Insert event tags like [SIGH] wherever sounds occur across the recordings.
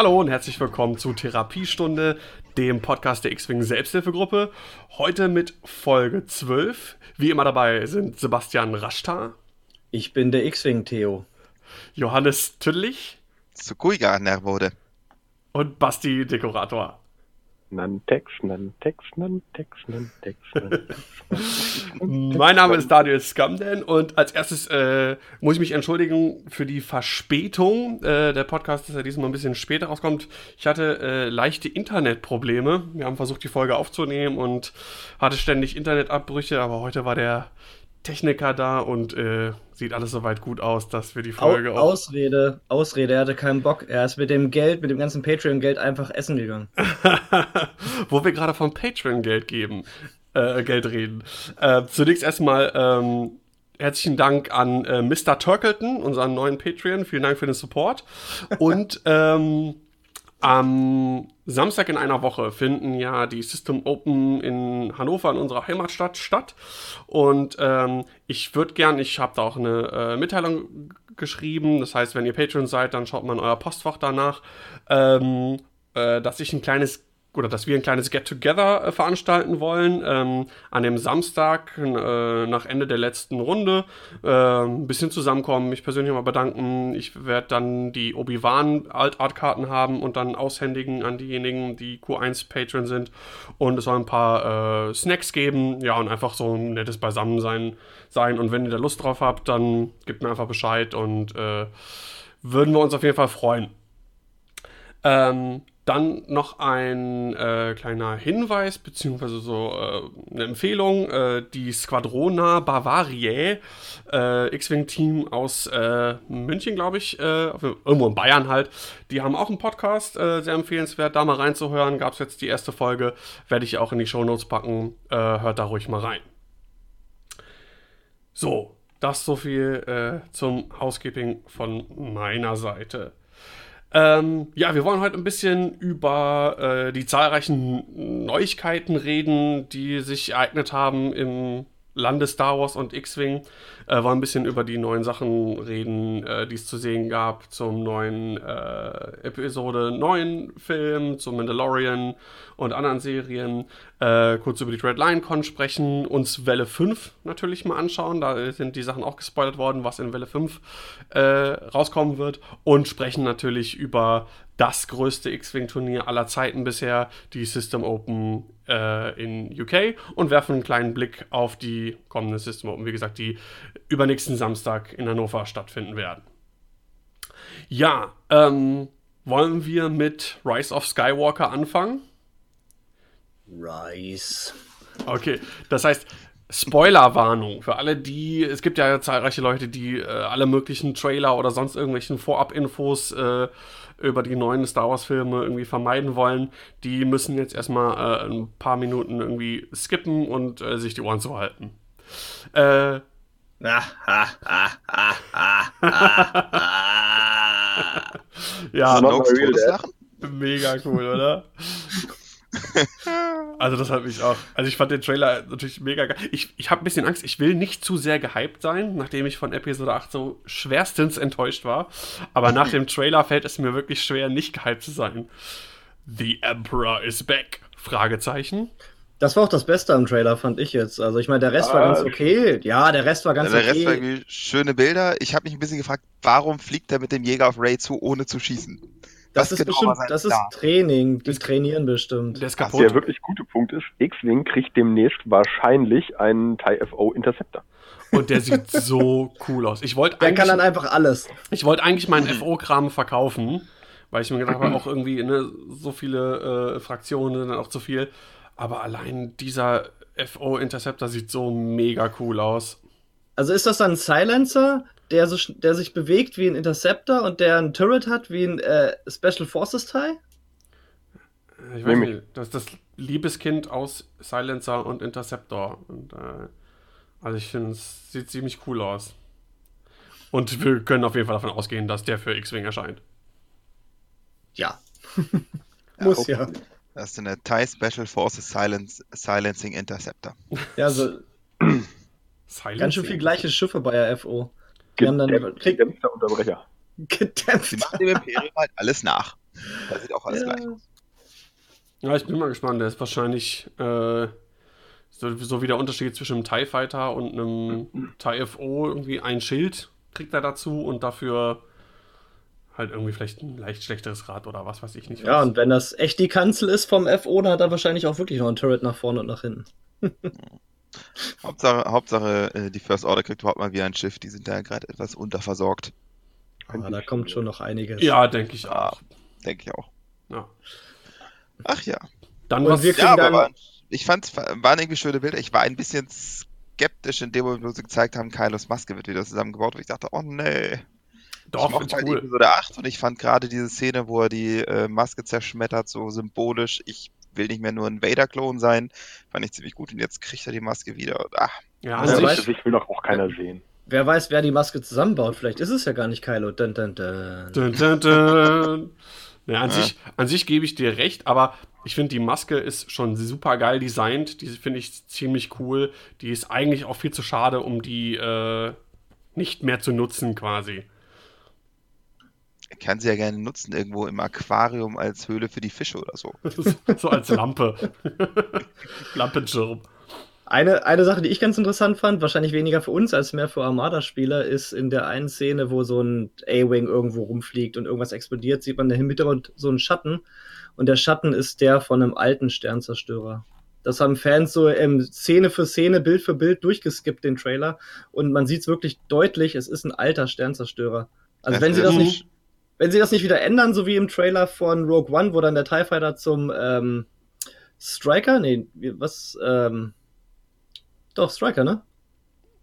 Hallo und herzlich willkommen zu Therapiestunde, dem Podcast der X-Wing Selbsthilfegruppe. Heute mit Folge 12. Wie immer dabei sind Sebastian Raschtar. Ich bin der X-Wing Theo. Johannes Tüdlich. Sukuiga Nervode. Und Basti Dekorator. Nantex, Nantex, Nantex, Nantex, Nantex. [LAUGHS] Mein Name ist Daniel Scamden und als erstes äh, muss ich mich entschuldigen für die Verspätung. Äh, der Podcast ist ja diesmal ein bisschen später rauskommt. Ich hatte äh, leichte Internetprobleme. Wir haben versucht, die Folge aufzunehmen und hatte ständig Internetabbrüche, aber heute war der Techniker da und äh, sieht alles soweit gut aus, dass wir die Folge Au auch. Ausrede, Ausrede, er hatte keinen Bock. Er ist mit dem Geld, mit dem ganzen Patreon-Geld einfach essen gegangen. [LAUGHS] Wo wir gerade von Patreon Geld geben, äh, Geld reden. Äh, zunächst erstmal ähm, herzlichen Dank an äh, Mr. Turkleton, unseren neuen Patreon. Vielen Dank für den Support. Und [LAUGHS] ähm, am Samstag in einer Woche finden ja die System Open in Hannover, in unserer Heimatstadt, statt. Und ähm, ich würde gern, ich habe da auch eine äh, Mitteilung geschrieben. Das heißt, wenn ihr Patreon seid, dann schaut mal in euer Postfach danach, ähm, äh, dass ich ein kleines oder dass wir ein kleines Get-Together äh, veranstalten wollen ähm, an dem Samstag äh, nach Ende der letzten Runde. Äh, ein bisschen zusammenkommen, mich persönlich mal bedanken. Ich werde dann die Obi-Wan Alt-Art-Karten haben und dann aushändigen an diejenigen, die Q1-Patron sind. Und es soll ein paar äh, Snacks geben, ja, und einfach so ein nettes Beisammensein sein. Und wenn ihr da Lust drauf habt, dann gebt mir einfach Bescheid und äh, würden wir uns auf jeden Fall freuen. Ähm, dann noch ein äh, kleiner Hinweis, beziehungsweise so äh, eine Empfehlung. Äh, die Squadrona Bavariae, äh, X-Wing-Team aus äh, München, glaube ich, äh, irgendwo in Bayern halt, die haben auch einen Podcast, sehr empfehlenswert, da mal reinzuhören. Gab es jetzt die erste Folge, werde ich auch in die Shownotes packen. Äh, hört da ruhig mal rein. So, das so viel zum Housekeeping von meiner Seite. Ähm, ja, wir wollen heute ein bisschen über äh, die zahlreichen Neuigkeiten reden, die sich ereignet haben im Lande Star Wars und X-Wing. Äh, wollen ein bisschen über die neuen Sachen reden, äh, die es zu sehen gab zum neuen äh, Episode 9 Film, zum Mandalorian und anderen Serien. Äh, kurz über die Red Lion Con sprechen, uns Welle 5 natürlich mal anschauen. Da sind die Sachen auch gespoilert worden, was in Welle 5 äh, rauskommen wird. Und sprechen natürlich über das größte X-Wing-Turnier aller Zeiten bisher, die System Open äh, in UK. Und werfen einen kleinen Blick auf die kommende System Open, wie gesagt, die übernächsten Samstag in Hannover stattfinden werden. Ja, ähm, wollen wir mit Rise of Skywalker anfangen? Rice. Okay, das heißt, Spoilerwarnung für alle, die, es gibt ja zahlreiche Leute, die äh, alle möglichen Trailer oder sonst irgendwelchen Vorab-Infos äh, über die neuen Star Wars-Filme irgendwie vermeiden wollen, die müssen jetzt erstmal äh, ein paar Minuten irgendwie skippen und äh, sich die Ohren zuhalten. Äh, Ah, ah, ah, [LAUGHS] ja, real mega cool, oder? [LAUGHS] Also das hat mich auch. Also ich fand den Trailer natürlich mega geil. Ich, ich habe ein bisschen Angst, ich will nicht zu sehr gehypt sein, nachdem ich von Episode 8 so schwerstens enttäuscht war. Aber nach dem Trailer fällt es mir wirklich schwer, nicht gehypt zu sein. The Emperor is back. Fragezeichen. Das war auch das Beste am Trailer, fand ich jetzt. Also ich meine, der Rest war Ah, ganz okay. Ja, der Rest war ganz Der Rest war okay. irgendwie schöne Bilder. Ich habe mich ein bisschen gefragt, warum fliegt er mit dem Jäger auf Ray zu, ohne zu schießen? Das Was ist genau bestimmt, das ist Plan? Training. Die trainieren bestimmt. Der ist Was kaputt. der wirklich gute Punkt ist, X-Wing kriegt demnächst wahrscheinlich einen TIE FO Interceptor. Und der sieht [LAUGHS] so cool aus. Ich wollte Der kann dann eigentlich, einfach alles. ich wollte eigentlich meinen FO-Kram verkaufen, weil ich mir gedacht habe, auch irgendwie ne, so viele äh, Fraktionen sind dann auch zu viel. Aber allein dieser FO-Interceptor sieht so mega cool aus. Also ist das dann ein Silencer, der, so, der sich bewegt wie ein Interceptor und der ein Turret hat wie ein äh, Special Forces Teil? Ich weiß nicht, das ist das Liebeskind aus Silencer und Interceptor. Und, äh, also ich finde, es sieht ziemlich cool aus. Und wir können auf jeden Fall davon ausgehen, dass der für X-Wing erscheint. Ja. [LAUGHS] Muss ja. Das ist eine TIE Special Forces Silence, Silencing Interceptor. Ja, so [CLEARS THROAT] ganz schön viel gleiche Schiffe bei der FO. Die haben dann, krieg, Unterbrecher. Sie Gedämpft. machen dem Imperium halt alles nach. Da sieht auch alles Ja. gleich aus. Ja, ich bin mal gespannt. Der ist wahrscheinlich äh, so, so wie der Unterschied zwischen einem TIE Fighter und einem TIE FO. Irgendwie ein Schild kriegt er dazu und dafür halt irgendwie vielleicht ein leicht schlechteres Rad oder was weiß ich nicht. Ja, was. und wenn das echt die Kanzel ist vom FO, dann hat er wahrscheinlich auch wirklich noch ein Turret nach vorne und nach hinten. Hauptsache, Hauptsache äh, die First Order kriegt überhaupt mal wieder ein Schiff. Die sind da gerade etwas unterversorgt. Aber da kommt schon noch einiges. ja denke ich auch. denke ich auch. Ja. Ach ja. Dann Und was. wir- Ja, aber dann- war, ich fand, waren irgendwie schöne Bilder. Ich war ein bisschen skeptisch in dem Moment, wo sie gezeigt haben, Kylos Maske wird wieder zusammengebaut. Und ich dachte, oh nee. doch, ich mochte halt cool. Episode 8 und ich fand gerade diese Szene, wo er die äh, Maske zerschmettert, so symbolisch. Ich will nicht mehr nur ein Vader-Klon sein. Fand ich ziemlich gut. Und jetzt kriegt er die Maske wieder. Und, ach, Ja, Also Ja, ich- Gesicht will doch auch keiner sehen. Wer weiß, wer die Maske zusammenbaut. Vielleicht ist es ja gar nicht Kylo. Dun, dun, dun. Dun, dun, dun. Ja, an, Ja. Sich, an sich gebe ich dir recht, aber ich finde, die Maske ist schon super geil designt. Die finde ich ziemlich cool. Die ist eigentlich auch viel zu schade, um die äh, nicht mehr zu nutzen, quasi. Kann sie ja gerne nutzen, irgendwo im Aquarium als Höhle für die Fische oder so. [LAUGHS] so als Lampe. [LAUGHS] Lampenschirm. Eine, eine Sache, die ich ganz interessant fand, wahrscheinlich weniger für uns als mehr für Armada-Spieler, ist in der einen Szene, wo so ein A-Wing irgendwo rumfliegt und irgendwas explodiert, sieht man im Hintergrund so einen Schatten. Und der Schatten ist der von einem alten Sternzerstörer. Das haben Fans so ähm, Szene für Szene, Bild für Bild durchgeskippt, den Trailer. Und man sieht es wirklich deutlich, es ist ein alter Sternzerstörer. Also Das wenn sie das nicht, wenn sie das nicht wieder ändern, so wie im Trailer von Rogue One, wo dann der TIE Fighter zum ähm, Striker, nee, was, ähm, doch, Striker, ne?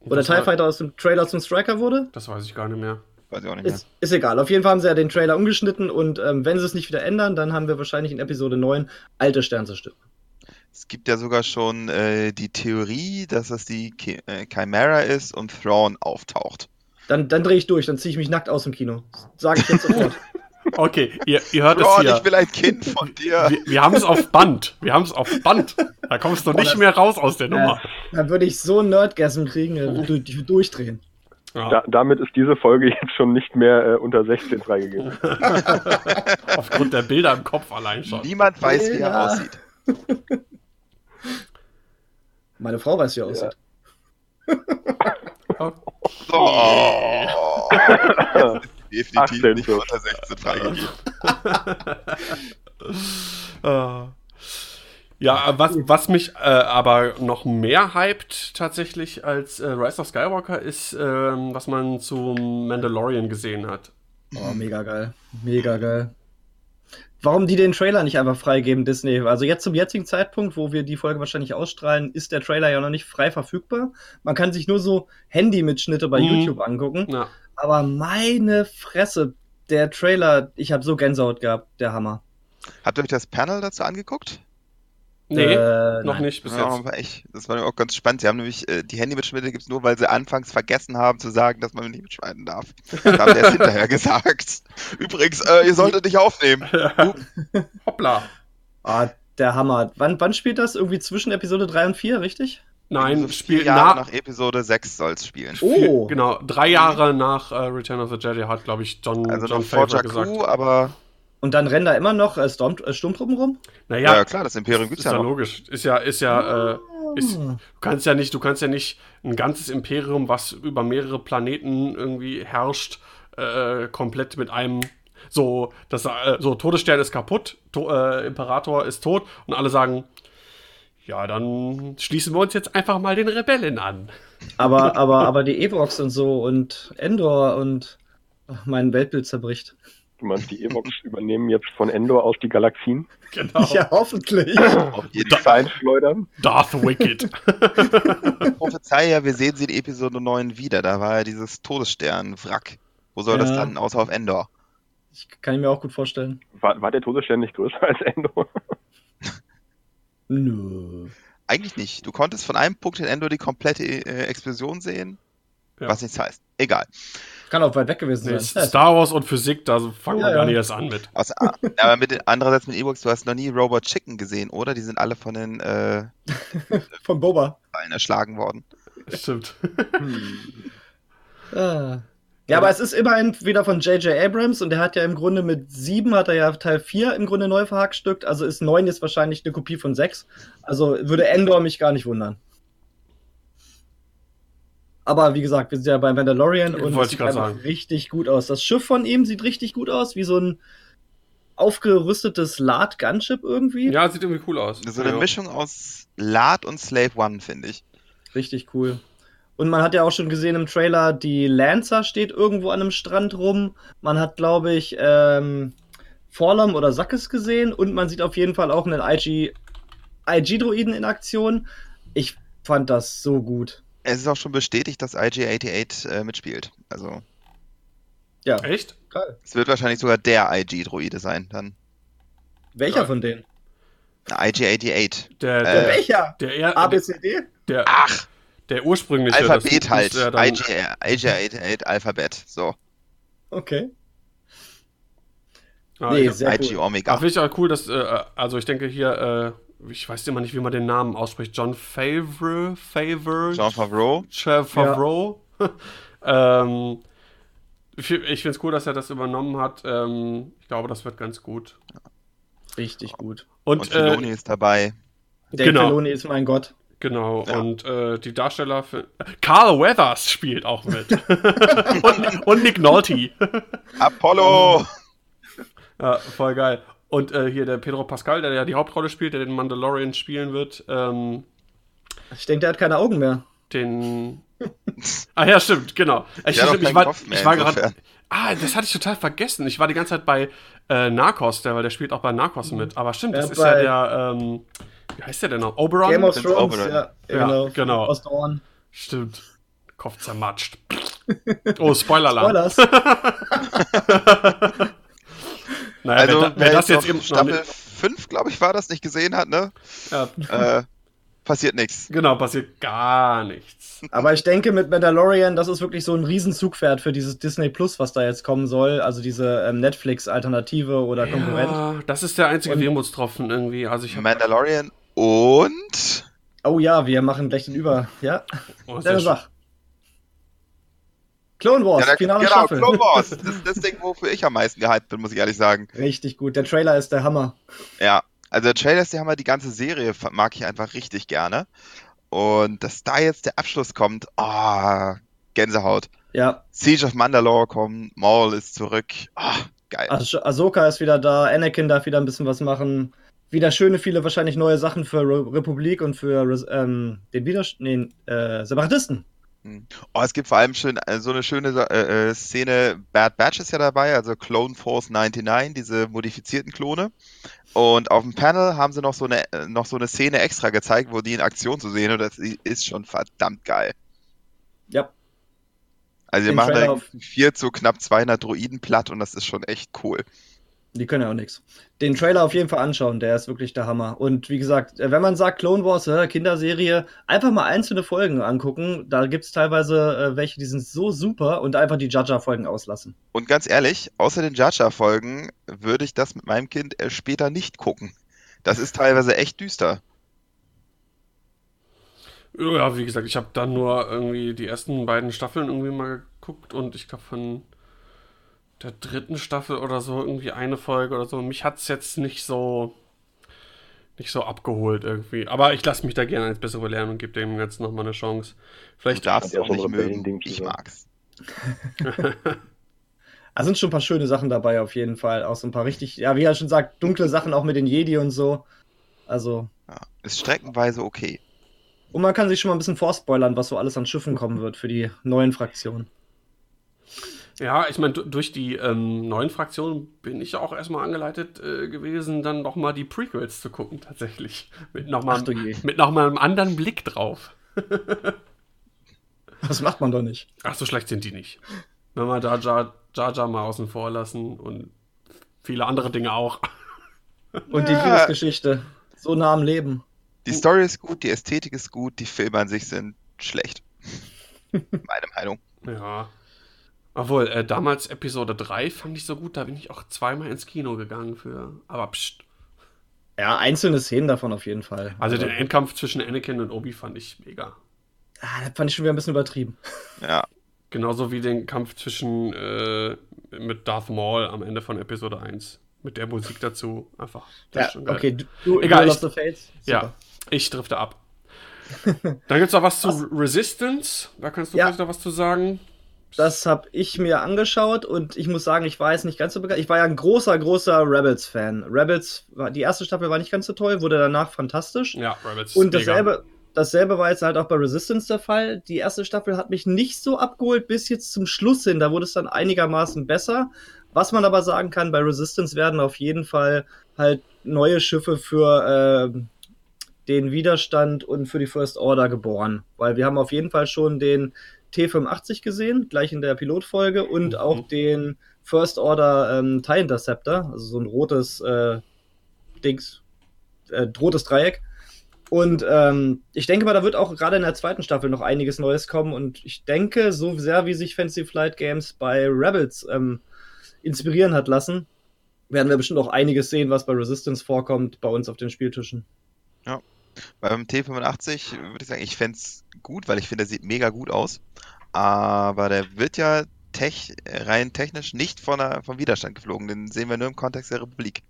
Wo der Das TIE war- Fighter aus dem Trailer zum Striker wurde? Das weiß ich gar nicht mehr. Weiß ich auch nicht mehr. Ist, ist egal. Auf jeden Fall haben sie ja den Trailer umgeschnitten und ähm, wenn sie es nicht wieder ändern, dann haben wir wahrscheinlich in Episode 9 alte Sternzerstörer. Es gibt ja sogar schon äh, die Theorie, dass es die Chi äh, Chimera ist und Thrawn auftaucht. Dann, dann drehe ich durch, dann ziehe ich mich nackt aus dem Kino. Sage ich jetzt sofort. [LAUGHS] Okay, ihr, ihr hört es Thrawn, hier. ich will ein Kind von dir. Wir, wir haben es auf Band. Wir haben es auf Band. Da kommst du nicht das- mehr raus aus der Nummer. dann würde ich so einen Nerdgasm kriegen, äh, du- ich würde durchdrehen. Ja, Da, damit ist diese Folge jetzt schon nicht mehr äh, unter 16 freigegeben. [LAUGHS] aufgrund der Bilder im Kopf allein schon. Niemand weiß, wie er Ja. aussieht. Meine Frau weiß, wie er aussieht. [LAUGHS] Oh. Oh. [LAUGHS] Definitiv 18 nicht unter 16 freigegeben. Äh, [LAUGHS] Ja, was, was mich äh, aber noch mehr hypt tatsächlich als äh, Rise of Skywalker ist, ähm, was man zum Mandalorian gesehen hat. Oh, mega geil. Mega geil. Warum die den Trailer nicht einfach freigeben, Disney? Also jetzt zum jetzigen Zeitpunkt, wo wir die Folge wahrscheinlich ausstrahlen, ist der Trailer ja noch nicht frei verfügbar. Man kann sich nur so Handy-Mitschnitte bei Mhm. YouTube angucken. Ja, Aber meine Fresse, der Trailer, ich habe so Gänsehaut gehabt, der Hammer. Habt ihr euch das Panel dazu angeguckt? Nee, Äh, noch nein. nicht bis Ja, jetzt. war echt, das war mir auch ganz spannend. Sie haben nämlich äh, die Handymitschnitte gibt es nur, weil sie anfangs vergessen haben zu sagen, dass man nicht mitschneiden darf. Da haben sie erst [LAUGHS] hinterher gesagt. Übrigens, äh, ihr solltet nicht aufnehmen. Hoppla. Ah, der Hammer. Wann, wann spielt das? Irgendwie zwischen Episode 3 und 4, richtig? Nein, So vier spielt Jahre nach. nach Episode 6 soll es spielen. Oh. Genau, drei Jahre nach äh, Return of the Jedi hat, glaube ich, John, Also John noch vor Favreau gesagt. aber Und dann rennen da immer noch äh, Storm, äh, Sturmtruppen rum? ja, Naja, klar, das Imperium ist gibt's ja ja noch. logisch. Ist ja, ist ja, äh, ist, du kannst ja nicht, du kannst ja nicht ein ganzes Imperium, was über mehrere Planeten irgendwie herrscht, äh, komplett mit einem so, das, äh, so Todesstern ist kaputt, to äh, Imperator ist tot und alle sagen, ja, dann schließen wir uns jetzt einfach mal den Rebellen an. Aber, [LAUGHS] aber, aber die Evox und so und Endor und ach, mein Weltbild zerbricht. Du meinst, die Evox [LAUGHS] übernehmen jetzt von Endor aus die Galaxien, Genau. Ja, hoffentlich. Auf jeden die Fall. einschleudern. Darth Wicked. [LAUGHS] Ich prophezei ja, wir sehen sie in Episode 9 wieder. Da war ja dieses Todesstern-Wrack. Wo soll das Ja. landen, außer auf Endor? Ich kann ich mir auch gut vorstellen. War, war der Todesstern nicht größer als Endor? [LAUGHS] Nö. Eigentlich nicht. Du konntest von einem Punkt in Endor die komplette äh, Explosion sehen, Ja. was nichts heißt. Egal. Kann auch weit weg gewesen Nee, sein. Star Wars und Physik, da fangen Ja, wir gar nicht erst an mit. Außer, ah, aber mit den, andererseits mit Ewoks, du hast noch nie Robot Chicken gesehen, oder? Die sind alle von den äh, [LAUGHS] Von Boba. Erschlagen worden. Stimmt. Ah. Ja, aber es ist immerhin wieder von J.J. Abrams und der hat ja im Grunde mit 7 hat er ja Teil 4 im Grunde neu verhackstückt, also ist 9 jetzt wahrscheinlich eine Kopie von 6. Also würde Endor mich gar nicht wundern. Aber wie gesagt, wir sind ja bei Mandalorian und Wollte es sieht einfach sagen. richtig gut aus. Das Schiff von ihm sieht richtig gut aus, wie so ein aufgerüstetes Lad-Gunship irgendwie. Ja, sieht irgendwie cool aus. So eine ja. Mischung aus Lad und Slave One, finde ich. Richtig cool. Und man hat ja auch schon gesehen im Trailer, die Lancer steht irgendwo an einem Strand rum. Man hat, glaube ich, ähm, Forlom oder Sackes gesehen und man sieht auf jeden Fall auch einen IG, IG-Droiden in Aktion. Ich fand das so gut. Es ist auch schon bestätigt, dass IG-88 äh, mitspielt. Also, Ja, Echt? geil. es wird wahrscheinlich sogar der IG-Droide sein, dann. Welcher Ja. von denen? Na, IG-88. Der, Äh, der, Welcher? der, eher, A, B, C, D? der, Ach, der ursprüngliche. Alphabet das- halt. äh, dann- IG, IG-88 Alphabet. So. Okay. Ah, Nee, ich- sehr IG cool. Omega. Ach, finde ich auch cool, dass, äh, also ich denke hier, äh, ich weiß immer nicht, wie man den Namen ausspricht. John Favre, Favre, Jean Favreau. Favreau. [LAUGHS] ähm, ich ich finde es cool, dass er das übernommen hat. Ähm, ich glaube, das wird ganz gut. Richtig gut. Und, Und Filoni äh, ist dabei. Dave Genau. Filoni ist mein Gott. genau, Ja. und äh, die Darsteller für. Carl Weathers spielt auch mit. [LAUGHS] und, und Nick Nolte. Apollo! [LAUGHS] Ja, voll geil. Und äh, hier der Pedro Pascal, der ja die Hauptrolle spielt, der den Mandalorian spielen wird, ähm, Ich denke, der hat keine Augen mehr. den. [LAUGHS] ah ja, stimmt, genau. Ich, stimmt, auch ich keinen war, Kopf mehr, ich war gerade. Ah, das hatte ich total vergessen. Ich war die ganze Zeit bei äh, Narcos, der, weil der spielt auch bei Narcos mit. Aber stimmt, Ja, das ist ja der. Ähm, wie heißt der denn noch? Oberon? Game of Thrones, Oberyn. ja, Ja, genau. genau. Aus Dorn. Stimmt. Kopf zermatscht. Oh, Spoiler-Alarm. Spoilers. [LAUGHS] [LAUGHS] Naja, Also, wer, wer wer das jetzt eben Staffel nicht, 5, glaube ich, war das, nicht gesehen hat, ne? ja, äh, passiert nichts. Genau, passiert gar nichts. [LAUGHS] Aber ich denke, mit Mandalorian, das ist wirklich so ein Riesenzugpferd für dieses Disney Plus, was da jetzt kommen soll. Also diese ähm, Netflix-Alternative oder Konkurrent. Ja, das ist der einzige Wermutstropfen irgendwie. Also ich Mandalorian und Oh ja, wir machen gleich den Über. Ja, oh, sehr selbe schön. Clone Wars, ja, finale genau, Staffel. Clone Wars. [LAUGHS] Das ist das Ding, wofür ich am meisten gehypt bin, muss ich ehrlich sagen. Richtig gut. Der Trailer ist der Hammer. Ja, also der Trailer ist der Hammer, die ganze Serie mag ich einfach richtig gerne. Und dass da jetzt der Abschluss kommt, ah, Gänsehaut. Ja, Siege of Mandalore kommt, Maul ist zurück. Ah, geil. Ah- Ahsoka ist wieder da, Anakin darf wieder ein bisschen was machen. Wieder schöne, viele wahrscheinlich neue Sachen für Re Republik und für ähm, den Widerstand, nee, äh, Separatisten. Oh, es gibt vor allem schön, äh, so eine schöne äh, äh, Szene. Bad Batch ist ja dabei, also Clone Force 99, diese modifizierten Klone. Und auf dem Panel haben sie noch so eine, äh, noch so eine Szene extra gezeigt, wo die in Aktion zu sehen und das ist schon verdammt geil. Ja, Also wir machen da vier zu knapp 200 Droiden platt und das ist schon echt cool. Die können ja auch nichts. Den Trailer auf jeden Fall anschauen, der ist wirklich der Hammer. Und wie gesagt, äh, wenn man sagt Clone Wars, äh, Kinderserie, einfach mal einzelne Folgen angucken. Da gibt es teilweise äh, welche, die sind so super und einfach die Jaja-Folgen auslassen. Und ganz ehrlich, außer den Jaja-Folgen würde ich das mit meinem Kind äh, später nicht gucken. Das ist teilweise echt düster. Ja, wie gesagt, ich habe dann nur irgendwie die ersten beiden Staffeln irgendwie mal geguckt und ich glaube von der dritten Staffel oder so irgendwie eine Folge oder so. Mich hat's jetzt nicht so nicht so abgeholt irgendwie. Aber ich lasse mich da gerne als bessere lernen und gebe dem Ganzen nochmal eine Chance. Du Vielleicht darfst es ja auch nicht mögen. Ich mag's. [LAUGHS] Da sind schon ein paar schöne Sachen dabei, auf jeden Fall. Auch so ein paar richtig, ja, wie er schon sagt, dunkle Sachen auch mit den Jedi und so. Also, Ja, ist streckenweise okay. und man kann sich schon mal ein bisschen vorspoilern, was so alles an Schiffen kommen wird für die neuen Fraktionen. Ja, ich meine, du- durch die ähm, neuen Fraktionen bin ich ja auch erstmal angeleitet äh, gewesen, dann nochmal die Prequels zu gucken, tatsächlich. Mit nochmal noch mal einem anderen Blick drauf. [LAUGHS] Das macht man doch nicht. Ach, so schlecht sind die nicht. Wenn wir da Jar Jar, Jar mal außen vor lassen und viele andere Dinge auch. [LAUGHS] Und die Ja. Liebesgeschichte. So nah am Leben. Die Story ist gut, die Ästhetik ist gut, die Filme an sich sind schlecht. [LAUGHS] Meine Meinung. Ja. Obwohl, äh, damals Episode 3 fand ich so gut, da bin ich auch zweimal ins Kino gegangen für. Aber pst. Ja, einzelne Szenen davon auf jeden Fall. Also Aber- den Endkampf zwischen Anakin und Obi fand ich mega. Ah, das fand ich schon wieder ein bisschen übertrieben. [LAUGHS] Ja. Genauso wie den Kampf zwischen äh, mit Darth Maul am Ende von Episode 1. Mit der Musik dazu. Einfach. Das Ja, ist schon geil. okay, du, Egal, Duel ich- of the Fates. Ja, ich drifte ab. [LAUGHS] Dann gibt es noch was zu Resistance. Da kannst du Ja. vielleicht noch was zu sagen. Das habe ich mir angeschaut und ich muss sagen, ich war jetzt nicht ganz so begeistert. Ich war ja ein großer, großer Rebels-Fan. Rebels, war, die erste Staffel war nicht ganz so toll, wurde danach fantastisch. Ja, Rebels. Und mega. dasselbe, dasselbe war jetzt halt auch bei Resistance der Fall. Die erste Staffel hat mich nicht so abgeholt bis jetzt zum Schluss hin. Da wurde es dann einigermaßen besser. Was man aber sagen kann, bei Resistance werden auf jeden Fall halt neue Schiffe für ähm, den Widerstand und für die First Order geboren. Weil wir haben auf jeden Fall schon den T85 gesehen, gleich in der Pilotfolge, und Mhm. auch den First Order ähm, TIE Interceptor, also so ein rotes äh, Dings, äh, rotes Dreieck. Und ähm, ich denke mal, da wird auch gerade in der zweiten Staffel noch einiges Neues kommen. Und ich denke, so sehr wie sich Fantasy Flight Games bei Rebels ähm, inspirieren hat lassen, werden wir bestimmt auch einiges sehen, was bei Resistance vorkommt, bei uns auf den Spieltischen. Beim T85 würde ich sagen, ich fände es gut, weil ich finde, der sieht mega gut aus. Aber der wird ja tech, rein technisch nicht von der, vom Widerstand geflogen. Den sehen wir nur im Kontext der Republik.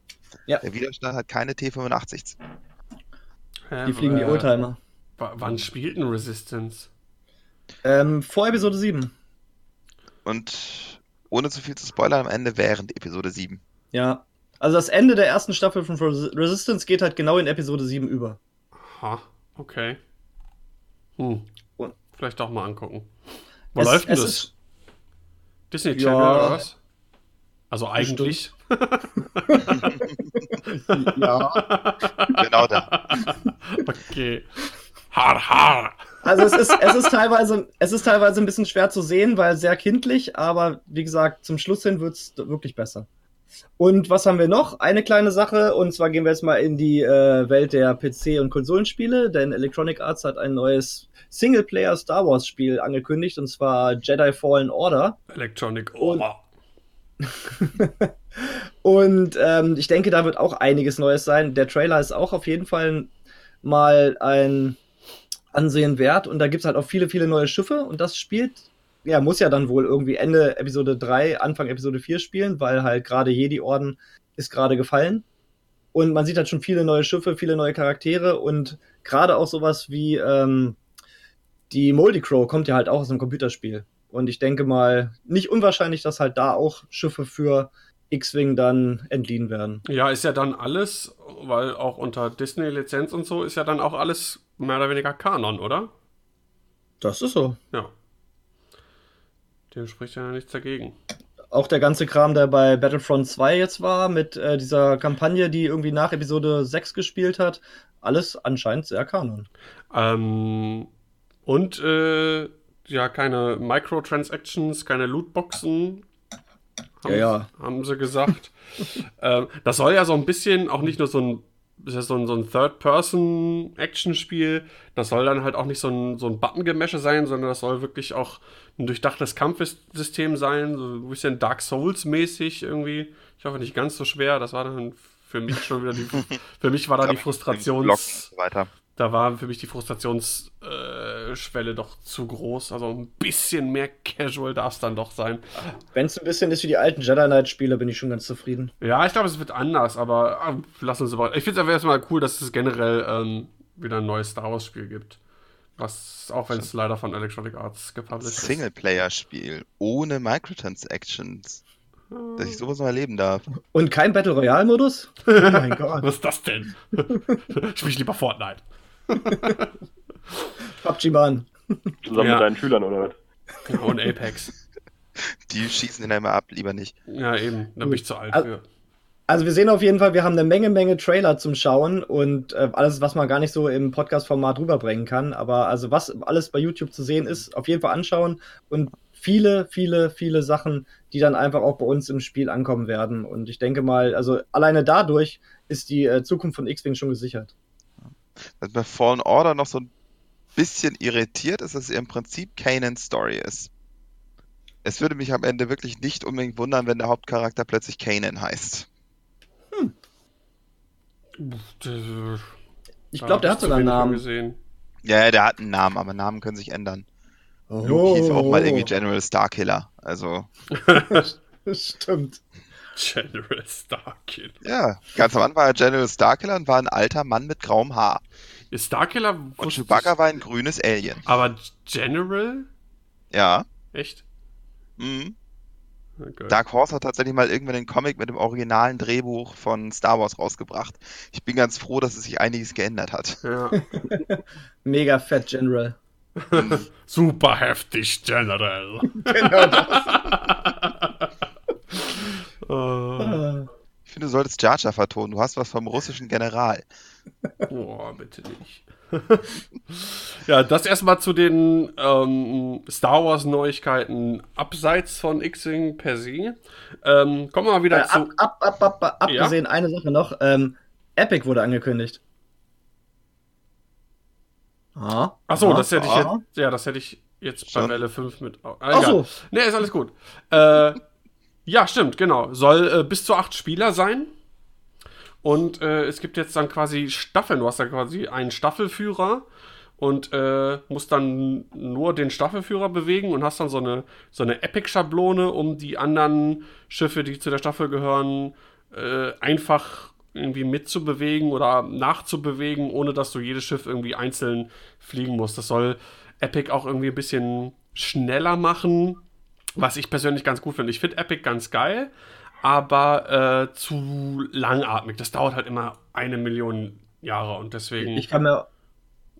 Ja. Der Widerstand hat keine T85s. Hä, Die fliegen die äh, Oldtimer. wa- Wann spielt denn Resistance? Ähm, vor Episode 7. Und ohne zu viel zu spoilern, am Ende während Episode 7. Ja. Also das Ende der ersten Staffel von Res- Resistance geht halt genau in Episode 7 über. Aha, okay. Hm. Und- Vielleicht doch mal angucken. Wo Es- läuft denn das? Disney Ja. Channel oder was? Also eigentlich. [LAUGHS] Ja. Genau da. okay. Har, har. Also es ist, es ist teilweise, es ist teilweise ein bisschen schwer zu sehen, weil sehr kindlich, aber wie gesagt, zum Schluss hin wird es wirklich besser. Und was haben wir noch? Eine kleine Sache, und zwar gehen wir jetzt mal in die äh, Welt der PC- und Konsolenspiele, denn Electronic Arts hat ein neues Singleplayer Star Wars Spiel angekündigt, und zwar Jedi Fallen Order. Electronic. Oh. [LAUGHS] Und ähm, ich denke, da wird auch einiges Neues sein. Der Trailer ist auch auf jeden Fall mal ein Ansehen wert. Und da gibt es halt auch viele, viele neue Schiffe. Und das spielt, ja, muss ja dann wohl irgendwie Ende Episode 3, Anfang Episode 4 spielen, weil halt gerade Jedi-Orden ist gerade gefallen. Und man sieht halt schon viele neue Schiffe, viele neue Charaktere und gerade auch sowas wie ähm, die Moldy Crow kommt ja halt auch aus einem Computerspiel. Und ich denke mal, nicht unwahrscheinlich, dass halt da auch Schiffe für X-Wing dann entliehen werden. Ja, ist ja dann alles, weil auch unter Disney-Lizenz und so ist ja dann auch alles mehr oder weniger Kanon, oder? Das ist so. Ja. Dem spricht ja nichts dagegen. Auch der ganze Kram, der bei Battlefront 2 jetzt war, mit äh, dieser Kampagne, die irgendwie nach Episode 6 gespielt hat, alles anscheinend sehr kanon. Ähm, und äh, ja, keine Microtransactions, keine Lootboxen. Haben, Ja, ja. haben sie gesagt. [LAUGHS] ähm, das soll ja so ein bisschen auch nicht nur so ein, ist ja so ein, so ein Third-Person-Action-Spiel. Das soll dann halt auch nicht so ein, so ein Button-Gemäsche sein, sondern das soll wirklich auch ein durchdachtes Kampfsystem sein, so ein bisschen Dark Souls-mäßig irgendwie. Ich hoffe nicht ganz so schwer. Das war dann für mich schon wieder die, [LAUGHS] für mich war da die Frustrations, weiter. Da war für mich die Frustrationsschwelle äh, doch zu groß. Also ein bisschen mehr Casual darf es dann doch sein. Wenn es ein bisschen ist wie die alten Jedi Knight-Spiele, bin ich schon ganz zufrieden. Ja, ich glaube, es wird anders, aber äh, lass uns aber. Ich finde es aber erstmal cool, dass es generell ähm, wieder ein neues Star Wars-Spiel gibt. Was, auch wenn es leider von Electronic Arts gepublished ist. Singleplayer-Spiel ohne Microtransactions. Dass ich sowas noch erleben darf. Und kein Battle Royale-Modus? [LAUGHS] Oh mein Gott. Was ist das denn? Spiel [LAUGHS] ich lieber Fortnite. [LAUGHS] PUBG Mann. Zusammen Ja. mit deinen Schülern oder was? Und Apex. Die schießen den einmal ab, lieber nicht. Ja, eben. Da bin ich zu alt Al- für. Also wir sehen auf jeden Fall, wir haben eine Menge, Menge Trailer zum Schauen und äh, alles, was man gar nicht so im Podcast-Format rüberbringen kann. Aber also was alles bei YouTube zu sehen ist, auf jeden Fall anschauen und viele, viele, viele Sachen, die dann einfach auch bei uns im Spiel ankommen werden. Und ich denke mal, also alleine dadurch ist die äh, Zukunft von X-Wing schon gesichert. Was bei Fallen Order noch so ein bisschen irritiert ist, dass es im Prinzip Kanan's Story ist. Es würde mich am Ende wirklich nicht unbedingt wundern, wenn der Hauptcharakter plötzlich Kanan heißt. Ich glaube, der hat sogar einen Namen. Gesehen. Ja, der hat einen Namen, aber Namen können sich ändern. Luke hieß auch mal Oh. irgendwie General Starkiller. Also, [LAUGHS] Stimmt. General Starkiller. ja, ganz am Anfang war er General Starkiller und war ein alter Mann mit grauem Haar. Starkiller Und Chewbacca war ein grünes Alien. Aber General? Ja. Echt? Mhm. Okay. Dark Horse hat tatsächlich mal irgendwann den Comic mit dem originalen Drehbuch von Star Wars rausgebracht. Ich bin ganz froh, dass es sich einiges geändert hat. Ja. [LAUGHS] Mega Fat General. [LAUGHS] Super heftig, General. Genau das. [LAUGHS] Äh. Ich finde, du solltest Jar Jar vertonen. Du hast was vom russischen General. Boah, bitte nicht. [LAUGHS] ja, das erstmal zu den ähm, Star Wars Neuigkeiten abseits von X-Wing per se. Ähm, kommen wir mal wieder Äh, zu. ab, ab, ab, ab, ab, abgesehen eine Sache noch. Ähm, Epic wurde angekündigt. Ah. Achso, ah, das hätte ich ah. jetzt. Ja, das hätte ich jetzt bei Schon? Welle 5 mit. Ah, Ach egal. so. Nee, ist alles gut. Äh, ja, stimmt, genau. Soll äh, bis zu acht Spieler sein. Und äh, es gibt jetzt dann quasi Staffeln. Du hast dann quasi einen Staffelführer und äh, musst dann nur den Staffelführer bewegen und hast dann so eine, so eine Epic-Schablone, um die anderen Schiffe, die zu der Staffel gehören, äh, einfach irgendwie mitzubewegen oder nachzubewegen, ohne dass du jedes Schiff irgendwie einzeln fliegen musst. Das soll Epic auch irgendwie ein bisschen schneller machen, was ich persönlich ganz gut finde. Ich finde Epic ganz geil, aber äh, zu langatmig. Das dauert halt immer eine Million Jahre und deswegen. Ich kann mir.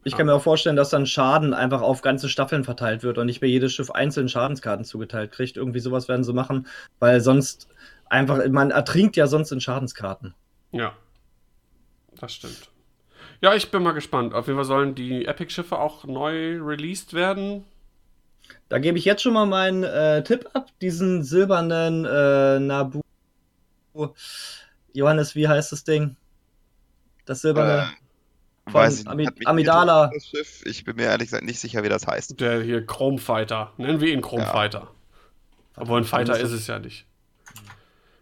Ich kann mir auch vorstellen, dass dann Schaden einfach auf ganze Staffeln verteilt wird und nicht mehr jedes Schiff einzeln Schadenskarten zugeteilt kriegt. Irgendwie sowas werden sie machen, weil sonst einfach, man ertrinkt ja sonst in Schadenskarten. Ja, das stimmt. Ja, ich bin mal gespannt. Auf jeden Fall sollen die Epic-Schiffe auch neu released werden. Da gebe ich jetzt schon mal meinen äh, Tipp ab. Diesen silbernen äh, Nabu. Johannes, wie heißt das Ding? Das silberne. Äh, Von weiß ich Ami- Amidala. Schiff. Ich bin mir ehrlich gesagt nicht sicher, wie das heißt. Der hier Chrome Fighter. Nennen wir ihn Chrome Ja. Fighter. Obwohl ein Fighter ist es ja nicht.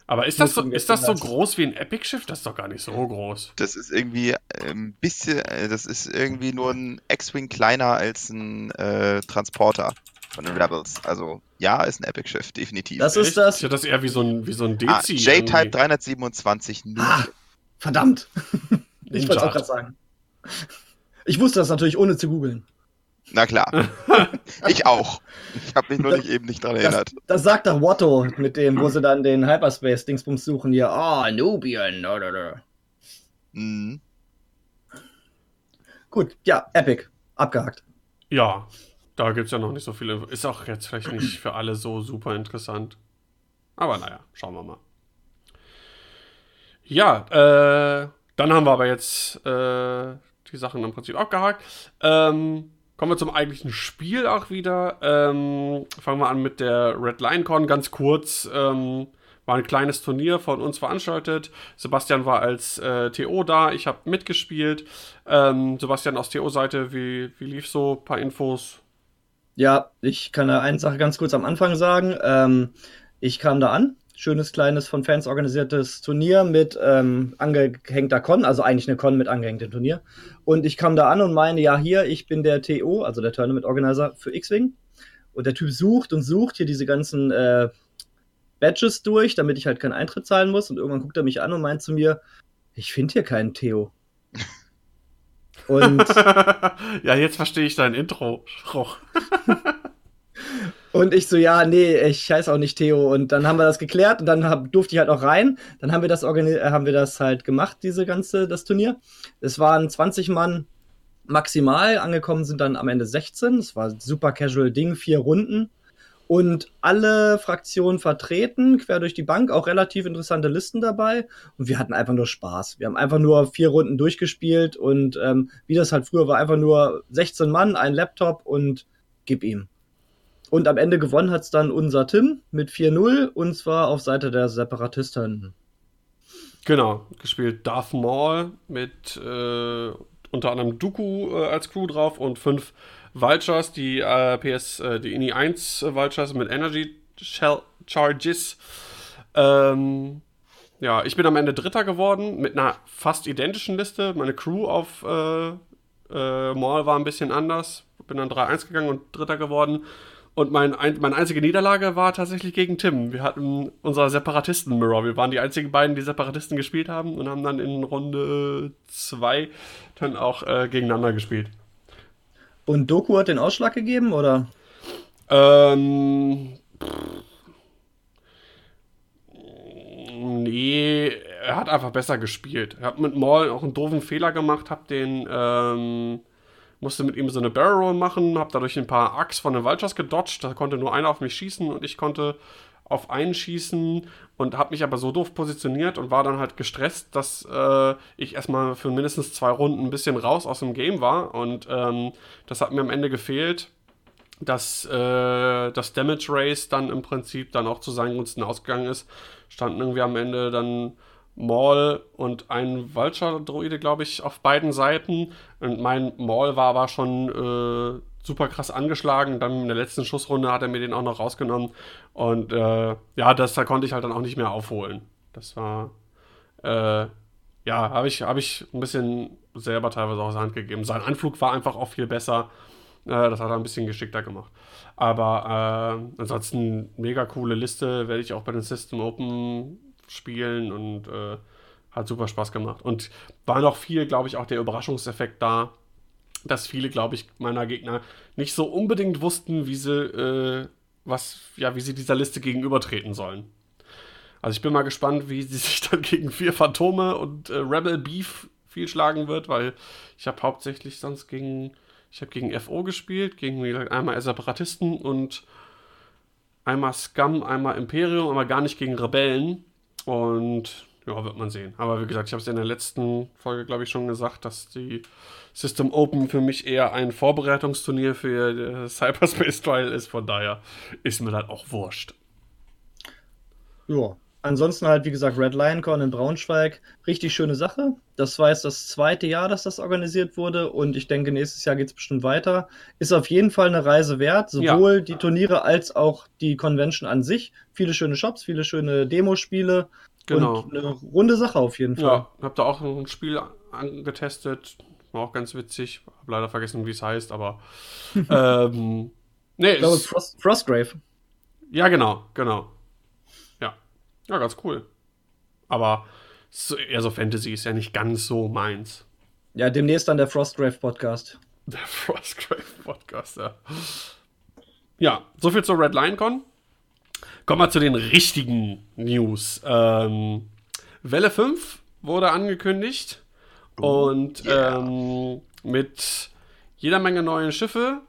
Aber ist das, so, ist das so groß wie ein Epic-Schiff? Das ist doch gar nicht so groß. Das ist irgendwie äh, ein bisschen, äh, das ist irgendwie nur ein X-Wing kleiner als ein äh, Transporter von den Rebels. Also ja, ist ein Epic-Schiff, definitiv. Das ist Echt? das. Ich hätte das eher wie so ein, wie so ein ah, Dezi. J-Type irgendwie. 327 Nuke. Ah, verdammt. [LAUGHS] ich wollte es auch gerade sagen. Ich wusste das natürlich ohne zu googeln. Na klar. [LAUGHS] ich auch. Ich habe mich nur nicht eben nicht dran Das, erinnert. das sagt doch Watto mit dem, wo sie dann den Hyperspace-Dingsbums suchen hier. Ah, Nubian. da, da, da. Mhm. Gut, ja, Epic. Abgehakt. Ja, da gibt es ja noch nicht so viele. Ist auch jetzt vielleicht nicht für alle so super interessant. Aber naja, schauen wir mal. Ja, äh, dann haben wir aber jetzt äh, die Sachen im Prinzip abgehakt. Ähm, kommen wir zum eigentlichen Spiel auch wieder. Ähm, fangen wir an mit der Red Lion Con. Ganz kurz. Ähm, war ein kleines Turnier von uns veranstaltet. Sebastian war als äh, TO da. Ich habe mitgespielt. Ähm, Sebastian aus TO-Seite, wie, wie lief so? Ein paar Infos. Ja, ich kann da eine Sache ganz kurz am Anfang sagen. Ähm, ich kam da an. Schönes, kleines, von Fans organisiertes Turnier mit ähm, angehängter Con, also eigentlich eine Con mit angehängtem Turnier. Und ich kam da an und meine, ja, hier, ich bin der TO, also der Tournament Organizer für X-Wing. Und der Typ sucht und sucht hier diese ganzen äh, Badges durch, damit ich halt keinen Eintritt zahlen muss. Und irgendwann guckt er mich an und meint zu mir, ich finde hier keinen Theo. Und [LAUGHS] ja, jetzt verstehe ich dein Intro. Und ich so, ja, nee, ich heiße auch nicht Theo. Und dann haben wir das geklärt und dann hab, durfte ich halt auch rein. Dann haben wir das äh, haben wir das halt gemacht, diese ganze, das Turnier. Es waren 20 Mann maximal, angekommen sind dann am Ende 16. Es war ein super casual Ding, vier Runden. Und alle Fraktionen vertreten, quer durch die Bank, auch relativ interessante Listen dabei. Und wir hatten einfach nur Spaß. Wir haben einfach nur vier Runden durchgespielt und ähm, wie das halt früher war, einfach nur 16 Mann, ein Laptop und gib ihm. Und am Ende gewonnen hat es dann unser Tim mit 4-0 und zwar auf Seite der Separatisten. Genau, gespielt Darth Maul mit äh, unter anderem Dooku äh, als Crew drauf und fünf Vultures, die äh, PS, äh, die INI 1 Vultures mit Energy Shell Charges. Ähm, ja, ich bin am Ende Dritter geworden mit einer fast identischen Liste. Meine Crew auf äh, Äh, Maul war ein bisschen anders. Bin dann 3-1 gegangen und Dritter geworden. Und mein, ein, meine einzige Niederlage war tatsächlich gegen Tim. Wir hatten unser Separatisten-Mirror. Wir waren die einzigen beiden, die Separatisten gespielt haben und haben dann in Runde 2 dann auch äh, gegeneinander gespielt. Und Doku hat den Ausschlag gegeben, oder? Ähm. Nee, er hat einfach besser gespielt. Er hat mit Maul auch einen doofen Fehler gemacht, hab den, ähm, musste mit ihm so eine Barrel Roll machen, hab dadurch ein paar Axt von den Vultures gedodged, da konnte nur einer auf mich schießen und ich konnte auf einen schießen und hab mich aber so doof positioniert und war dann halt gestresst, dass äh, ich erstmal für mindestens zwei Runden ein bisschen raus aus dem Game war und ähm, das hat mir am Ende gefehlt dass äh, das Damage Race dann im Prinzip dann auch zu seinen Gunsten ausgegangen ist. Standen irgendwie am Ende dann Maul und ein Vulture-Droide, glaube ich, auf beiden Seiten. Und mein Maul war aber schon äh, super krass angeschlagen. Dann in der letzten Schussrunde hat er mir den auch noch rausgenommen. Und äh, ja, das da konnte ich halt dann auch nicht mehr aufholen. Das war, äh, ja, habe ich, hab ich ein bisschen selber teilweise aus der Hand gegeben. Sein Anflug war einfach auch viel besser. Äh, das hat er ein bisschen geschickter gemacht. Aber äh, ansonsten mega coole Liste, werde ich auch bei den System Open spielen und äh, hat super Spaß gemacht. Und war noch viel, glaube ich, auch der Überraschungseffekt da, dass viele, glaube ich, meiner Gegner nicht so unbedingt wussten, wie sie, äh, was, ja, wie sie dieser Liste gegenübertreten sollen. Also ich bin mal gespannt, wie sie [LAUGHS] sich dann gegen vier Phantome und äh, Rebel Beef viel schlagen wird, weil ich habe hauptsächlich sonst gegen ich habe gegen FO gespielt, gegen einmal Separatisten und einmal Scum, einmal Imperium, aber gar nicht gegen Rebellen. Und ja, wird man sehen. Aber wie gesagt, ich habe es in der letzten Folge, glaube ich, schon gesagt, dass die System Open für mich eher ein Vorbereitungsturnier für Cyberspace Trial ist. Von daher ist mir das auch wurscht. Ja, Ansonsten halt, wie gesagt, Red Lion Con in Braunschweig. Richtig schöne Sache. Das war jetzt das zweite Jahr, dass das organisiert wurde. Und ich denke, nächstes Jahr geht es bestimmt weiter. Ist auf jeden Fall eine Reise wert. Sowohl ja. die Turniere als auch die Convention an sich. Viele schöne Shops, viele schöne Demospiele. Genau. Und eine runde Sache auf jeden Fall. Ja, hab da auch ein Spiel angetestet. War auch ganz witzig. Hab leider vergessen, wie es heißt, aber. [LAUGHS] ähm, nee, ich glaube, Frost, Frostgrave. Ja, genau, genau. Ja, ganz cool. Aber so, eher so Fantasy ist ja nicht ganz so meins. Ja, demnächst dann der Frostgrave Podcast. Der [LAUGHS] Frostgrave Podcast, ja. Ja, soviel zur Red Lion Con. Kommen wir zu den richtigen News. Ähm, Welle 5 wurde angekündigt und yeah. ähm, mit jeder Menge neuen Schiffe,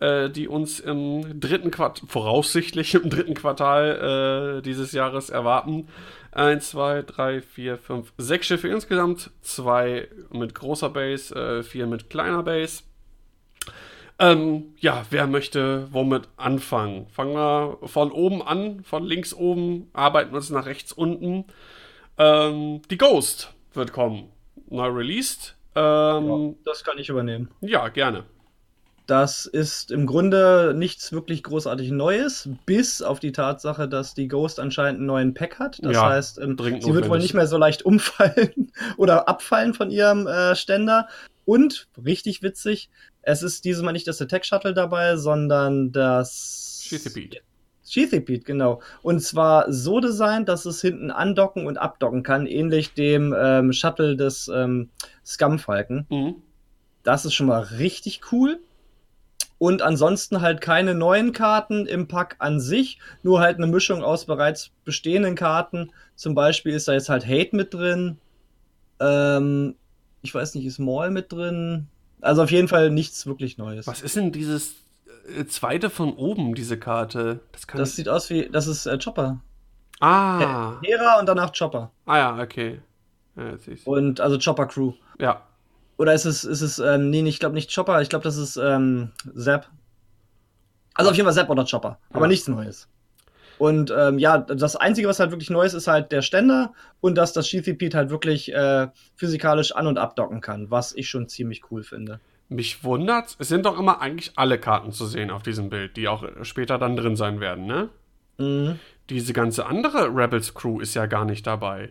äh, die uns im dritten Quartal, voraussichtlich im dritten Quartal äh, dieses Jahres erwarten. Eins, zwei, drei, vier, fünf, sechs Schiffe insgesamt. Zwei mit großer Base, äh, vier mit kleiner Base. Ähm, ja, wer möchte womit anfangen? Fangen wir von oben an, von links oben, arbeiten uns nach rechts unten. Ähm, die Ghost wird kommen. Neu released. Ähm, ja, das kann ich übernehmen. Ja, gerne. Das ist im Grunde nichts wirklich großartig Neues, bis auf die Tatsache, dass die Ghost anscheinend einen neuen Pack hat. Das ja, heißt, ähm, sie wird wohl nicht mehr so leicht umfallen [LAUGHS] oder abfallen von ihrem äh, Ständer. Und, richtig witzig, es ist dieses Mal nicht das Attack Shuttle dabei, sondern das. Sheathipede. Sheathipede, genau. Und zwar so designt, dass es hinten andocken und abdocken kann, ähnlich dem ähm, Shuttle des ähm, Scum-Falken. Mhm. Das ist schon mal richtig cool. Und ansonsten halt keine neuen Karten im Pack an sich, nur halt eine Mischung aus bereits bestehenden Karten. Zum Beispiel ist da jetzt halt Hate mit drin. Ähm, ich weiß nicht, ist Maul mit drin? Also auf jeden Fall nichts wirklich Neues. Was ist denn dieses zweite von oben, diese Karte? Das, das sieht aus wie, das ist äh, Chopper. Ah. Hera und danach Chopper. Ah ja, okay. Ja, und also Chopper Crew. Ja. Oder ist es, ist es, ähm, nee, ich glaube nicht Chopper, ich glaube, das ist ähm, Zap. Also auf jeden Fall Zap oder Chopper, aber ja. nichts Neues. Und ähm, ja, das Einzige, was halt wirklich neu ist, ist halt der Ständer und dass das Sheathipede halt wirklich äh, physikalisch an- und abdocken kann, was ich schon ziemlich cool finde. Mich wundert, es sind doch immer eigentlich alle Karten zu sehen auf diesem Bild, die auch später dann drin sein werden, ne? Mhm. Diese ganze andere Rebels Crew ist ja gar nicht dabei.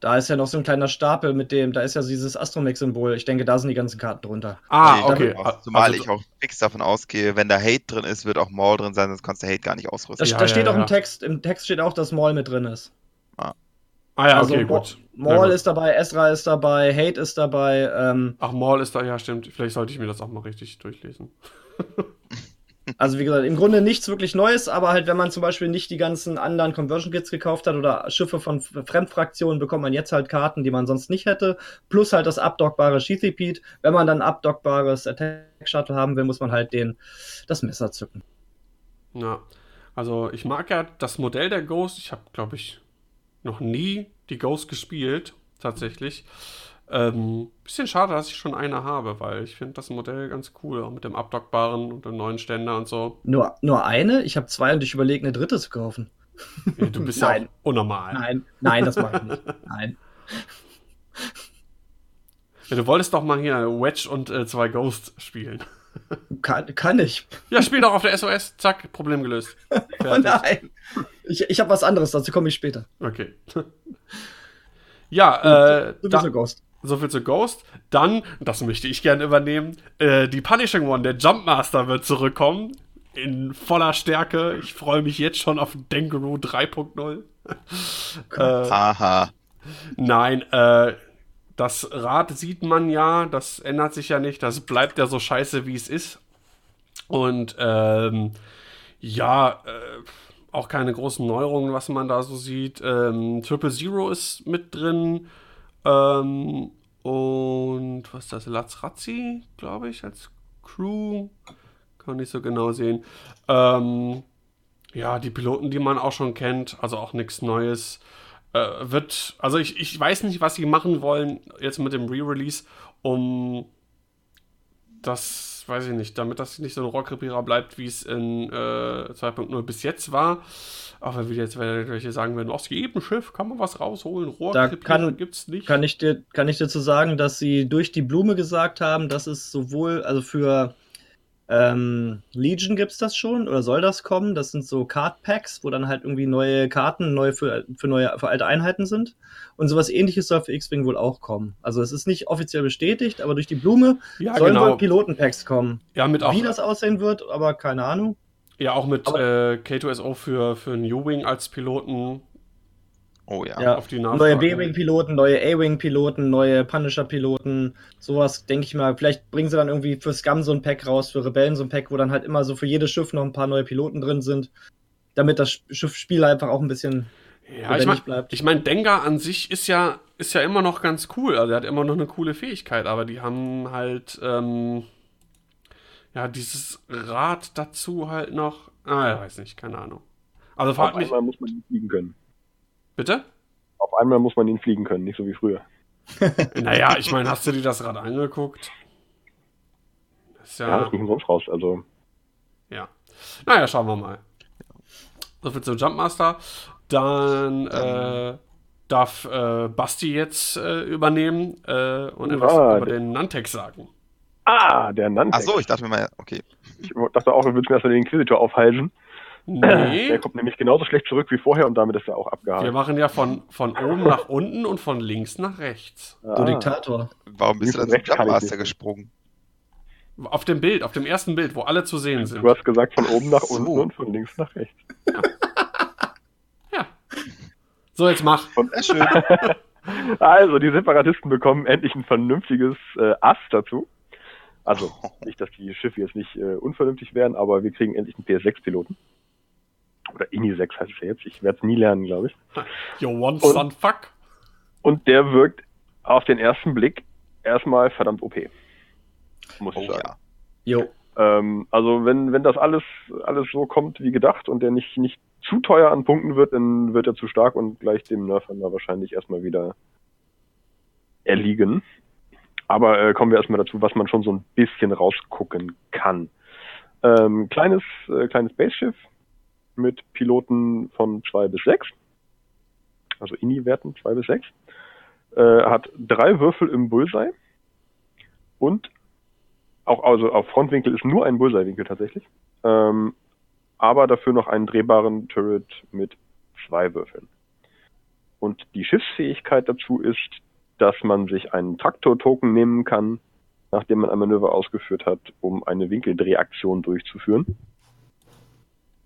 Da ist ja noch so ein kleiner Stapel mit dem, da ist ja dieses Astromech-Symbol. Ich denke, da sind die ganzen Karten drunter. Ah, Nee, okay. auch- Zumal Also- ich auch fix davon ausgehe, wenn da Hate drin ist, wird auch Maul drin sein, sonst kannst du Hate gar nicht ausrüsten. Da, Ja, da ja, steht auch ja. im Text, im Text steht auch, dass Maul mit drin ist. Ah ja, also okay, gut. Maul gut. ist dabei, Ezra ist dabei, Hate ist dabei. Ähm, Ach, Maul ist da, ja, stimmt. Vielleicht sollte ich mir das auch mal richtig durchlesen. [LAUGHS] also wie gesagt, im Grunde nichts wirklich Neues, aber halt, wenn man zum Beispiel nicht die ganzen anderen Conversion Kits gekauft hat oder Schiffe von Fremdfraktionen, bekommt man jetzt halt Karten, die man sonst nicht hätte. Plus halt das abdockbare Sheathipede. Wenn man dann abdockbares Attack Shuttle haben will, muss man halt den, das Messer zücken. Ja. Also, ich mag ja das Modell der Ghost. Ich habe, glaube ich, noch nie die Ghost gespielt, tatsächlich. Ähm, bisschen schade, dass ich schon eine habe, weil ich finde das Modell ganz cool, auch mit dem abdockbaren und dem neuen Ständer und so. Nur, nur eine? Ich habe zwei und ich überlege, eine dritte zu kaufen. Ja, Du bist ja unnormal. Nein, nein, das mache ich nicht. Nein. Ja, du wolltest doch mal hier Wedge und äh, zwei Ghost spielen. Kann, kann ich. Ja, spiel doch auf der SOS. Zack, Problem gelöst. [LAUGHS] Oh nein. Ich, ich habe was anderes, dazu komme ich später. Okay. [LAUGHS] ja, äh, Du da, bist ein Ghost. so viel zu Ghost. Dann, das möchte ich gerne übernehmen, äh, die Punishing One, der Jumpmaster wird zurückkommen. In voller Stärke. Ich freue mich jetzt schon auf Dengaroo 3.0. [LAUGHS] äh, Haha. Nein, äh, das Rad sieht man ja, das ändert sich ja nicht, das bleibt ja so scheiße, wie es ist. Und ähm, ja, äh, auch keine großen Neuerungen, was man da so sieht. Ähm, Triple Zero ist mit drin. Ähm, und was ist das? Lazrazzi, glaube ich, als Crew. Kann nicht so genau sehen. Ähm, ja, die Piloten, die man auch schon kennt, also auch nichts Neues. Äh, wird, also ich, ich weiß nicht, was sie machen wollen jetzt mit dem Re-Release, um das, weiß ich nicht, damit das nicht so ein Rohrkrepierer bleibt, wie es in äh, 2.0 bis jetzt war. Auch wenn wir jetzt welche sagen werden, aus jedem Schiff kann man was rausholen, Rohrkrepierer gibt's nicht. Kann ich, dir, kann ich dazu sagen, dass sie durch die Blume gesagt haben, dass es sowohl, also für ähm, Legion gibt es das schon oder soll das kommen? Das sind so Card Packs, wo dann halt irgendwie neue Karten neue für, für neue für alte Einheiten sind. Und sowas ähnliches soll für X-Wing wohl auch kommen. Also es ist nicht offiziell bestätigt, aber durch die Blume ja, sollen genau. wohl Pilotenpacks kommen. Ja, mit auch, Wie das aussehen wird, aber keine Ahnung. ja, auch mit Aber- äh, K2SO für, für New Wing als Piloten Oh ja. Ja. auf die Neue. B-Wing-Piloten, neue A-Wing-Piloten, neue Punisher-Piloten, sowas, denke ich mal. Vielleicht bringen sie dann irgendwie für Scum so ein Pack raus, für Rebellen so ein Pack, wo dann halt immer so für jedes Schiff noch ein paar neue Piloten drin sind, damit das Schiffsspiel einfach auch ein bisschen Ja, ich meine, bleibt. ich mein, Dengar an sich ist ja, ist ja immer noch ganz cool. Also er hat immer noch eine coole Fähigkeit, aber die haben halt, ähm, ja, dieses Rad dazu halt noch. Ah, ich weiß nicht, keine Ahnung. Also Auf fragt mich. einmal muss man fliegen können. Bitte? Auf einmal muss man ihn fliegen können, nicht so wie früher. [LAUGHS] Naja, ich meine, hast du dir das Rad angeguckt? Das ist Ja, ja. das ist nicht umsonst raus. Also, Ja. Naja, schauen wir mal. Soviel zum Jumpmaster. Dann äh, darf äh, Basti jetzt äh, übernehmen äh, und etwas Ah, über der- den Nantex sagen. ah, der Nantex. Ach so, ich dachte mir mal, okay. Ich dachte auch, wir würden erstmal den Inquisitor aufhalsen. Nee, Der kommt nämlich genauso schlecht zurück wie vorher und damit ist er auch wir abgehakt. machen ja von, von oben nach unten und von links nach rechts. Du Ah. Diktator. Warum bist du dann zum Jumpmaster nicht. gesprungen? Auf dem Bild, auf dem ersten Bild, wo alle zu sehen sind. Du hast gesagt von oben nach So. unten und von links nach rechts. Ja. So, jetzt mach. Schön. [LAUGHS] Also, die Separatisten bekommen endlich ein vernünftiges äh, Ass dazu. Also, [LAUGHS] nicht, dass die Schiffe jetzt nicht äh, unvernünftig wären, aber wir kriegen endlich einen PS6-Piloten. Oder INI 6 heißt es ja jetzt. Ich werde es nie lernen, glaube ich. [LAUGHS] You want Und- fuck? Und der wirkt auf den ersten Blick erstmal verdammt OP. Muss Oh ich sagen. ja. Jo. Ähm, also wenn, wenn das alles, alles so kommt wie gedacht und der nicht, nicht zu teuer an Punkten wird, dann wird er zu stark und gleich dem Nerfer da wahrscheinlich erstmal wieder erliegen. Aber äh, kommen wir erstmal dazu, was man schon so ein bisschen rausgucken kann. Ähm, kleines, äh, kleines Spaceschiff mit Piloten von zwei bis sechs, also INI-Werten zwei bis sechs, äh, hat drei Würfel im Bullseye und auch also auf Frontwinkel ist nur ein Bullseye-Winkel tatsächlich. Ähm, aber dafür noch einen drehbaren Turret mit zwei Würfeln. Und die Schiffsfähigkeit dazu ist, dass man sich einen Traktor-Token nehmen kann, nachdem man ein Manöver ausgeführt hat, um eine Winkeldrehaktion durchzuführen.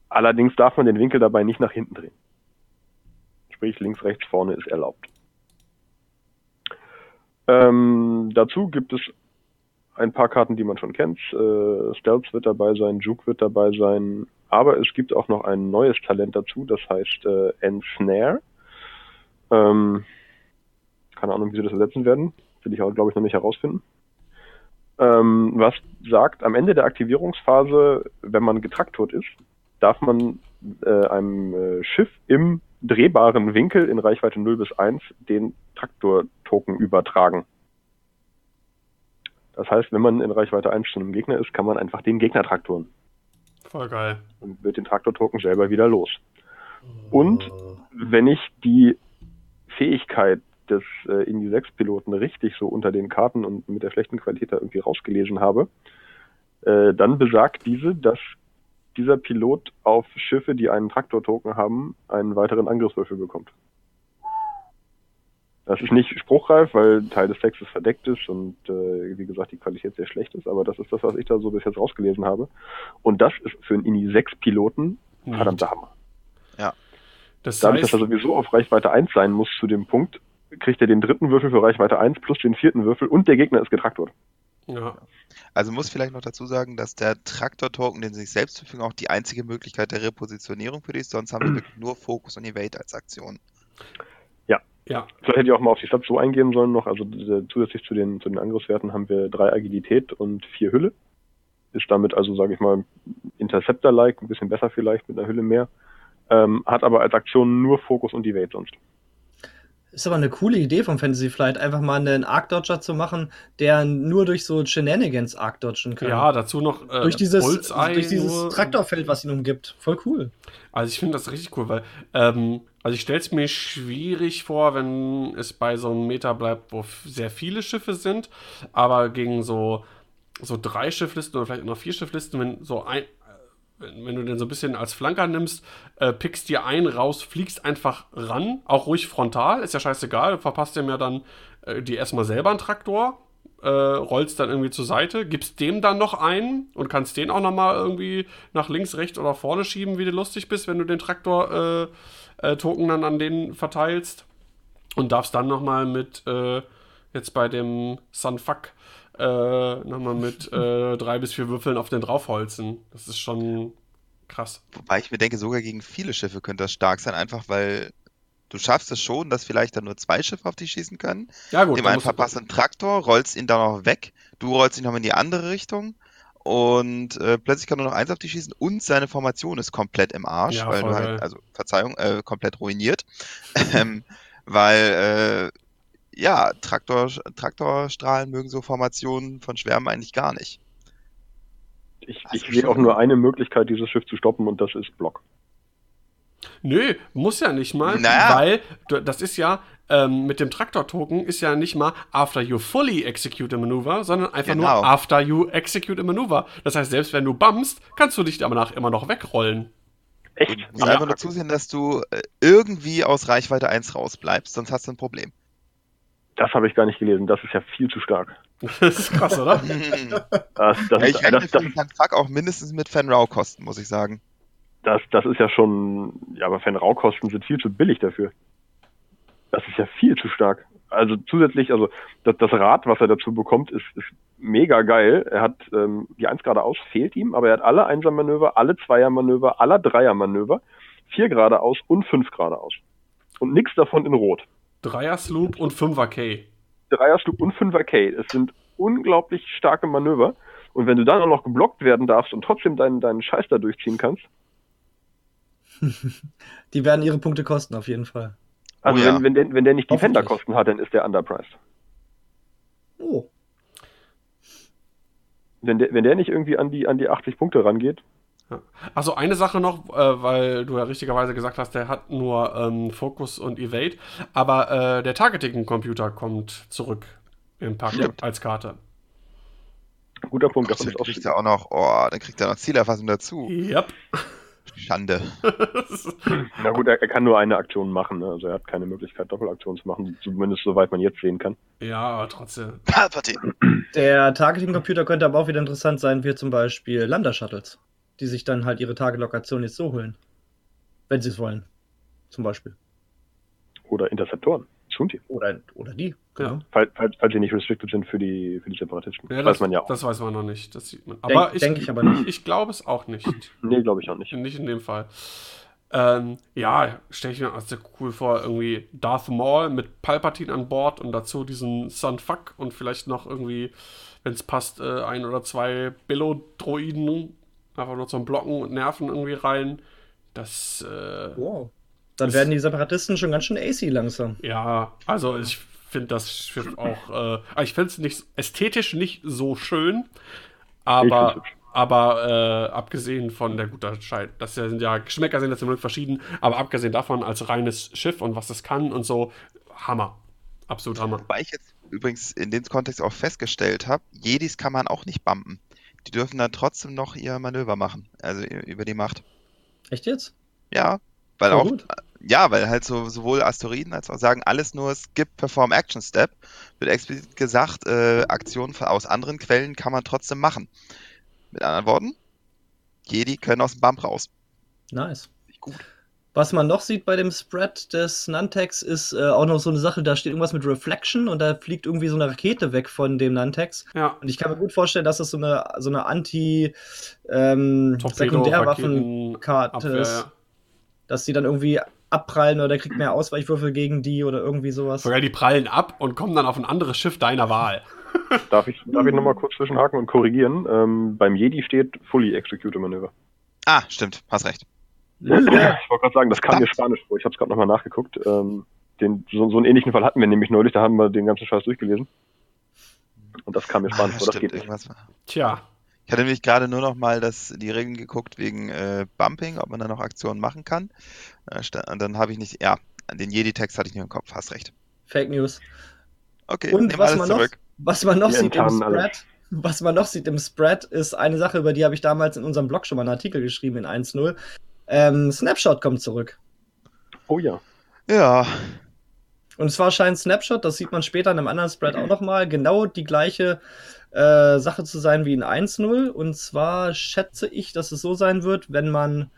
Allerdings darf man den Winkel dabei nicht nach hinten drehen. Sprich, links, rechts, vorne ist erlaubt. Ähm, dazu gibt es ein paar Karten, die man schon kennt. Äh, Stealth wird dabei sein, Juke wird dabei sein, aber es gibt auch noch ein neues Talent dazu, das heißt äh, Ensnare. Ähm, keine Ahnung, wie sie das ersetzen werden. Will ich auch, glaube ich, noch nicht herausfinden. Ähm, was sagt, am Ende der Aktivierungsphase, wenn man getraktort ist, darf man äh, einem äh, Schiff im drehbaren Winkel in Reichweite 0 bis 1 den Traktor-Token übertragen. Das heißt, wenn man in Reichweite 1 zu einem Gegner ist, kann man einfach den Gegner traktoren. Voll geil. Und wird den Traktor-Token selber wieder los. Und wenn ich die Fähigkeit des äh, Indie 6 Piloten richtig so unter den Karten und mit der schlechten Qualität da irgendwie rausgelesen habe, äh, dann besagt diese, dass dieser Pilot auf Schiffe, die einen Traktor-Token haben, einen weiteren Angriffswürfel bekommt. Das ist nicht spruchreif, weil Teil des Textes verdeckt ist und äh, wie gesagt die Qualität sehr schlecht ist, aber das ist das, was ich da so bis jetzt rausgelesen habe. Und das ist für einen INI 6 Piloten verdammter Hammer. Ja. Das Dadurch, heißt, dass er sowieso auf Reichweite 1 sein muss zu dem Punkt, kriegt er den dritten Würfel für Reichweite 1 plus den vierten Würfel und der Gegner ist getraktort. ja, Also muss vielleicht noch dazu sagen, dass der Traktor-Token, den sie sich selbst verfügen, auch die einzige Möglichkeit der Repositionierung für die ist. Sonst haben sie [CLEARS THROAT] wirklich nur Fokus und Evade als Aktion. ja, Vielleicht hätte ich auch mal auf die Stats so eingehen sollen noch. Also zusätzlich zu den, zu den Angriffswerten haben wir drei Agilität und vier Hülle. Ist damit also, sage ich mal, Interceptor-like, ein bisschen besser vielleicht mit einer Hülle mehr. Ähm, hat aber als Aktion nur Fokus und Evade sonst. Ist aber eine coole Idee vom Fantasy Flight, einfach mal einen Arc Dodger zu machen, der nur durch so Shenanigans Arc dodgen kann. ja, dazu noch äh, durch dieses, Bullseye durch dieses nur. Traktorfeld, was ihn umgibt. Voll cool. Also ich finde das richtig cool, weil, ähm, also ich stelle es mir schwierig vor, wenn es bei so einem Meta bleibt, wo sehr viele Schiffe sind, aber gegen so, so drei Schifflisten oder vielleicht noch vier Schifflisten, wenn so ein, wenn, du den so ein bisschen als Flanker nimmst, äh, pickst dir einen raus, fliegst einfach ran, auch ruhig frontal, ist ja scheißegal, verpasst dem ja dann äh, die erstmal selber einen Traktor, äh, rollst dann irgendwie zur Seite, gibst dem dann noch einen und kannst den auch nochmal irgendwie nach links, rechts oder vorne schieben, wie du lustig bist, wenn du den Traktor-Token äh, äh, dann an den verteilst. Und darfst dann nochmal mit, äh, jetzt bei dem Sunfuck, äh, nochmal mit äh, drei bis vier Würfeln auf den draufholzen. Das ist schon krass. Wobei ich mir denke, sogar gegen viele Schiffe könnte das stark sein, einfach weil du schaffst es schon, dass vielleicht dann nur zwei Schiffe auf dich schießen können. Ja, gut. Dem einen verpasst einen Traktor, rollst ihn dann noch weg, du rollst ihn noch in die andere Richtung und äh, plötzlich kann nur noch eins auf dich schießen und seine Formation ist komplett im Arsch, Ja, weil du halt, also Verzeihung, äh, komplett ruiniert, [LAUGHS] ähm, weil äh, ja, Traktor, Traktorstrahlen mögen so Formationen von Schwärmen eigentlich gar nicht. Ich, ich sehe auch nur eine Möglichkeit, dieses Schiff zu stoppen und das ist Block. Nö, muss ja nicht mal, Naja. weil das ist ja ähm, mit dem Traktor-Token ist ja nicht mal after you fully execute a maneuver, sondern einfach Genau. nur after you execute a maneuver. Das heißt, selbst wenn du bummst, kannst du dich danach immer noch wegrollen. Echt? Du musst einfach nur zusehen, dass du äh, irgendwie aus Reichweite 1 rausbleibst, sonst hast du ein Problem. Das habe ich gar nicht gelesen. Das ist ja viel zu stark. Das ist krass, oder? [LAUGHS] Das, das, Ja, ich ist, rechne das, für das, den Fuck auch mindestens mit Fan Rao kosten, muss ich sagen. das, das ist ja schon, ja, aber Fan-Raukosten sind viel zu billig dafür. Das ist ja viel zu stark. Also zusätzlich, also das, das Rad, was er dazu bekommt, ist, ist mega geil. Er hat ähm, die 1 geradeaus fehlt ihm, aber er hat alle Einser-Manöver, alle Zweier-Manöver, alle Dreier-Manöver, vier geradeaus und fünf geradeaus. Und nichts davon in Rot. Dreier-Sloop und Fünfer-K. Dreier-Slug und Fünfer-K. Es sind unglaublich starke Manöver. Und wenn du dann auch noch geblockt werden darfst und trotzdem deinen, deinen Scheiß da durchziehen kannst, [LAUGHS] Die werden ihre Punkte kosten, auf jeden Fall. also Oh ja. wenn, wenn, der, wenn der nicht. Defender-Kosten hat, dann ist der underpriced. Oh. Wenn der, wenn der nicht irgendwie an die, an die 80 Punkte rangeht, Also eine Sache noch, äh, weil du ja richtigerweise gesagt hast, der hat nur ähm, Focus und Evade, aber äh, der Targeting-Computer kommt zurück im Pack Stimmt. als Karte. guter Punkt, Ach, ist kriegt auch er auch noch, oh, dann kriegt er noch Zielerfassung dazu. Yep. Schande. [LAUGHS] Na gut, er, er kann nur eine Aktion machen, ne? also er hat keine Möglichkeit, Doppelaktionen zu machen, zumindest soweit man jetzt sehen kann. ja, aber trotzdem. Der Targeting-Computer könnte aber auch wieder interessant sein, wie zum Beispiel Lambda-Shuttles, die sich dann halt ihre Target-Lokation jetzt so holen. Wenn sie es wollen. Zum Beispiel. Oder Interceptoren, Sunti, Oder, oder die. genau. Ja. falls, falls, falls sie nicht restricted sind für die, für die Separatisten. Ja, weiß das, man ja auch. Das weiß man noch nicht. Das sieht man. Aber Denk, ich, denk ich aber nicht. ich glaube es auch nicht. Nee, glaube ich auch nicht. Nicht in dem Fall. Ähm, ja, stelle ich mir auch sehr cool vor, irgendwie Darth Maul mit Palpatine an Bord und dazu diesen Sun Fuck und vielleicht noch irgendwie, wenn es passt, äh, ein oder zwei Billo-Droiden einfach nur zum Blocken und Nerven irgendwie rein. Das, äh, Wow. Dann werden die Separatisten schon ganz schön AC langsam. ja, also ich finde das Schiff auch, äh, ich finde es nicht ästhetisch nicht so schön, aber, aber äh, abgesehen von der guter Scheit, das sind ja Geschmäcker sind jetzt im Glück verschieden, aber abgesehen davon als reines Schiff und was es kann und so, Hammer, absolut Hammer. Wobei ich jetzt übrigens in dem Kontext auch festgestellt habe, Jedis kann man auch nicht bumpen. Die dürfen dann trotzdem noch ihr Manöver machen, also über die Macht. Echt jetzt? Ja, weil Voll auch, gut. ja, weil halt so sowohl Asteroiden als auch sagen, alles nur Skip, Perform, Action Step, wird explizit gesagt, äh, Aktionen aus anderen Quellen kann man trotzdem machen. Mit anderen Worten, Jedi können aus dem Bump raus. Nice. Gut. Was man noch sieht bei dem Spread des Nantex ist äh, auch noch so eine Sache, da steht irgendwas mit Reflection und da fliegt irgendwie so eine Rakete weg von dem Nantex. Ja, Und ich kann mir gut vorstellen, dass das so eine, so eine Anti- ähm, ist. ja. Dass die dann irgendwie abprallen oder der kriegt mehr Ausweichwürfel gegen die oder irgendwie sowas. Sogar die prallen ab und kommen dann auf ein anderes Schiff deiner Wahl. [LAUGHS] Darf ich, darf ich nochmal kurz zwischenhaken und korrigieren? Ähm, beim Jedi steht Fully Execute Manöver. Ah, stimmt, hast recht. Ich wollte gerade sagen, das kam mir Spanisch vor. Ich habe es gerade nochmal nachgeguckt. Ähm, den, so, so einen ähnlichen Fall hatten wir nämlich neulich. Da haben wir den ganzen Scheiß durchgelesen. Und das kam mir Ah, Spanisch vor. Das stimmt, geht nicht. irgendwas. Tja, Ich hatte nämlich gerade nur noch mal das, die Regeln geguckt wegen äh, Bumping, ob man da noch Aktionen machen kann. Äh, und dann habe ich nicht, ja, den Jedi-Text hatte ich nicht im Kopf, hast recht. Fake News. Okay, Und nehmen was alles man, noch, zurück. was man noch Wir sieht im. Spread, was man noch sieht im Spread, ist eine Sache, über die habe ich damals in unserem Blog schon mal einen Artikel geschrieben in 1.0. Ähm, Snapshot kommt zurück. Oh ja. Ja, Und zwar scheint Snapshot, das sieht man später in einem anderen Spread auch nochmal, genau die gleiche äh, Sache zu sein wie in 1.0. Und zwar schätze ich, dass es so sein wird, wenn man,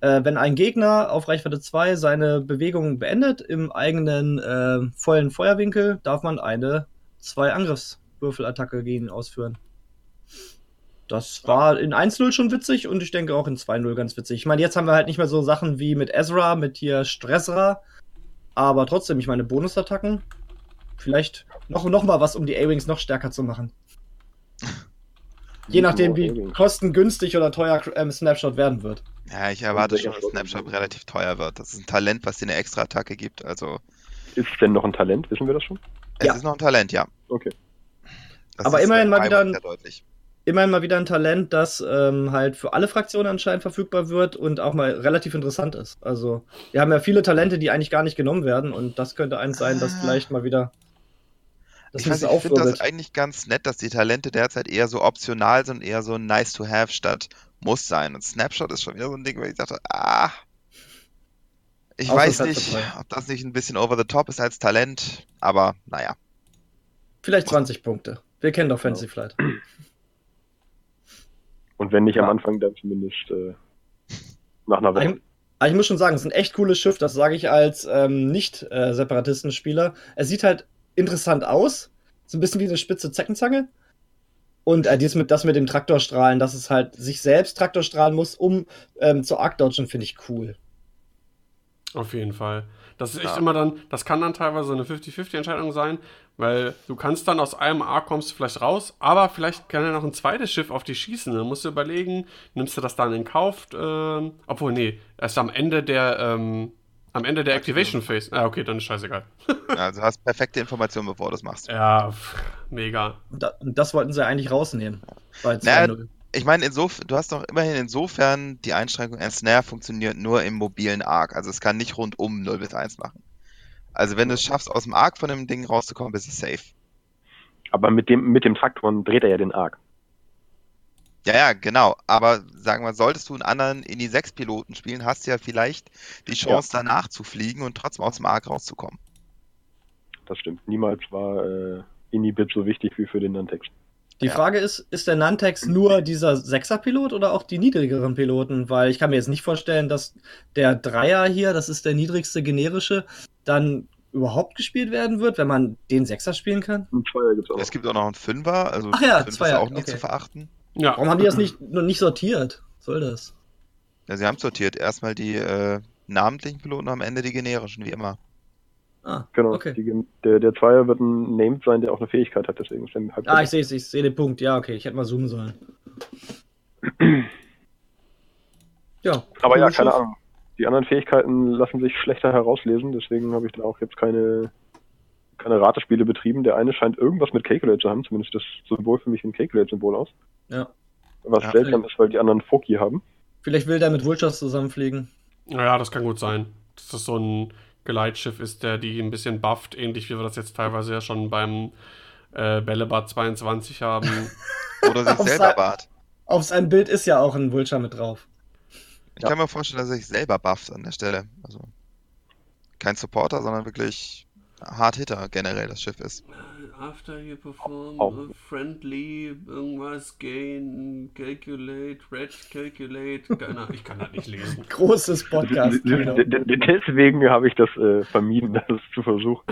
äh, wenn ein Gegner auf Reichweite 2 seine Bewegung beendet im eigenen äh, vollen Feuerwinkel, darf man eine 2 Angriffswürfelattacke gegen ihn ausführen. Das war in 1.0 schon witzig und ich denke auch in 2.0 ganz witzig. Ich meine, jetzt haben wir halt nicht mehr so Sachen wie mit Ezra, mit hier Stressra, aber trotzdem, ich meine, Bonusattacken. Vielleicht noch, noch mal was, um die A-Wings noch stärker zu machen. Je nachdem, wie kostengünstig oder teuer ähm, Snapshot werden wird. ja, ich erwarte schon, dass Snapshot relativ teuer wird. Das ist ein Talent, was dir eine extra Attacke gibt. Also, Ist denn noch ein Talent? Wissen wir das schon? es Ja. ist noch ein Talent, ja. Okay. Das Aber ist immerhin mal wieder ein- sehr deutlich. Immerhin mal wieder ein Talent, das ähm, halt für alle Fraktionen anscheinend verfügbar wird und auch mal relativ interessant ist. Also, wir haben ja viele Talente, die eigentlich gar nicht genommen werden und das könnte eins sein, das Ah. vielleicht mal wieder. Das ich weiß, ich finde das eigentlich ganz nett, dass die Talente derzeit eher so optional sind, eher so nice to have statt muss sein. Und Snapshot ist schon wieder so ein Ding, wo ich dachte, ah, ich Außer weiß nicht, ob das nicht ein bisschen over the top ist als Talent, aber naja. Vielleicht 20 Punkte. Wir kennen doch Fantasy Flight. [CLEARS THROAT] Und wenn nicht am Ja. Anfang, dann zumindest äh, nach einer Woche. Ich, aber ich muss schon sagen, es ist ein echt cooles Schiff, das sage ich als ähm, Nicht-Separatistenspieler. es sieht halt interessant aus. So ein bisschen wie eine spitze Zeckenzange. Und äh, dies mit, das mit dem Traktorstrahlen, dass es halt sich selbst Traktorstrahlen muss, um ähm, zu arc-dodgen, finde ich cool. Auf jeden Fall. Das ist echt Ja. immer dann, das kann dann teilweise eine 50-50-Entscheidung sein, weil du kannst dann aus einem A kommst du vielleicht raus, aber vielleicht kann ja noch ein zweites Schiff auf dich schießen. Dann musst du überlegen, nimmst du das dann in Kauf, ähm, obwohl, nee, erst am Ende der, ähm, am Ende der Activation Phase. Ah, okay, dann ist scheißegal. [LAUGHS] Also du hast perfekte Informationen, bevor du es machst. Ja, pff, mega. Und, da, das wollten sie eigentlich rausnehmen. Bei Naja, 2-0. Ich meine, insofern, du hast doch immerhin insofern die Einschränkung, ein Snare funktioniert nur im mobilen Arc. Also es kann nicht rundum 0 bis 1 machen. Also wenn du es schaffst, aus dem Arc von dem Ding rauszukommen, bist du safe. Aber mit dem, mit dem Traktoren dreht er ja den Arc. Ja, ja, genau. Aber sagen wir, solltest du einen anderen Indy 6 Piloten spielen, hast du ja vielleicht die Chance, danach zu fliegen und trotzdem aus dem Arc rauszukommen. Das stimmt. Niemals war äh, Inibit so wichtig wie für den Nantex. Die Ja. Frage ist, ist der Nantex nur dieser Sechser-Pilot oder auch die niedrigeren Piloten? Weil ich kann mir jetzt nicht vorstellen, dass der Dreier hier, das ist der niedrigste generische, dann überhaupt gespielt werden wird, wenn man den Sechser spielen kann. Ein Zweier gibt's auch. Es gibt auch noch einen Fünfer, also Ach ja, Fünf Zweier, ist auch nicht okay. zu verachten. Ja. Warum haben die das nicht, noch nicht sortiert? Soll das? Ja, sie haben sortiert. Erstmal die äh, namentlichen Piloten, am Ende die generischen, wie immer. Ah, Genau. okay. Die, der, der Zweier wird ein Named sein, der auch eine Fähigkeit hat, deswegen ist halb Ah, ich sehe es, ich sehe den Punkt. Ja, okay, ich hätte mal zoomen sollen. ja. Aber ja, keine. Ahnung. Die anderen Fähigkeiten lassen sich schlechter herauslesen, deswegen habe ich da auch jetzt keine, keine Ratespiele betrieben. Der eine scheint irgendwas mit Calculate zu haben, zumindest das Symbol für mich ein Calculate-Symbol aus. Ja. Was Ja. seltsam ist, weil die anderen Foki haben. Vielleicht will der mit Vultures zusammenfliegen. Ja, das kann gut sein. Dass das so ein Geleitschiff ist, der die ein bisschen bufft, ähnlich wie wir das jetzt teilweise ja schon beim äh, Bällebad 22 haben. [LAUGHS] Oder sich selber Seite- bart. Auf seinem Bild ist ja auch ein Vulture mit drauf. Ich Ja. kann mir vorstellen, dass er sich selber bufft an der Stelle. Also kein Supporter, sondern wirklich Hard-Hitter generell das Schiff ist. After you perform a friendly, irgendwas, gain, calculate, red, calculate. Keine Ahnung, ich kann das nicht lesen. [LAUGHS] Großes Podcast. D- Deswegen habe ich das äh, vermieden, [LAUGHS] das zu versuchen.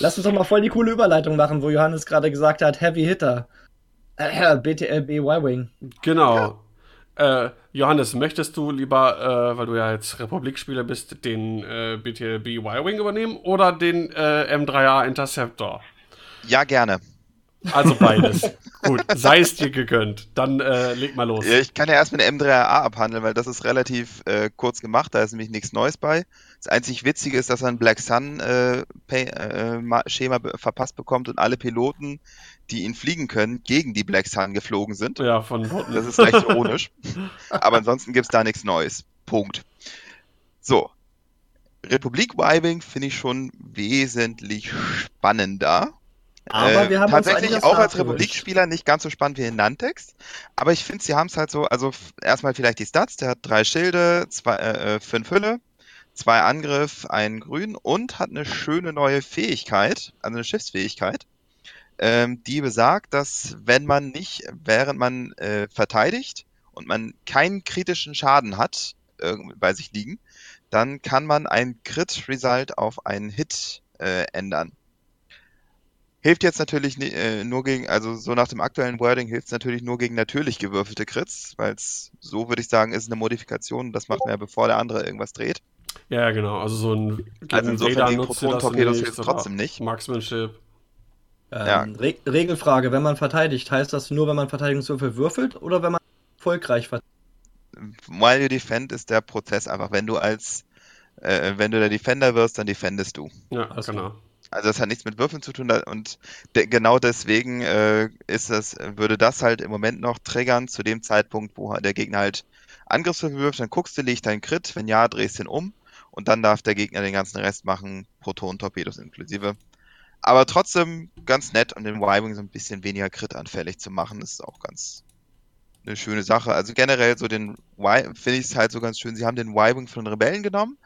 Lass uns doch mal voll die coole Überleitung machen, wo Johannes gerade gesagt hat, Heavy Hitter. Äh, BTLB Y-Wing. Genau. Äh, Johannes, möchtest du lieber, äh, weil du ja jetzt Republikspieler bist, den äh, BTLB Y-Wing übernehmen oder den äh, M3A Interceptor? Ja, gerne. Also beides. [LAUGHS] Gut, sei es dir gegönnt. Dann äh, leg mal los. Ich kann ja erst mit dem M3A abhandeln, weil das ist relativ äh, kurz gemacht, da ist nämlich nichts Neues bei. Das einzig Witzige ist, dass er ein Black Sun Pay, Ma- Schema be- verpasst bekommt und alle Piloten, die ihn fliegen können, gegen die Black Sun geflogen sind. Ja, von Botten. [LAUGHS] Das ist recht ironisch. Aber ansonsten gibt's da nichts Neues. Punkt. So. Republik Y-Wing finde ich schon wesentlich spannender. Aber Äh, wir haben tatsächlich auch als. Republikspieler nicht ganz so spannend wie in Nantex. Aber ich finde, sie haben es halt so, also erstmal vielleicht die Stats, der hat drei Schilde, zwei, äh, äh, fünf Hülle, zwei Angriff, einen Grün und hat eine schöne neue Fähigkeit, also eine Schiffsfähigkeit, ähm, die besagt, dass wenn man nicht, während man äh, verteidigt und man keinen kritischen Schaden hat äh, bei sich liegen, dann kann man ein Crit-Result auf einen Hit äh, ändern. Hilft jetzt natürlich äh, nur gegen, also so nach dem aktuellen Wording hilft es natürlich nur gegen natürlich gewürfelte Crits, weil es, so würde ich sagen, ist eine Modifikation. Das macht man ja, bevor der andere irgendwas dreht. Ja, genau. Also so ein gegen Also insofern Vader gegen Proton-Torpedos oder trotzdem nicht. Marksmanship. Ähm, Ja. Re Regelfrage, wenn man verteidigt, heißt das nur, wenn man Verteidigungswürfel würfelt oder wenn man erfolgreich verteidigt? While you defend ist der Prozess einfach, wenn du als, äh, wenn du der Defender wirst, dann defendest du. Ja, Alles genau. Also das hat nichts mit Würfeln zu tun da- und de genau deswegen äh, ist das, würde das halt im Moment noch triggern zu dem Zeitpunkt, wo der Gegner halt Angriffswürfel wirft, dann guckst du, liegt dein Crit, wenn ja, drehst den um und dann darf der Gegner den ganzen Rest machen, Proton-Torpedos inklusive. Aber trotzdem ganz nett, um den Y-Wing so ein bisschen weniger Crit anfällig zu machen, das ist auch ganz eine schöne Sache. Also generell so den Y, finde ich es halt so ganz schön, sie haben den Y-Wing von den Rebellen genommen,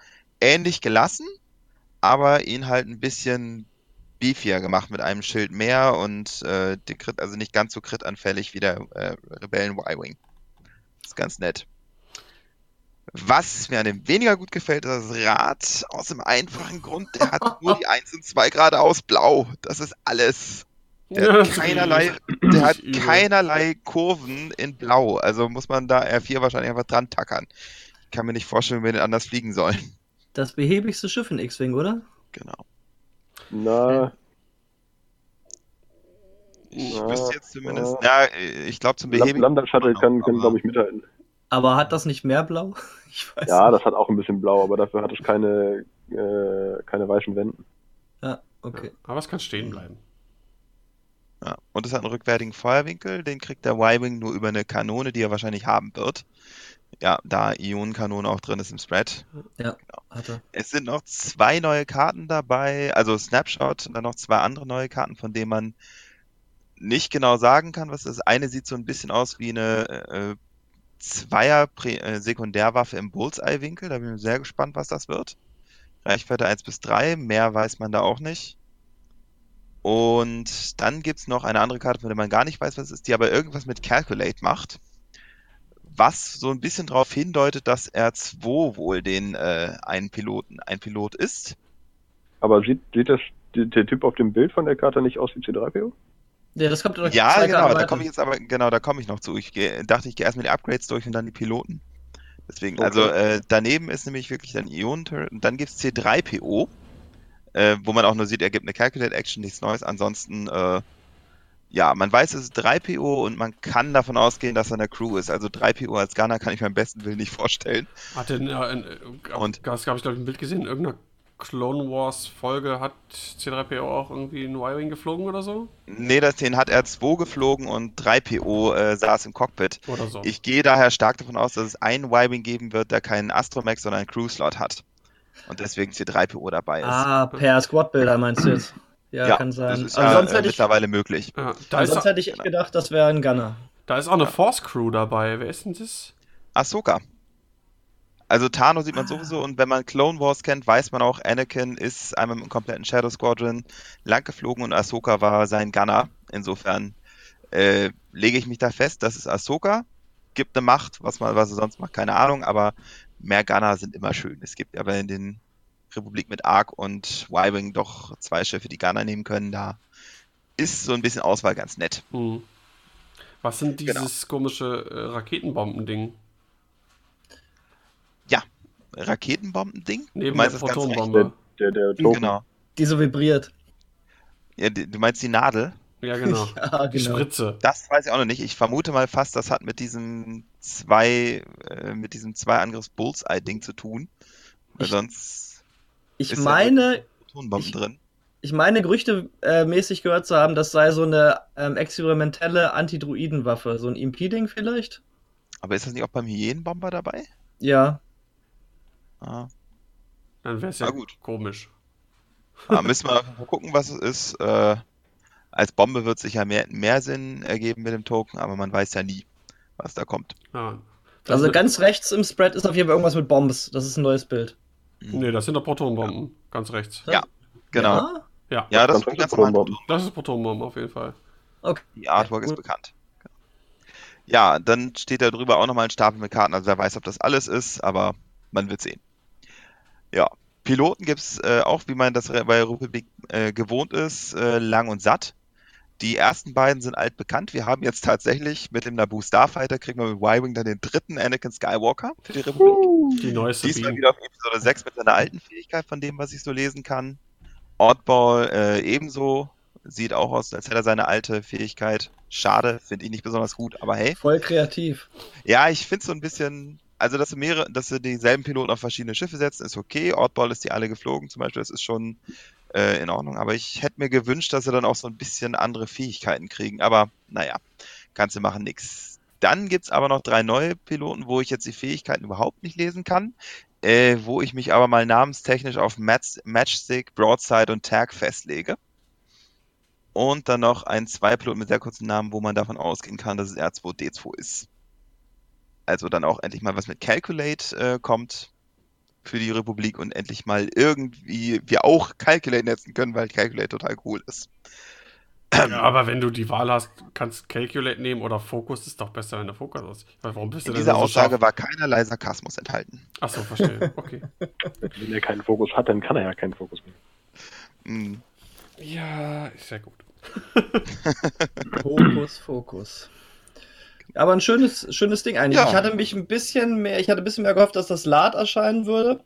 ähnlich gelassen, aber ihn halt ein bisschen beefier gemacht mit einem Schild mehr und äh, den Crit, also nicht ganz so Crit-anfällig wie der äh, Rebellen Y-Wing. Ist ganz nett. Was mir an dem weniger gut gefällt, ist das Rad aus dem einfachen Grund, der hat [LAUGHS] nur die 1 und 2 geradeaus blau. Das ist alles. Der hat keinerlei, der hat [CLEARS THROAT] keinerlei Kurven in blau. Also muss man da R4 wahrscheinlich einfach dran tackern. Ich kann mir nicht vorstellen, wie wir den anders fliegen sollen. Das behäbigste Schiff in X-Wing, oder? Genau. Na, Ich Ja, wüsste jetzt zumindest, ja. ja, ich glaube zum Beheben. Lambda Shuttle kann, kann glaube ich, mithalten. Aber hat das nicht mehr blau? [LAUGHS] Ich weiß Ja, nicht. das hat auch ein bisschen blau, aber dafür hat es keine, äh, keine weißen Wänden. Ja, okay. Aber es kann stehen bleiben. Ja. Und es hat einen rückwärtigen Feuerwinkel, den kriegt der Y-Wing nur über eine Kanone, die er wahrscheinlich haben wird. Ja, da Ionenkanone auch drin ist im Spread. Hat er. Es sind noch zwei neue Karten dabei, also Snapshot und dann noch zwei andere neue Karten, von denen man nicht genau sagen kann, was das ist. Eine sieht so ein bisschen aus wie eine äh, Zweier-Sekundärwaffe im Bullseye-Winkel. Da bin ich sehr gespannt, was das wird. Reichweite 1 bis 3, mehr weiß man da auch nicht. Und dann gibt es noch eine andere Karte, von der man gar nicht weiß, was es ist, die aber irgendwas mit Calculate macht. Was so ein bisschen darauf hindeutet, dass R2 wohl den äh, einen Piloten, ein Pilot ist. Aber sieht, sieht das der Typ auf dem Bild von der Karte nicht aus wie C3PO? Ja, das kommt Ja, zwei genau, da komme ich jetzt aber, genau, da komme ich noch zu. Ich geh, dachte, ich gehe erstmal die Upgrades durch und dann die Piloten. Deswegen, Okay. also äh, daneben ist nämlich wirklich dann Ionen-Turret und dann gibt es C3PO, äh, wo man auch nur sieht, er gibt eine Calculate Action, nichts Neues. Ansonsten, äh, ja, man weiß, es ist 3PO und man kann davon ausgehen, dass er in der Crew ist. Also 3PO als Gunner kann ich mir am besten Willen nicht vorstellen. Hat den, äh, äh, Und- und das habe ich glaube ich ein Bild gesehen, in irgendeiner Clone Wars Folge hat C3PO auch irgendwie ein Y-Wing geflogen oder so? Nee, das, den hat R2 geflogen und 3PO äh, saß im Cockpit. Oder so. Ich gehe daher stark davon aus, dass es einen Y-Wing geben wird, der keinen Astromax, sondern einen Crew-Slot hat. Und deswegen C3PO dabei ist. Ah, per Squad-Bilder meinst du jetzt? Ja, kann sein. Das ist also ja sonst äh, hätte ich, mittlerweile möglich. ja, da, also ist, sonst hätte ich echt gedacht, das wäre ein Gunner. da ist auch eine Force Crew dabei. Wer ist denn das? Ahsoka. Also Tano sieht Ah. man sowieso und wenn man Clone Wars kennt, weiß man auch, Anakin ist einmal mit dem kompletten Shadow Squadron langgeflogen und Ahsoka war sein Gunner. Insofern äh, lege ich mich da fest, das ist Ahsoka. Gibt eine Macht, was man, was er sonst macht, keine Ahnung, aber mehr Gunner sind immer schön. Es gibt aber in den Republik mit Ark und Y-Wing doch zwei Schiffe, die Gunner nehmen können. Da ist so ein bisschen Auswahl ganz nett. Hm. Was sind Genau. dieses komische äh, Raketenbomben-Ding? Raketenbomben-Ding? Neben Du meinst der das ganz. Der, der rechts? Token. Genau. Die so vibriert. Ja, die- du meinst die Nadel? Ja, genau. [LAUGHS] Ja, Die genau. Spritze. Das weiß ich auch noch nicht. Ich vermute mal fast, das hat mit diesem zwei, äh, mit diesem zwei Angriffs Bullseye Ding zu tun. Weil Ich- sonst Ich Ist ja meine, Tonbomben Ich- drin. ich meine, Gerüchte äh, mäßig gehört zu haben, das sei so eine ähm, experimentelle Antidruidenwaffe. So ein Impeding vielleicht? Aber ist das nicht auch beim Hyänenbomber dabei? Ja. Ah. Dann wäre es ja Na gut. komisch. Da müssen wir mal gucken, was es ist. Äh, als Bombe wird sicher mehr, mehr Sinn ergeben mit dem Token, aber man weiß ja nie, was da kommt. Ja. Also Das- ganz rechts im Spread ist auf jeden Fall irgendwas mit Bombs. Das ist ein neues Bild. Nee, das sind doch Protonenbomben. Ganz rechts. Ja. Genau. Ja? Ja, Ja, das Ganz ist ganz Proton- normal. das ist Protonenbomben auf jeden Fall. Okay. Die Artwork ist bekannt. Ja, dann steht da drüber auch nochmal ein Stapel mit Karten. Also wer weiß, ob das alles ist, aber man wird sehen. Ja, Piloten gibt es äh, auch, wie man das bei Republik äh, gewohnt ist, äh, lang und satt. Die ersten beiden sind altbekannt. Wir haben jetzt tatsächlich mit dem Naboo Starfighter, kriegen wir mit Y-Wing dann den dritten Anakin Skywalker für die Republik. Die neueste Diesmal Beam. wieder auf Episode 6 mit seiner alten Fähigkeit, von dem, was ich so lesen kann. Oddball äh, ebenso. Sieht auch aus, als hätte er seine alte Fähigkeit. Schade, finde ich nicht besonders gut, aber hey. Voll kreativ. Ja, ich finde so ein bisschen, also dass sie mehrere, dass sie dieselben Piloten auf verschiedene Schiffe setzen, ist okay. Oddball ist die alle geflogen, zum Beispiel, das ist schon äh, in Ordnung. Aber ich hätte mir gewünscht, dass sie dann auch so ein bisschen andere Fähigkeiten kriegen. Aber naja, kannst du machen, nix. Dann gibt's aber noch drei neue Piloten, wo ich jetzt die Fähigkeiten überhaupt nicht lesen kann. Äh, wo ich mich aber mal namenstechnisch auf Match, Matchstick, Broadside und Tag festlege. Und dann noch ein Zwei-Pilot mit sehr kurzen Namen, wo man davon ausgehen kann, dass es R2D2 ist. Also dann auch endlich mal was mit Calculate äh, kommt für die Republik und endlich mal irgendwie wir auch Calculate netzen können, weil Calculate total cool ist. Ja, aber wenn du die Wahl hast, kannst Calculate nehmen oder Focus, ist doch besser, wenn der Fokus ist. Weil Warum bist du In dieser so Aussage scharf? war keinerlei Sarkasmus enthalten. Achso, verstehe. Okay. [LAUGHS] Wenn er keinen Fokus hat, dann kann er ja keinen Fokus mehr. Hm. ja, ist ja gut. [LAUGHS] Fokus, Fokus. Aber ein schönes, schönes Ding eigentlich. Ja. Ich hatte mich ein bisschen mehr, ich hatte ein bisschen mehr gehofft, dass das Lad erscheinen würde.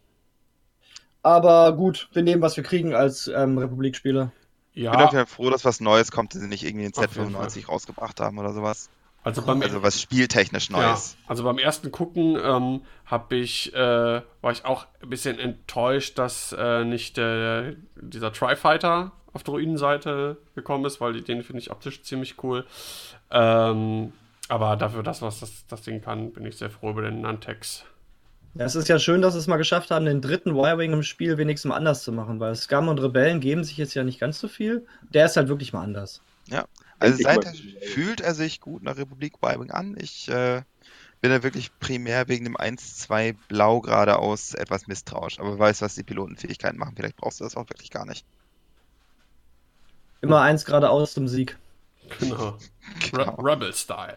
Aber gut, wir nehmen, was wir kriegen als ähm, Republikspieler. Ich bin auf jeden Ja, Fall froh, dass was Neues kommt, dass sie nicht irgendwie den Auf jeden Z95 rausgebracht haben oder sowas. also beim, Also was spieltechnisch ja, Neues. also beim ersten Gucken ähm, hab ich, äh, war ich auch ein bisschen enttäuscht, dass äh, nicht äh, dieser Tri-Fighter auf Druidenseite gekommen ist, weil den finde ich optisch ziemlich cool. Ähm, aber dafür, das, was das, das Ding kann, bin ich sehr froh über den Nantex. Ja, es ist ja schön, dass sie es mal geschafft haben, den dritten Y-Wing im Spiel wenigstens mal anders zu machen, weil Scum und Rebellen geben sich jetzt ja nicht ganz so viel. Der ist halt wirklich mal anders. Also Endlich seit mal- er fühlt er sich gut nach Republik Y an. Ich äh, bin da wirklich primär wegen dem 1-2 Blau geradeaus etwas misstrauisch. Aber weiß, was die Pilotenfähigkeiten machen. Vielleicht brauchst du das auch wirklich gar nicht. Immer eins geradeaus zum Sieg. Genau. [LAUGHS] Genau. Re Rebel-Style.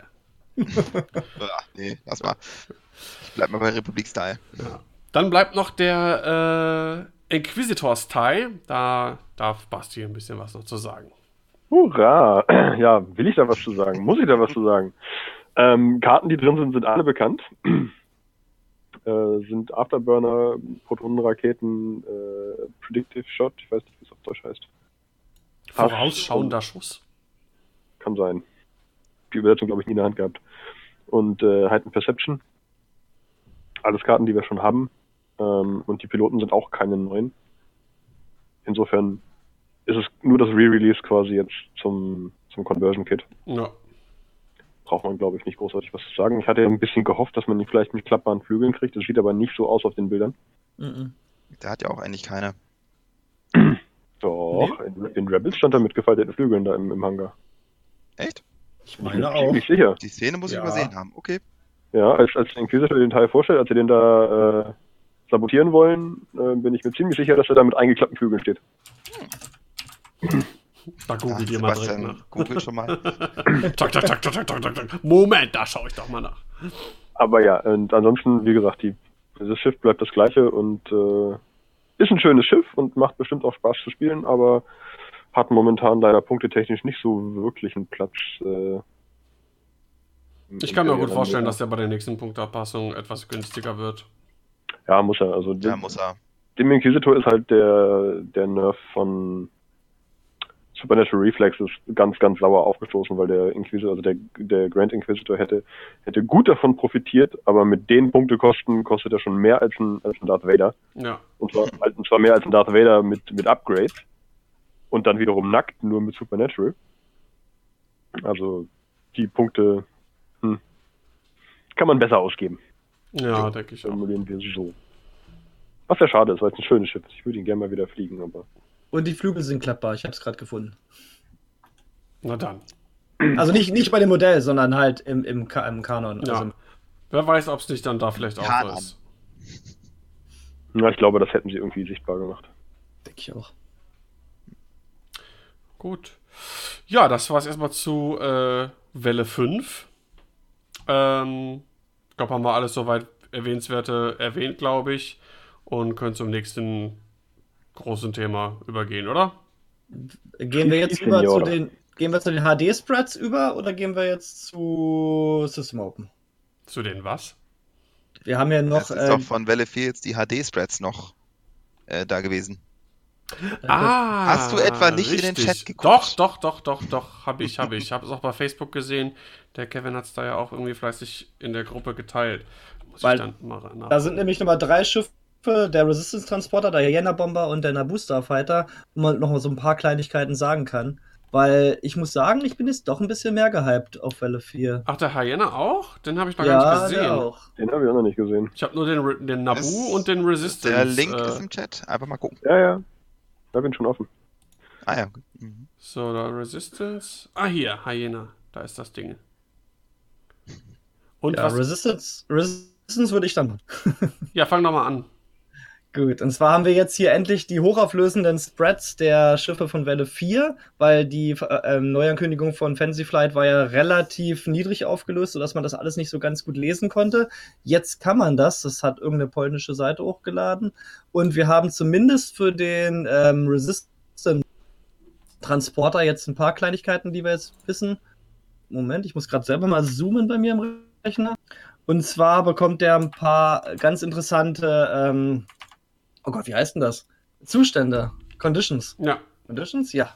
[LAUGHS] Ah, nee, lass mal. Ich bleib mal bei Republik-Style. Dann bleibt noch der äh, Inquisitors-Tie. Da darf Basti ein bisschen was noch zu sagen. Hurra! [CLEARS THROAT] Ja, will ich da was zu sagen? Muss ich da was zu sagen? Ähm, Karten, die drin sind, sind alle bekannt. [CLEARS THROAT] äh, sind Afterburner, Protonenraketen, äh, Predictive Shot, ich weiß nicht, wie es auf Deutsch heißt. Vorausschauender Schuss. Kann sein. Die Übersetzung, glaube ich, nie in der Hand gehabt. Und äh, Heightened Perception. Alles Karten, die wir schon haben. Ähm, und die Piloten sind auch keine neuen. Insofern ist es nur das Re-Release quasi jetzt zum, zum Conversion Kit. Ja. braucht man, glaube ich, nicht großartig was zu sagen. Ich hatte ja ein bisschen gehofft, dass man ihn vielleicht mit klappbaren Flügeln kriegt. Das sieht aber nicht so aus auf den Bildern. Mhm. Der hat ja auch eigentlich keine. Doch, in, in Rebels stand er mit gefalteten Flügeln da im, im Hangar. Echt? Ich Bin meine mir auch. ziemlich sicher. Die Szene muss ich Ja. übersehen haben. Okay. Ja, als, als der Inquisitor den Teil vorstellt, als sie den da äh, sabotieren wollen, äh, bin ich mir ziemlich sicher, dass er da mit eingeklappten Flügeln steht. Da Ja, googelt ihr mal direkt nach. googelt schon mal. [LAUGHS] tak, tak, tak, tak, tak, tak, tak. Moment, da schaue ich doch mal nach. Aber ja, und ansonsten, wie gesagt, die, das Schiff bleibt das gleiche und äh, ist ein schönes Schiff und macht bestimmt auch Spaß zu spielen, aber hat momentan leider punktetechnisch nicht so wirklich einen Platz. Äh, Ich kann mir gut vorstellen, dass der bei der nächsten Punktabpassung etwas günstiger wird. Ja, muss er. Also dem, muss er. dem Inquisitor ist halt der, der Nerf von Supernatural Reflexes ganz, ganz sauer aufgestoßen, weil der Inquisitor, also der, der Grand Inquisitor hätte, hätte gut davon profitiert, aber mit den Punktekosten kostet er schon mehr als ein, als ein Darth Vader. Ja. Und zwar, und zwar mehr als ein Darth Vader mit, mit Upgrades. Und dann wiederum nackt, nur mit Supernatural. Also die Punkte hm, kann man besser ausgeben. Ja, denke ich auch. Formulieren wir so. Was ja schade ist, weil es ein schönes Schiff ist. Ich würde ihn gerne mal wieder fliegen, aber. Und die Flügel sind klappbar. Ich habe es gerade gefunden. Na dann. Also nicht, nicht bei dem Modell, sondern halt im, im, Ka im Kanon. Ja. Also, Wer weiß, ob es nicht dann da vielleicht auch Kanon. so ist. Ja, ich glaube, das hätten sie irgendwie sichtbar gemacht. denke ich auch. Gut. Ja, das war es erstmal zu äh, Welle 5. Ähm, ich glaube, haben wir alles soweit Erwähnenswerte erwähnt, glaube ich. Und können zum nächsten großen Thema übergehen, oder? Gehen wir jetzt über zu den, gehen wir zu den HD-Spreads über oder gehen wir jetzt zu System Open? Zu den was? Wir haben ja noch. Es ist äh, doch von Welle 4 jetzt die HD-Spreads noch äh, da gewesen. Ah, Hast du etwa nicht in den richtig. Chat geguckt? Doch, doch, doch, doch, doch, habe ich, habe ich. Ich habe es auch bei Facebook gesehen. Der Kevin hat es da ja auch irgendwie fleißig in der Gruppe geteilt. Muss Weil ich dann mal nach. Da sind nämlich nochmal drei Schiffe, der Resistance Transporter, der Hyena Bomber und der Naboo Starfighter, wo man nochmal so ein paar Kleinigkeiten sagen kann. Weil ich muss sagen, ich bin jetzt doch ein bisschen mehr gehypt auf Welle 4. Ach, der Hyena auch? Den habe ich noch gar Ja, nicht gesehen. der auch. Den habe ich auch noch nicht gesehen. Ich habe nur den, Re- den Naboo Das- und den Resistance. Der Link äh, ist im Chat. Einfach mal gucken. Ja, ja. Da bin schon offen. Ah ja. Mhm. So, da Resistance. Ah, hier, Hyena. Da ist das Ding. Und Ja, was? Resistance, Resistance würde ich dann machen. Ja, fang doch mal an. Gut, und zwar haben wir jetzt hier endlich die hochauflösenden Spreads der Schiffe von Welle 4, weil die äh, Neuankündigung von Fantasy Flight war ja relativ niedrig aufgelöst, sodass man das alles nicht so ganz gut lesen konnte. Jetzt kann man das, das hat irgendeine polnische Seite hochgeladen. Und wir haben zumindest für den ähm, Resistance Transporter jetzt ein paar Kleinigkeiten, die wir jetzt wissen. Moment, ich muss gerade selber mal zoomen bei mir im Rechner. Und zwar bekommt der ein paar ganz interessante, ähm, oh Gott, wie heißt denn das? Zustände, Conditions. Ja. Conditions, ja.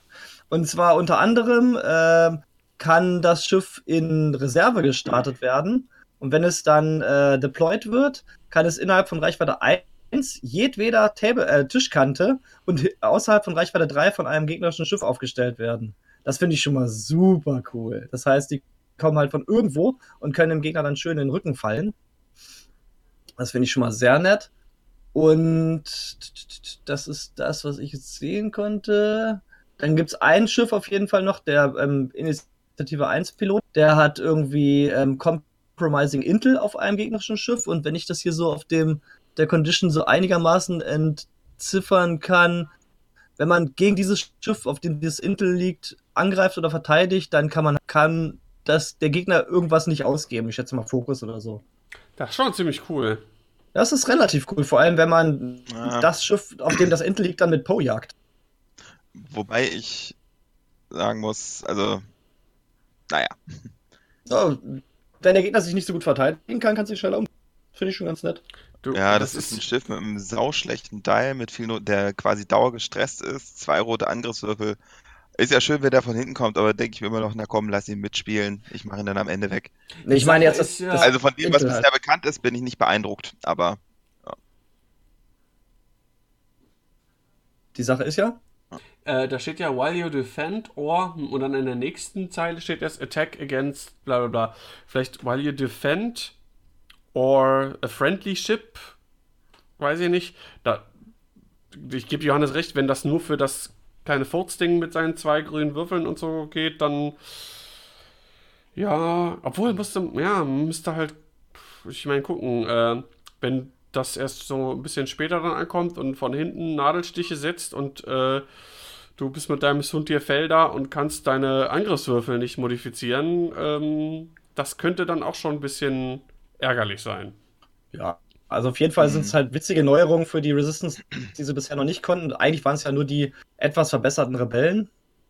Und zwar unter anderem ähm, kann das Schiff in Reserve gestartet werden. Und wenn es dann äh, deployed wird, kann es innerhalb von Reichweite 1 jedweder Table, äh, Tischkante und außerhalb von Reichweite 3 von einem gegnerischen Schiff aufgestellt werden. Das finde ich schon mal super cool. Das heißt, die kommen halt von irgendwo und können dem Gegner dann schön in den Rücken fallen. Das finde ich schon mal sehr nett. Und das ist das, was ich jetzt sehen konnte. Dann gibt es ein Schiff auf jeden Fall noch, der ähm, Initiative 1 Pilot, der hat irgendwie ähm, Compromising Intel auf einem gegnerischen Schiff und wenn ich das hier so auf dem der Condition so einigermaßen entziffern kann, wenn man gegen dieses Schiff, auf dem dieses Intel liegt, angreift oder verteidigt, dann kann man kann das der Gegner irgendwas nicht ausgeben. Ich schätze mal Fokus oder so. Das ist schon ziemlich cool. Das ist relativ cool, vor allem wenn man Ja. das Schiff, auf dem das Intel liegt, dann mit Poe jagt. Wobei ich sagen muss, also, naja. So, wenn der Gegner sich nicht so gut verteidigen kann, kannst du dich schneller um. Finde ich schon ganz nett. Du, Ja, das, ist ein Schiff mit einem sauschlechten Dial, mit viel Not, der quasi dauergestresst ist, zwei rote Angriffswürfel. Ist ja schön, wenn der von hinten kommt, aber denke ich mir immer noch, na komm, lass ihn mitspielen. Ich mache ihn dann am Ende weg. Nee, ich meine jetzt, das, ist ja- das, Also von dem, was Intel bisher bekannt ist, bin ich nicht beeindruckt, aber die Sache ist ja, Äh, da steht ja while you defend or und dann in der nächsten Zeile steht erst attack against bla bla bla. Vielleicht while you defend or a friendly ship, weiß ich nicht. Da, ich gebe Johannes recht, wenn das nur für das kleine Furzding mit seinen zwei grünen Würfeln und so geht, dann ja, obwohl müsste, ja, müsste halt, ich meine, gucken, äh, wenn das erst so ein bisschen später dann ankommt und von hinten Nadelstiche setzt und äh, du bist mit deinem Suntir Fell da und kannst deine Angriffswürfel nicht modifizieren, ähm, das könnte dann auch schon ein bisschen ärgerlich sein. ja. Also auf jeden Fall sind es halt witzige Neuerungen für die Resistance, die sie bisher noch nicht konnten. Eigentlich waren es ja nur die etwas verbesserten Rebellen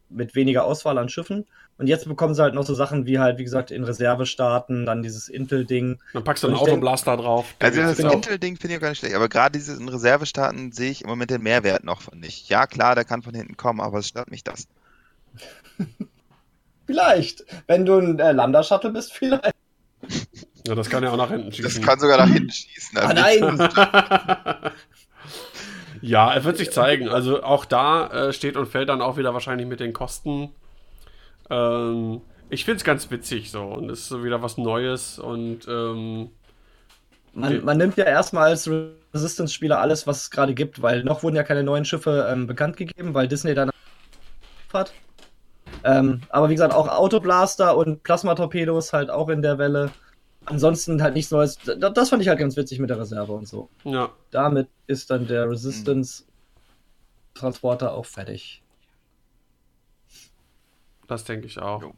mit weniger Auswahl an Schiffen. Und jetzt bekommen sie halt noch so Sachen wie halt, wie gesagt, in Reserve starten, dann dieses Intel-Ding. Dann packst du einen Autoblaster drauf. Also das Genau. Intel-Ding finde ich auch gar nicht schlecht, aber gerade dieses in Reservestaaten sehe ich im Moment den Mehrwert noch von nicht. Ja, klar, der kann von hinten kommen, aber es stört mich das. [LAUGHS] Vielleicht. Wenn du ein äh, Lambda-Shuttle bist, [LAUGHS] vielleicht. Ja, das kann ja auch nach hinten Das schießen. kann sogar nach hinten schießen. Ah, Also nein! [LAUGHS] [LAUGHS] Ja, er wird sich zeigen. Also auch da äh, steht und fällt dann auch wieder wahrscheinlich mit den Kosten. Ähm, ich finde es ganz witzig so und es ist so wieder was Neues und ähm, Man, man nimmt ja erstmal als Resistance-Spieler alles, was es gerade gibt, weil noch wurden ja keine neuen Schiffe ähm, bekannt gegeben, weil Disney dann hat. Ähm, aber wie gesagt, auch Autoblaster und Plasmatorpedos halt auch in der Welle. Ansonsten halt nichts Neues. Das, das fand ich halt ganz witzig mit der Reserve und so. ja. Damit ist dann der Resistance-Transporter auch fertig. Das denke ich auch. Jo.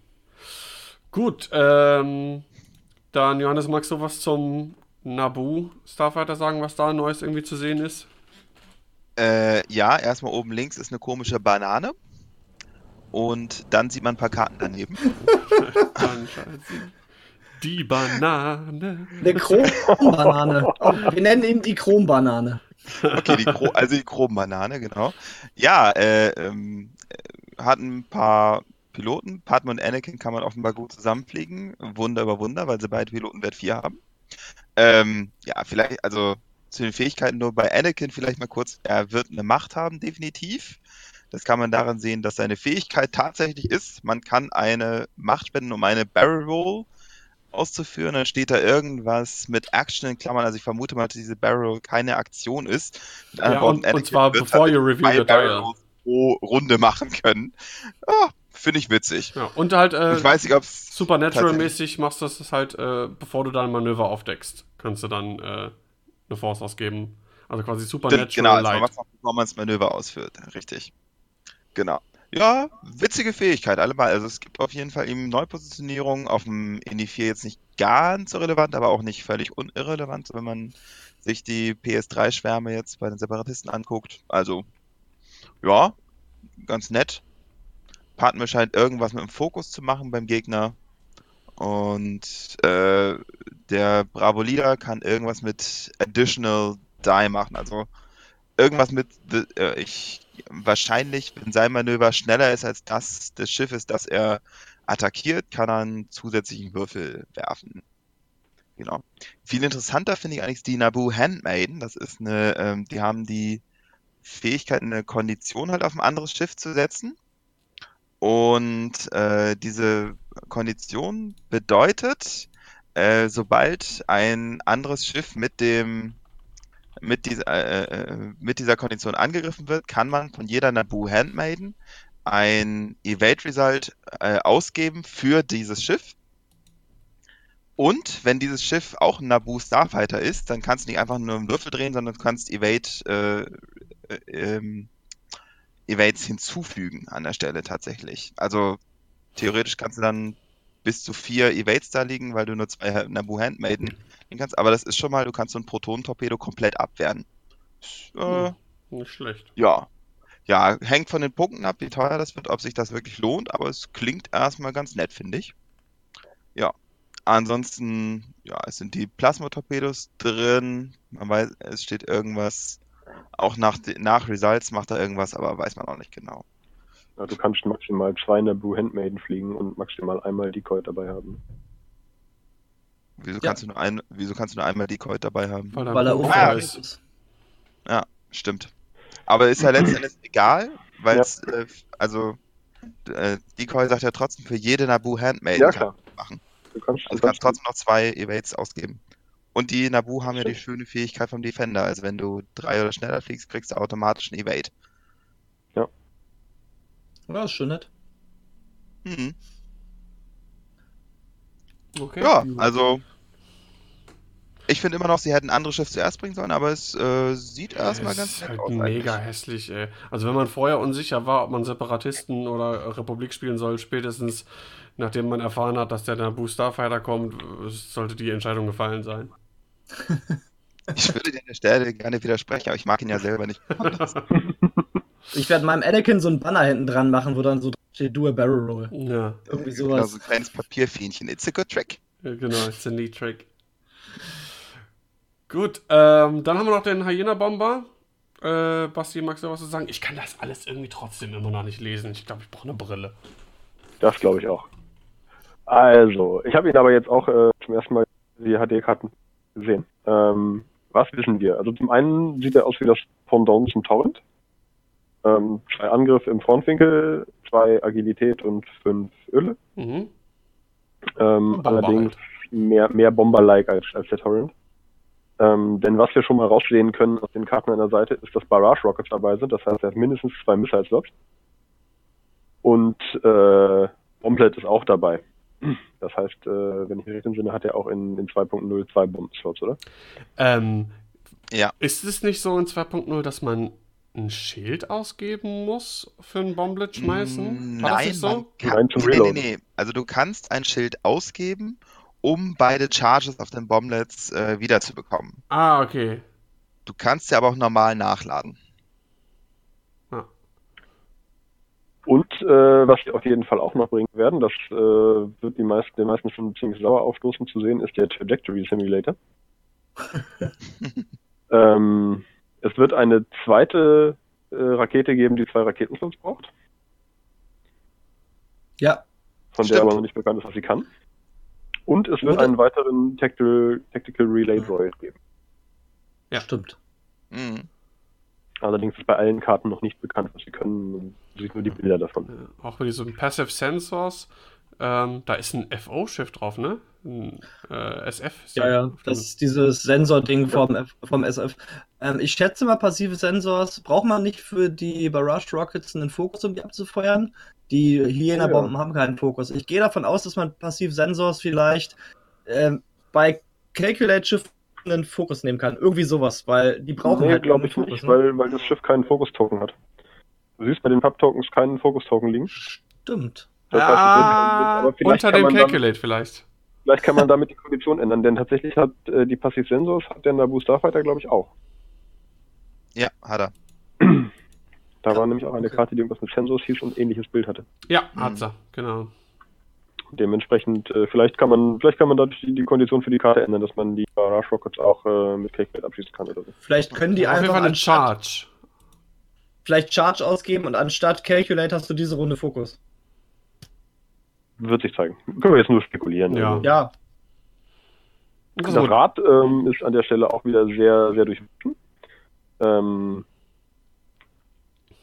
Gut, ähm, dann Johannes, magst du was zum Nabu Starfighter sagen, was da Neues irgendwie zu sehen ist? Äh, ja, erstmal oben links ist eine komische Banane. Und dann sieht man ein paar Karten daneben. [LAUGHS] Die Banane. Eine Chrombanane. Wir nennen ihn die Chrombanane. Okay, die Chro also die Chrom-Banane, genau. Ja, äh, ähm, äh, hat ein paar Piloten. Padme und Anakin kann man offenbar gut zusammenfliegen. Wunder über Wunder, weil sie beide Piloten Wert 4 haben. Ähm, ja, vielleicht, also zu den Fähigkeiten nur bei Anakin vielleicht mal kurz. Er wird eine Macht haben, definitiv. Das kann man daran sehen, dass seine Fähigkeit tatsächlich ist, man kann eine Macht spenden, um eine Barrel Roll auszuführen. Dann steht da irgendwas mit Action in Klammern. Also ich vermute mal, dass diese Barrel keine Aktion ist. Mit Ja, Worten, und, Anakin und zwar bevor dann you reveal your Barrel. Rolls pro Runde machen können. Ah, Finde ich witzig. Ja, und halt äh, ich weiß nicht, ob Supernatural-mäßig machst du das halt, äh, bevor du dein Manöver aufdeckst, kannst du dann äh, eine Force ausgeben. Also quasi Supernatural Genau, also man macht noch, bevor man das Manöver ausführt. Richtig. Genau. Ja, witzige Fähigkeit, allemal. Also es gibt auf jeden Fall eben Neupositionierung auf dem Indy 4 jetzt nicht ganz so relevant, aber auch nicht völlig unirrelevant, wenn man sich die PS3-Schwärme jetzt bei den Separatisten anguckt. Also, ja, ganz nett. Padme scheint irgendwas mit dem Fokus zu machen beim Gegner. Und äh, der Bravo Leader kann irgendwas mit Additional Die machen. Also irgendwas mit, äh, ich, wahrscheinlich, wenn sein Manöver schneller ist als das des Schiffes, das er attackiert, kann er einen zusätzlichen Würfel werfen. Genau. Viel interessanter finde ich eigentlich die Naboo Handmaiden. Das ist eine, ähm, die haben die Fähigkeit, eine Kondition halt auf ein anderes Schiff zu setzen. Und äh, diese Kondition bedeutet, äh, sobald ein anderes Schiff mit dem mit dieser, äh, äh, mit dieser Kondition angegriffen wird, kann man von jeder Naboo Handmaiden ein Evade Result äh, ausgeben für dieses Schiff. Und wenn dieses Schiff auch ein Naboo Starfighter ist, dann kannst du nicht einfach nur einen Würfel drehen, sondern du kannst Evade, äh, äh, ähm, Evades hinzufügen an der Stelle tatsächlich. Also theoretisch kannst du dann bis zu vier Evades da liegen, weil du nur zwei Naboo Handmaiden nehmen kannst. Aber das ist schon mal, du kannst so ein Proton-Torpedo komplett abwehren. Äh, Hm. Nicht schlecht. ja. Ja, hängt von den Punkten ab, wie teuer das wird, ob sich das wirklich lohnt, aber es klingt erstmal ganz nett, finde ich. Ja. Ansonsten, ja, es sind die Plasma-Torpedos drin. Man weiß, es steht irgendwas. Auch nach, nach Results macht er irgendwas, aber weiß man auch nicht genau. Ja, du kannst maximal zwei Naboo Handmaiden fliegen und maximal einmal Decoy dabei haben. Wieso Ja. kannst du nur ein, wieso kannst du nur einmal Decoy dabei haben? Weil, Weil er Puffer Ah, ist. ist. Stimmt. Aber ist ja letztendlich [CLEARS THROAT] egal, weil es, äh, also, äh, Decoy sagt ja trotzdem für jede Naboo Handmaiden Ja, kann machen. Du kannst, Also du kannst trotzdem noch zwei Evades ausgeben. Und die Naboo haben ja die Stimmt. schöne Fähigkeit vom Defender. Also wenn du drei oder schneller fliegst, kriegst du automatisch einen Evade. Ja, ist schon nett. Mhm. Okay. Ja, also ich finde immer noch, sie hätten ein anderes Schiff zuerst bringen sollen, aber es äh, sieht erstmal Es ganz ist nett halt aus. mega eigentlich. hässlich, ey. Also wenn man vorher unsicher war, ob man Separatisten oder Republik spielen soll, spätestens nachdem man erfahren hat, dass der Naboo Starfighter kommt, sollte die Entscheidung gefallen sein. Ich würde dir an der Stelle gerne widersprechen, aber ich mag ihn ja selber nicht. [LAUGHS] Ich werde meinem Anakin so ein Banner hinten dran machen, wo dann so steht, do a barrel roll. Ja, Irgendwie Genau, sowas. so ein kleines Papierfähnchen. It's a good trick. ja, genau, it's a neat trick. Gut, ähm, dann haben wir noch den Hyena-Bomber. Äh, Basti, magst du was zu sagen? Ich kann das alles irgendwie trotzdem immer noch nicht lesen. Ich glaube, ich brauche eine Brille. Das glaube ich auch. Also, ich habe ihn aber jetzt auch äh, zum ersten Mal die HD-Karten gesehen. Ähm, was wissen wir? Also zum einen sieht er aus wie das Pendant zum Torrent. Ähm, zwei Angriff im Frontwinkel, zwei Agilität und fünf Öle. Mhm. Ähm, allerdings halt. mehr, mehr Bomber-like als, als der Torrent. Ähm, denn was wir schon mal raussehen können aus den Karten an der Seite, ist, dass Barrage Rockets dabei sind. Das heißt, er hat mindestens zwei Missile-Slots. Und äh, Bomblet ist auch dabei. Das heißt, äh, wenn ich mich richtig entsinne, hat er auch in, in 2.0 zwei Bomben-Slots, oder? Ähm, Ja. Ist es nicht so in 2.0, dass man ein Schild ausgeben muss für ein Bomblet schmeißen? Mm, War das Nein, so? kann, nee, nee, nee. Also du kannst ein Schild ausgeben, um beide Charges auf den Bomblets äh, wiederzubekommen. Ah, okay. Du kannst sie aber auch normal nachladen. Und äh, was sie auf jeden Fall auch noch bringen werden, das äh, wird die meisten, den meisten schon ziemlich sauer aufstoßen zu sehen, ist der Trajectory Simulator. [LAUGHS] ähm, es wird eine zweite äh, Rakete geben, die zwei Raketenslots braucht, Ja, von der Stimmt. aber noch nicht bekannt ist, was sie kann. Und es wird Oder- einen weiteren Tactical, Tactical Relay Droid geben. Ja. stimmt. Mhm. Allerdings ist bei allen Karten noch nicht bekannt, was sie können. Man sieht nur die Bilder davon. Auch mit diesen Passive Sensors. Ähm, da ist ein FO-Schiff drauf, ne? Ein äh, SF. Ja, ja, das ist dieses Sensor-Ding vom, vom SF. Ähm, ich schätze mal, passive Sensors braucht man nicht für die Barrage Rockets einen Fokus, um die abzufeuern. Die Hyena-Bomben haben keinen Fokus. Ich gehe davon aus, dass man passive Sensors vielleicht ähm, bei Calculate-Schiffen einen Fokus nehmen kann. Irgendwie sowas, weil die brauchen nee, halt glaube ich Fokus. nicht, ne? weil, weil das Schiff keinen Fokus-Token hat. Du siehst bei den Pub-Tokens keinen Fokus-Token liegen. Stimmt. Das heißt, Ah, aber vielleicht unter dem man damit- Calculate vielleicht. Vielleicht kann man damit die Kondition ändern, denn tatsächlich hat äh, die Passive Sensors hat der Naboo Starfighter, glaube ich, auch. Ja, hat er. Da Ja, war nämlich auch eine okay. Karte, die irgendwas mit Sensors hieß und ähnliches Bild hatte. Ja, Mhm. hat sie, genau. Dementsprechend, äh, vielleicht kann man, vielleicht kann man dadurch die, die Kondition für die Karte ändern, dass man die Barrage Rockets auch äh, mit Cake abschießen kann oder so. Vielleicht können die Auf jeden einfach Fall eine anstatt, Charge. vielleicht Charge ausgeben und anstatt Calculate hast du diese Runde Fokus. Wird sich zeigen. Können wir jetzt nur spekulieren. Ja. Also. Ja, Das Rad ähm, ist an der Stelle auch wieder sehr, sehr durchwachsen. Ähm,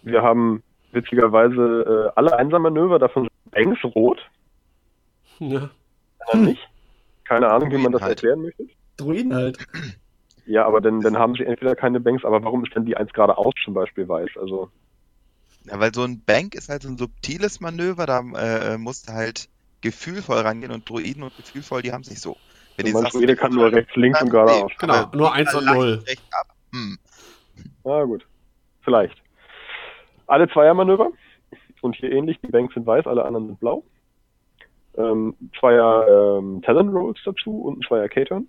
wir haben witzigerweise äh, alle Einsammanöver, davon sind Banks rot, ja. anderen nicht. Keine Ahnung, wie man das Halt. erklären möchte. Druiden halt. Ja, aber dann, dann haben sie entweder keine Banks, aber warum ist denn die eins geradeaus zum Beispiel weiß? Also, Ja, weil so ein Bank ist halt so ein subtiles Manöver, da äh, musst du halt gefühlvoll rangehen und Druiden und gefühlvoll, die haben es nicht so. Wenn mein sagst, Druide kann nur rechts, links und geradeaus. Genau, nur eins und leicht null. recht ab. Hm. Na gut. Vielleicht. Alle Zweiermanöver. Und hier ähnlich, die Banks sind weiß, alle anderen sind blau. Ähm, Zweier ähm, Talon Rolls dazu und ein Zweier K-Turn.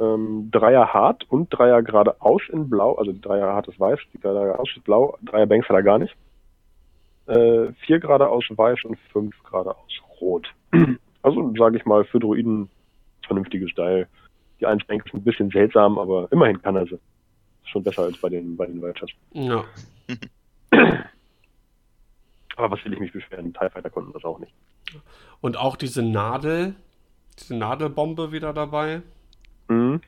Ähm, Dreier hart und Dreier geradeaus in blau, also die Dreier hart ist weiß, die geradeaus ist blau, Dreier Banks hat er gar nicht. Äh, vier geradeaus weiß und fünf geradeaus rot. [CLEARS THROAT] Also sage ich mal für Druiden vernünftiges Style. Die 1 Bank ist ein bisschen seltsam, aber immerhin kann er sie. Ist schon besser als bei den, bei den Vultures. Ja. [LAUGHS] Aber was will ich mich beschweren? TIE Fighter konnten das auch nicht. Und auch diese Nadel, diese Nadelbombe wieder dabei. Mhm.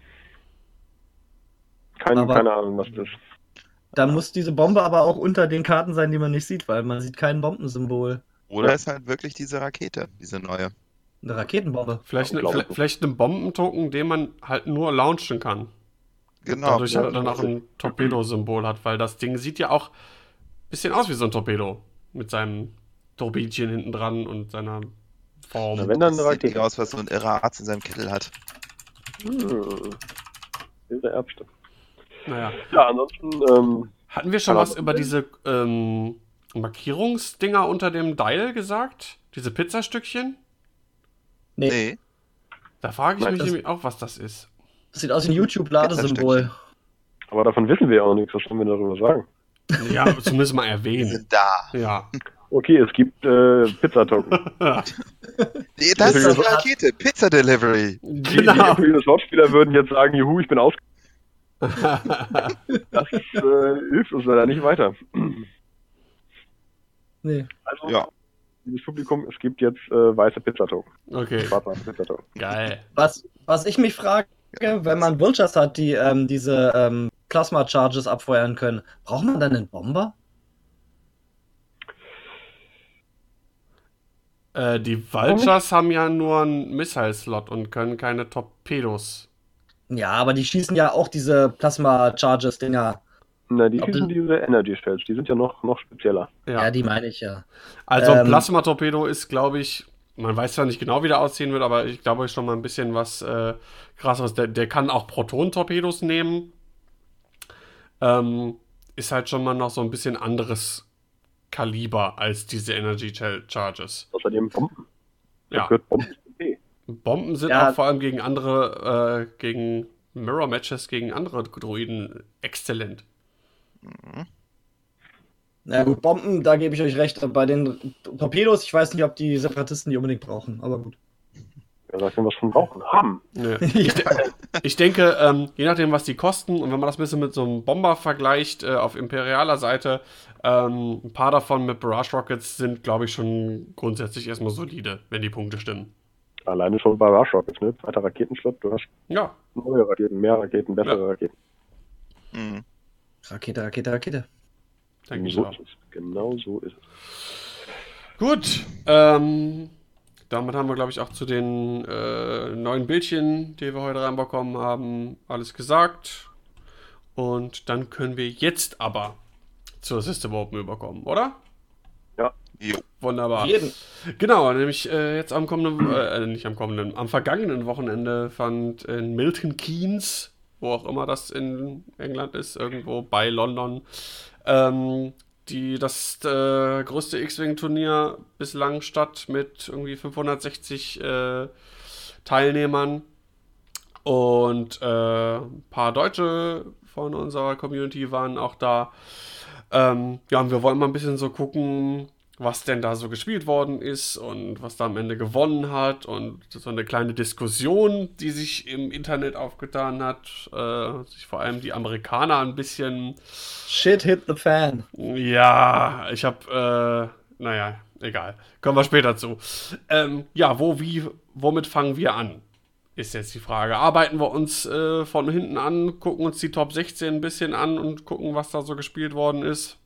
Kein, Aber- keine Ahnung, was das ist. Da muss diese Bombe aber auch unter den Karten sein, die man nicht sieht, weil man sieht kein Bombensymbol. Oder ist halt wirklich diese Rakete, diese neue. Eine Raketenbombe. Vielleicht, Ja, ne, vielleicht, ich. vielleicht einen Bombentoken, den man halt nur launchen kann. Genau. Dadurch ja, er dann auch ein Torpedosymbol hat, weil das Ding sieht ja auch ein bisschen aus wie so ein Torpedo. Mit seinem Turbinchen hinten dran und seiner Form. Na, wenn dann eine sieht nicht Rakete. aus, was so ein irrer Arzt in seinem Kittel hat. Hm. Diese Ärzte. Naja. Ja, ansonsten, ähm, Hatten wir schon was er- über diese ähm, Markierungsdinger unter dem Dial gesagt? Diese Pizzastückchen? Nee, Nee. Da frage ich Nein, mich nämlich auch, was das ist. das sieht aus wie ein YouTube-Ladesymbol. aber davon wissen wir ja auch nichts. Was sollen wir darüber sagen? Ja, zumindest mal Die erwähnen. sind da. Ja. Okay, es gibt äh, Pizzatoken. [LAUGHS] Das ist die Rakete. Pizza Delivery. Die, genau. die Wortspieler würden jetzt sagen, juhu, ich bin aus. [LAUGHS] Das äh, hilft uns leider nicht weiter. Nee. Also, Ja. dieses Publikum, es gibt jetzt äh, weiße Pizzatoken. okay, Schwarz-weiße Pizzatoken. geil. Was, was ich mich frage, wenn man Vultures hat, die ähm, diese ähm, Plasma-Charges abfeuern können, braucht man dann einen Bomber? Äh, die Vultures haben ja nur einen Missile-Slot und können keine Torpedos. Ja, aber die schießen ja auch diese Plasma-Charges-Dinger. Na, die Ob schießen das- diese Energy Shells, die sind ja noch, noch spezieller. Ja, Ja. die meine ich ja. Also ein Ähm, Plasma-Torpedo ist, glaube ich, man weiß zwar nicht genau, wie der aussehen wird, aber ich glaube schon mal ein bisschen was äh, krasseres. Der, der kann auch Proton-Torpedos nehmen. Ähm, ist halt schon mal noch so ein bisschen anderes Kaliber als diese Energy Char- Charges. Außerdem Bomben. Ja. Bomben. Bomben sind Ja. auch vor allem gegen andere, äh, gegen Mirror-Matches, gegen andere Droiden exzellent. Na gut, Bomben, da gebe ich euch recht. Bei den Torpedos, ich weiß nicht, ob die Separatisten die unbedingt brauchen, aber gut. Wer sagt denn, was von brauchen? Haben. Ja. [LAUGHS] ja. Ich denke, ähm, je nachdem, was die kosten, und wenn man das ein bisschen mit so einem Bomber vergleicht, äh, auf imperialer Seite, ähm, ein paar davon mit Barrage Rockets sind, glaube ich, schon grundsätzlich erstmal solide, wenn die Punkte stimmen. Alleine schon bei Rush Rockets, ne? Zweiter Raketenschlott, du hast Ja, neue Raketen, mehr Raketen, bessere Ja. Raketen. Mhm. Rakete, Rakete, Rakete. denke ich so auch. ist es. Genau so ist es. Gut, ähm, damit haben wir, glaube ich, auch zu den äh, neuen Bildchen, die wir heute reinbekommen haben, alles gesagt. Und dann können wir jetzt aber zur System Open überkommen, oder? Jo. Wunderbar. Jeden. Genau, nämlich äh, jetzt am kommenden, äh, nicht am kommenden, am vergangenen Wochenende fand in Milton Keynes, wo auch immer das in England ist, irgendwo bei London, ähm, die, das äh, größte X-Wing-Turnier bislang statt mit irgendwie 560 äh, Teilnehmern und äh, ein paar Deutsche von unserer Community waren auch da. Ähm, ja, und wir wollen mal ein bisschen so gucken, was denn da so gespielt worden ist und was da am Ende gewonnen hat und so eine kleine Diskussion, die sich im Internet aufgetan hat, äh, sich vor allem die Amerikaner ein bisschen, Shit hit the fan. ja, ich habe, äh, naja, egal, kommen wir später zu. Ähm, ja, wo, wie, womit fangen wir an? Ist jetzt die Frage. Arbeiten wir uns äh, von hinten an, gucken uns die Top 16 ein bisschen an und gucken, was da so gespielt worden ist.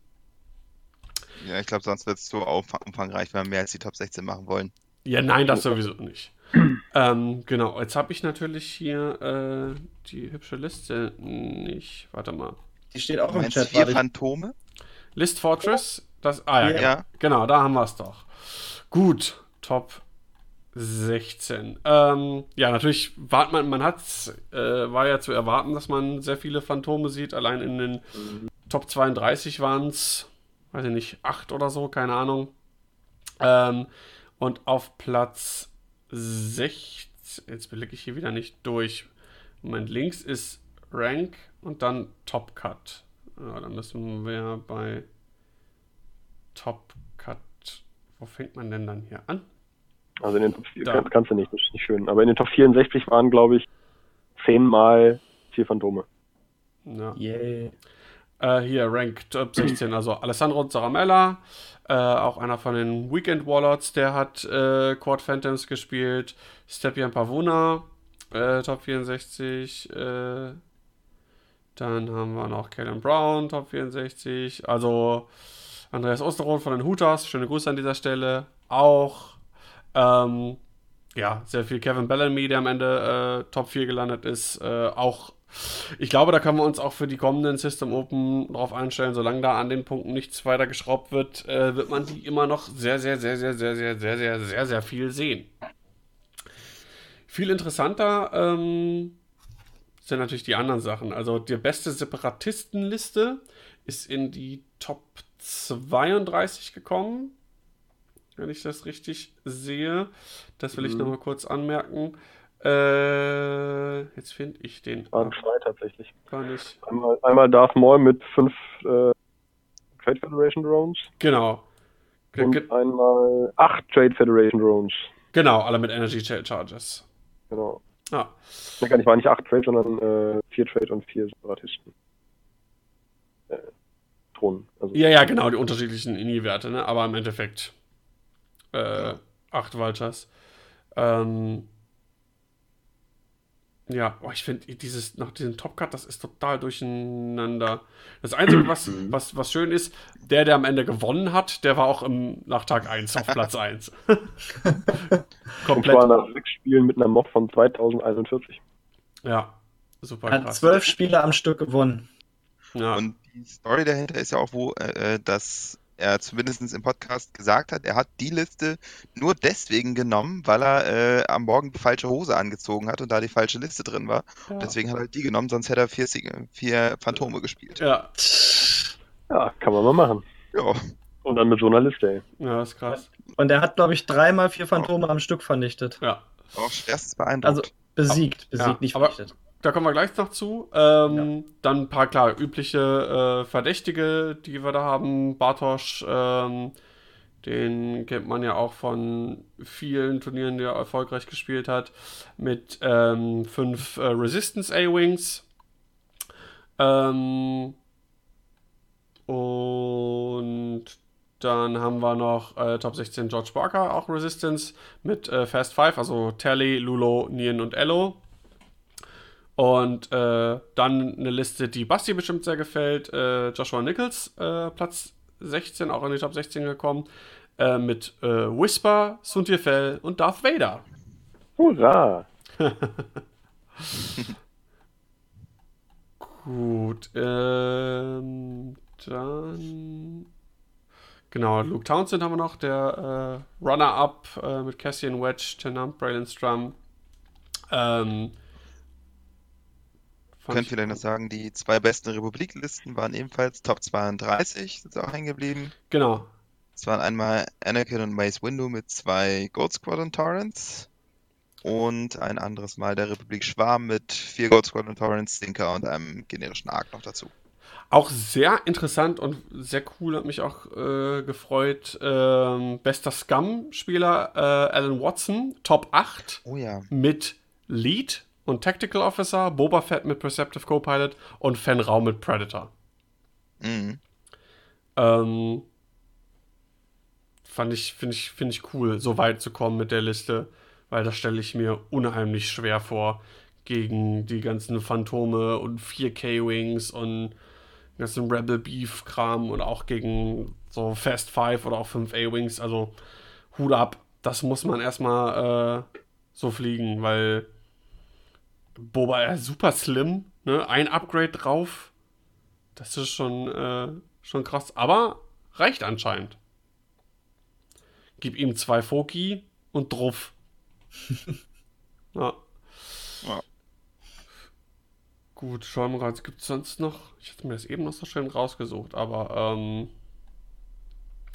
Ja, ich glaube, sonst wird es zu umfang- umfangreich, wenn wir mehr als die Top 16 machen wollen. Ja, nein, das sowieso nicht. [CLEARS THROAT] ähm, genau, jetzt habe ich natürlich hier äh, die hübsche Liste nicht. Warte mal. Die steht auch im Chat. vier Phantome? List Fortress. Das, ah ja, Ja. genau. genau, da haben wir es doch. Gut, Top 16. Ähm, ja, natürlich, wart man, man hat äh, war ja zu erwarten, dass man sehr viele Phantome sieht. Allein in den Top 32 waren es, weiß ich nicht, 8 oder so, keine Ahnung. Ähm, und auf Platz 16, jetzt blicke ich hier wieder nicht durch. Moment, links ist Rank und dann Top Cut. Ja, dann müssen wir bei Top Cut. Wo fängt man denn dann hier an? Also in den Top 4 Da. kann, kannst du nicht, das ist nicht schön. Aber in den Top 64 waren, glaube ich, zehnmal vier Phantome. Ja. Yay. Äh, hier, Rank Top 16, also Alessandro Zaramella, äh, auch einer von den Weekend Warlords, der hat äh, Quad Phantoms gespielt. Stepien Pavona, äh, Top 64. Äh, dann haben wir noch Kellen Brown, Top 64. Also Andreas Osterroth von den Hooters, schöne Grüße an dieser Stelle. Auch, ähm, ja, sehr viel Kevin Bellamy, der am Ende äh, Top 4 gelandet ist. Äh, auch ich glaube, da können wir uns auch für die kommenden System Open drauf einstellen. Solange da an den Punkten nichts weiter geschraubt wird, äh, wird man die immer noch sehr, sehr, sehr, sehr, sehr, sehr, sehr, sehr, sehr, sehr viel sehen. Viel interessanter ähm, sind natürlich die anderen Sachen. Also die beste Separatistenliste ist in die Top 32 gekommen. Wenn ich das richtig sehe. Das will ich Mhm. nochmal kurz anmerken. Äh, jetzt finde ich den Waren zwei tatsächlich. gar nicht. Einmal, einmal Darth Maul mit fünf äh, Trade Federation Drones Genau. Ge und ge einmal acht Trade Federation Drones. genau, alle mit Energy Ch- Charges. Genau. Ah, Ne, gar nicht, waren nicht acht Trade, sondern äh, vier Trade und vier Separatisten. Äh, Drohnen. Also, ja, ja, genau, die unterschiedlichen INI-Werte, ne? aber im Endeffekt äh, acht Vultures. Ähm, ja, oh, ich finde dieses, nach diesem Top-Cut, das ist total durcheinander. Das Einzige, was, was, was schön ist, der, der am Ende gewonnen hat, der war auch im, nach Tag 1 auf Platz 1. [LAUGHS] Und Komplett. zwar nach sechs Spielen mit einer Mod von 2041. Ja, super Hat krass. zwölf Spiele am Stück gewonnen. Ja. Und die Story dahinter ist ja auch, wo, äh, dass er zumindest im Podcast gesagt hat, er hat die Liste nur deswegen genommen, weil er äh, am Morgen die falsche Hose angezogen hat und da die falsche Liste drin war. Ja. Deswegen hat er die genommen, sonst hätte er vier, vier Phantome gespielt. ja. Ja, kann man mal machen. Ja, Und dann mit so einer Liste, ey. ja, ist krass. Und er hat, glaube ich, dreimal vier Phantome am Stück vernichtet. Ja. auch schwerstes beeindruckt. Also besiegt, besiegt, Ja, nicht aber- vernichtet. Da kommen wir gleich noch zu. Ähm, Dann ein paar, klar, übliche äh, Verdächtige, die wir da haben. Bartosch, ähm, den kennt man ja auch von vielen Turnieren, die er erfolgreich gespielt hat. Mit ähm, fünf äh, Resistance A-Wings. Ähm, und dann haben wir noch äh, Top 16 George Barker, auch Resistance, mit äh, Fast 5, also Tally, Lulo, Nien und Ello. Und äh, dann eine Liste, die Basti bestimmt sehr gefällt. Äh, Joshua Nichols, äh, Platz 16, auch in die Top 16 gekommen. Äh, mit äh, Whisper, Suntirfell und Darth Vader. Hurra! [LAUGHS] Gut, ähm, dann. Genau, Luke Townsend haben wir noch, der äh, Runner-Up mit Cassian Wedge, Tenant, Braylon Strum. Ähm, Könnt ich- vielleicht noch sagen, die zwei besten Republiklisten waren ebenfalls Top 32, sind auch hängen geblieben. Genau, Es waren einmal Anakin und Mace Windu mit zwei Gold Squadron Torrents und ein anderes Mal der Republik Schwarm mit vier Gold Squadron Torrents, Stinker und einem generischen Arc noch dazu. Auch sehr interessant und sehr cool, hat mich auch äh, gefreut. Ähm, bester Scum-Spieler äh, Alan Watson, Top 8 Oh ja. mit Lead und Tactical Officer, Boba Fett mit Perceptive Co-Pilot und Fen Rau mit Predator. Mhm. Ähm, fand ich, finde ich, finde ich cool, so weit zu kommen mit der Liste, weil das stelle ich mir unheimlich schwer vor gegen die ganzen Phantome und 4K-Wings und ganzen Rebel Beef-Kram und auch gegen so Fast 5 oder auch 5A-Wings. Also Hut ab, das muss man erstmal äh, so fliegen, weil Boba ist super slim, ne? Ein Upgrade drauf. Das ist schon, äh, Schon krass. Aber reicht anscheinend. Gib ihm zwei Foki und Druff. [LAUGHS] ja. Ja. Gut, schauen wir mal, gibt es sonst noch? Ich hatte mir das eben noch so schön rausgesucht, aber ähm,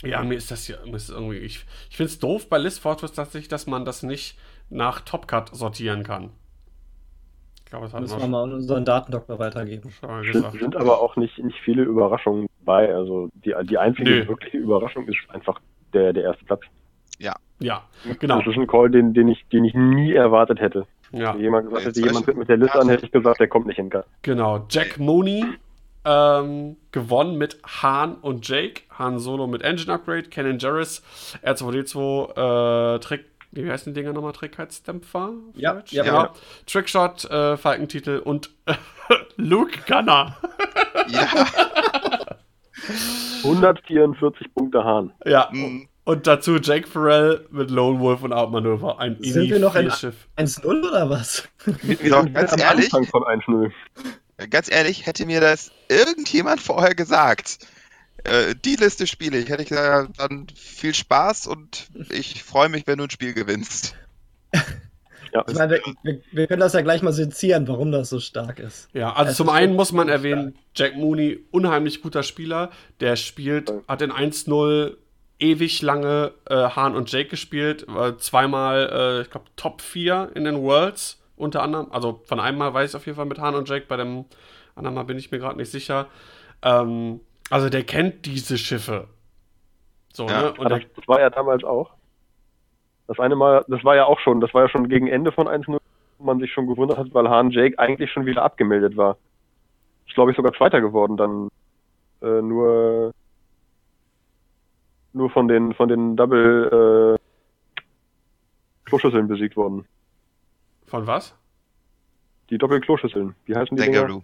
ja, mir ist das hier mir ist irgendwie. Ich, ich finde es doof bei List Fortress tatsächlich, dass man das nicht nach Topcut sortieren kann. Glaube, das Müssen wir man mal an unseren Datendoktor weitergeben. schon mal Sind, aber auch nicht, nicht viele Überraschungen bei. Also die, die einzige Nö. wirkliche Überraschung ist einfach der, der erste Platz. Ja, genau. Das ist ein Call, den, den, ich, den ich nie erwartet hätte. Ja, Wenn jemand gesagt hätte, jemand mit der Liste an, hätte ich gesagt, der kommt nicht hin. genau. Jack Mooney ähm, gewonnen mit Han und Jake. Han Solo mit Engine Upgrade. Kenan Jarrus, R2D2, äh, Trick. Wie heißen die Dinger nochmal? Trickheitsdämpfer? Ja, ja, genau. ja. Trickshot, äh, Falkentitel und [LAUGHS] Luke Gunner. Ja, [LAUGHS] 144 Punkte Hahn. Ja. mm, Und dazu Jake Farrell mit Lone Wolf und Outmanöver. Ein Sind wir noch in- Schiff. 1-0 oder was? Doch, ganz Am ehrlich, Anfang von 1-0. ganz ehrlich, hätte mir das irgendjemand vorher gesagt, äh, die Liste spiele ich, hätte ich gesagt, ja, dann viel Spaß und ich freue mich, wenn du ein Spiel gewinnst. Ja, Ich meine, wir, wir, können das ja gleich mal sezieren, warum das so stark ist. Ja, also Es zum einen muss man stark. erwähnen, Jack Mooney, unheimlich guter Spieler. Der spielt, hat in 1-0 ewig lange äh, Hahn und Jake gespielt. War zweimal, äh, ich glaube, Top 4 in den Worlds unter anderem. Also von einem Mal weiß ich auf jeden Fall mit Hahn und Jake, bei dem anderen Mal bin ich mir gerade nicht sicher. Ähm, also der kennt diese Schiffe. So, Ja, ne? Und der, das, das war ja damals auch. Das eine Mal, das war ja auch schon, das war ja schon gegen Ende von 1-0, wo man sich schon gewundert hat, weil Hahn Jake eigentlich schon wieder abgemeldet war. Ist, glaube ich, sogar Zweiter geworden, dann äh, nur nur von den von den Double äh, Kloschüsseln besiegt worden. von was? Die Doppel-Kloschüsseln. Wie heißen die Dengaroo.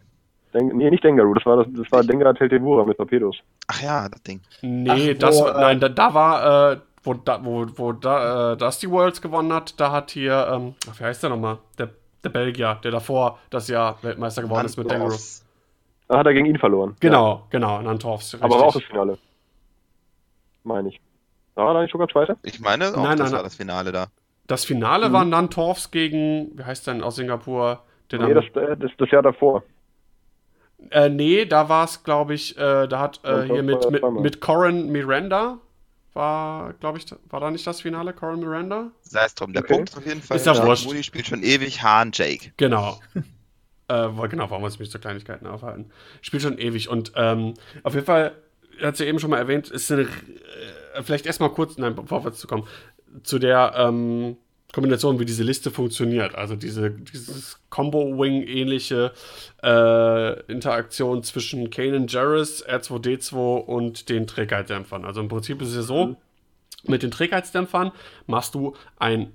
Den, nee, nicht Dengaroo, das war das, das war Dengar Teltevura mit Torpedos. Ach ja, das Ding. Nee, Ach, das wo, war, äh, nein, da, da war, äh, wo, da, wo, wo da, äh, Dusty Worlds gewonnen hat, da hat hier, ähm, ach, wie heißt der nochmal? Der, der Belgier, der davor das Jahr Weltmeister geworden ist mit Dengaro. Mandorfs. Da hat er gegen ihn verloren. Genau, genau, Nantorfs. Ja, aber war auch das richtig. Finale. Meine ich. War er nicht sogar Zweiter? Ich meine, auch Nein, das nein, war das Finale da. Das Finale Mhm. war Nantorfs gegen, wie heißt der denn aus Singapur? Der Nee, dann- das, äh, das, das Jahr davor. Äh, nee, da war es, glaube ich, äh, da hat äh, hier mit, ja mit, mit Corin Miranda, war, glaube ich, war da nicht das Finale, Corin Miranda? Sei es drum. Der Okay. Punkt ist auf jeden Fall. Ist ja wurscht. Mooney spielt schon ewig Hahn Jake. Genau. [LAUGHS] äh, wo- genau, warum muss ich mich zu Kleinigkeiten aufhalten? Spielt schon ewig. Und ähm, auf jeden Fall, hat sie eben schon mal erwähnt, ist eine, äh, vielleicht erstmal kurz, nein, bevor wir zu kommen, zu der ähm, Kombination, wie diese Liste funktioniert. Also diese, dieses Combo-Wing-ähnliche äh, Interaktion zwischen Kanan Jarrus, R2D2 und den Trägheitsdämpfern. Also im Prinzip ist es ja so, mit den Trägheitsdämpfern machst du ein,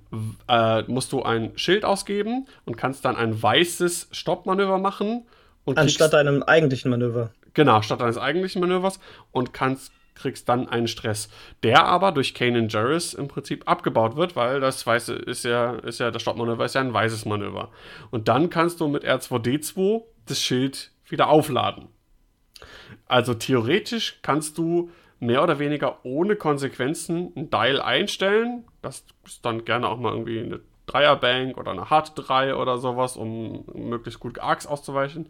äh, musst du ein Schild ausgeben und kannst dann ein weißes Stoppmanöver machen. Und Anstatt kriegst, einem eigentlichen Manöver. genau, statt eines eigentlichen Manövers und kannst, kriegst dann einen Stress, der aber durch Kanan Jarrus im Prinzip abgebaut wird, weil das weiße ist ja, ist ja, das Stoppmanöver ist ja ein weißes Manöver. Und dann kannst du mit R2D2 das Schild wieder aufladen. Also theoretisch kannst du mehr oder weniger ohne Konsequenzen ein Dial einstellen. Das ist dann gerne auch mal irgendwie eine Dreierbank oder eine Hard 3 oder sowas, um möglichst gut Arcs auszuweichen.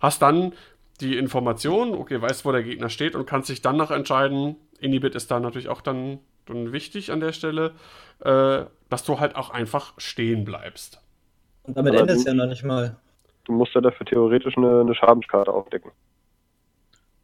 Hast dann die Information, okay, weißt, wo der Gegner steht und kannst dich dann noch entscheiden. Inhibit ist da natürlich auch dann, dann wichtig an der Stelle, äh, dass du halt auch einfach stehen bleibst. Und damit endet es ja noch nicht mal. Du musst ja dafür theoretisch eine, eine Schadenskarte aufdecken,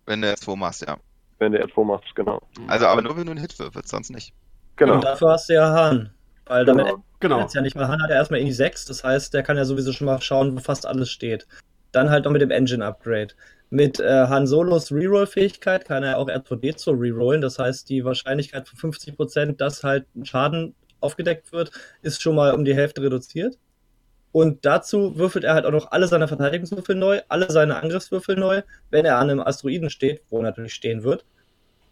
Wenn du S2 machst, ja. wenn du R2 machst, genau. Also, aber nur wenn du einen Hit würfelst, sonst nicht. Genau. Und dafür hast du ja Hahn. Weil damit genau. Genau. Jetzt ja nicht, weil Han hat ja erstmal in die 6, das heißt, der kann ja sowieso schon mal schauen, wo fast alles steht. Dann halt noch mit dem Engine-Upgrade. Mit äh, Han Solos Reroll-Fähigkeit kann er auch R2D2 rerollen, das heißt, die Wahrscheinlichkeit von 50%, dass halt ein Schaden aufgedeckt wird, ist schon mal um die Hälfte reduziert. Und dazu würfelt er halt auch noch alle seine Verteidigungswürfel neu, alle seine Angriffswürfel neu, wenn er an einem Asteroiden steht, wo er natürlich stehen wird.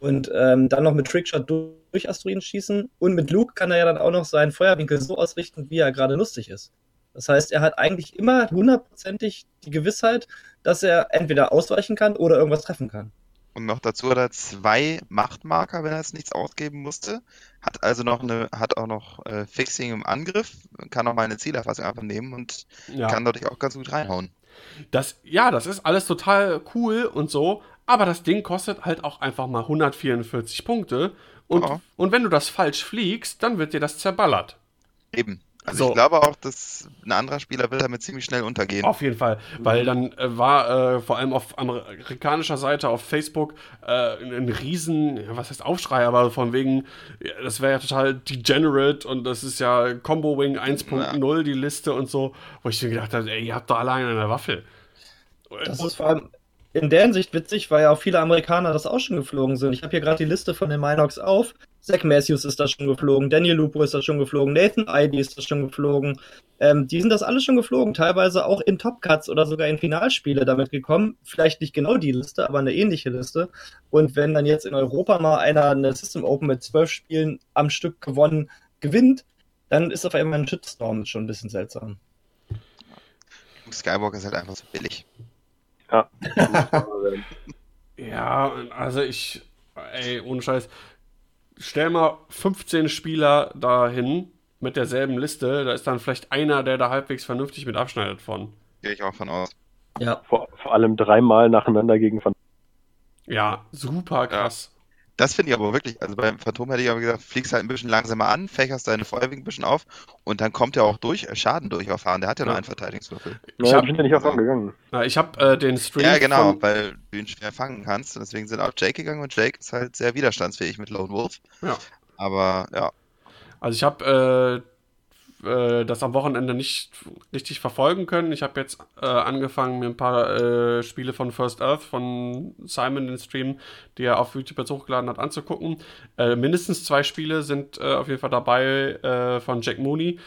Und ähm, dann noch mit Trickshot durch Asteroiden schießen. Und mit Luke kann er ja dann auch noch seinen Feuerwinkel so ausrichten, wie er gerade lustig ist. Das heißt, er hat eigentlich immer hundertprozentig die Gewissheit, dass er entweder ausweichen kann oder irgendwas treffen kann. Und noch dazu hat er zwei Machtmarker, wenn er jetzt nichts ausgeben musste. Hat also noch eine, hat auch noch äh, Fixing im Angriff, kann auch mal eine Zielerfassung einfach nehmen und Ja. kann dadurch auch ganz gut reinhauen. Das, ja, das ist alles total cool und so, aber das Ding kostet halt auch einfach mal 144 Punkte. Und, Ja. und wenn du das falsch fliegst, dann wird dir das zerballert. Eben. Also So. ich glaube auch, dass ein anderer Spieler will damit ziemlich schnell untergehen. Auf jeden Fall. Weil dann äh, war äh, vor allem auf amerikanischer Seite, auf Facebook, äh, ein, ein riesen, ja, was heißt Aufschrei, aber von wegen, ja, das wäre ja total degenerate und das ist ja Combo Wing 1.0, die Liste und so, wo ich mir gedacht habe, ey, ihr habt doch alleine eine Waffel. Das ist vor allem in der Hinsicht witzig, weil ja auch viele Amerikaner das auch schon geflogen sind. Ich habe hier gerade die Liste von den Minox auf. Zach Matthews ist da schon geflogen, Daniel Lupo ist da schon geflogen, Nathan Ivy ist da schon geflogen. Ähm, die sind das alle schon geflogen, teilweise auch in Top Cuts oder sogar in Finalspiele damit gekommen. Vielleicht nicht genau die Liste, aber eine ähnliche Liste. Und wenn dann jetzt in Europa mal einer eine System Open mit zwölf Spielen am Stück gewonnen gewinnt, dann ist auf einmal ein Shitstorm schon ein bisschen seltsam. Skywalker ist halt einfach so billig. Ja. [LAUGHS] Ja, also ich, ey, ohne Scheiß, stell mal 15 Spieler dahin mit derselben Liste, da ist dann vielleicht einer, der da halbwegs vernünftig mit abschneidet von. Gehe ich auch von aus. Ja. vor, vor allem dreimal nacheinander gegen Van Ja, super krass. Das finde ich aber wirklich, also beim Phantom hätte ich aber gesagt, fliegst halt ein bisschen langsamer an, fächerst deine Feuerwehr ein bisschen auf und dann kommt er auch durch, äh, Schaden durcherfahren. Der hat ja nur Ja. einen Verteidigungswürfel. Ich Ja, hab- wir sind ja nicht auf angegangen. Na, ich habe äh, den Stream Ja, genau, von, weil du ihn schwer fangen kannst. Und deswegen sind auch Jake gegangen und Jake ist halt sehr widerstandsfähig mit Lone Wolf. Ja. Aber ja, Also ich habe äh, äh, das am Wochenende nicht richtig verfolgen können. Ich habe jetzt äh, angefangen, mir ein paar äh, Spiele von First Earth von Simon den Stream, die er auf YouTube jetzt hochgeladen hat, anzugucken. Äh, mindestens zwei Spiele sind äh, auf jeden Fall dabei äh, von Jack Mooney.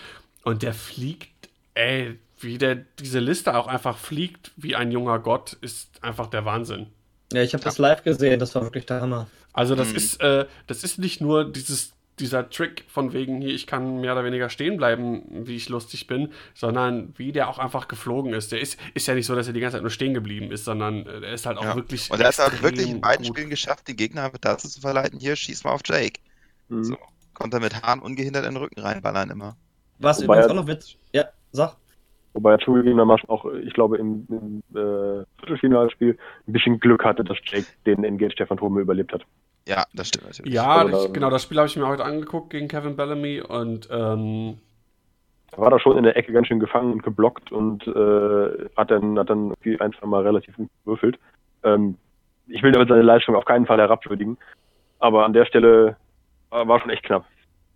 Und der fliegt, ey, wie der diese Liste auch einfach fliegt wie ein junger Gott, ist einfach der Wahnsinn. Ja, ich habe das live gesehen, das war wirklich der Hammer. Also das Mhm. ist, äh, das ist nicht nur dieses, dieser Trick von wegen hier, ich kann mehr oder weniger stehen bleiben, wie ich lustig bin, sondern wie der auch einfach geflogen ist. Der ist, ist ja nicht so, dass er die ganze Zeit nur stehen geblieben ist, sondern äh, er ist halt auch Ja. wirklich. und er hat es auch extrem wirklich in beiden gut. Spielen geschafft, den Gegner dazu zu verleiten, hier, schieß mal auf Jake. Mhm. So. Konnte er mit Hahn ungehindert in den Rücken reinballern immer. Was Wobei übrigens er- auch noch witzig. Ja, sag. Wobei er zugegebenermaßen auch, ich glaube, im, im äh, Viertelfinalspiel ein bisschen Glück hatte, dass Jake den Engage der Phantome überlebt hat. Ja, das stimmt natürlich. Ja, Also, ich, genau, das Spiel habe ich mir heute angeguckt gegen Kevin Bellamy und ähm, Er war da schon in der Ecke ganz schön gefangen und geblockt und äh, hat dann, hat dann irgendwie ein, zwei Mal relativ gut gewürfelt. Ähm, ich will damit seine Leistung auf keinen Fall herabwürdigen, aber an der Stelle war schon echt knapp.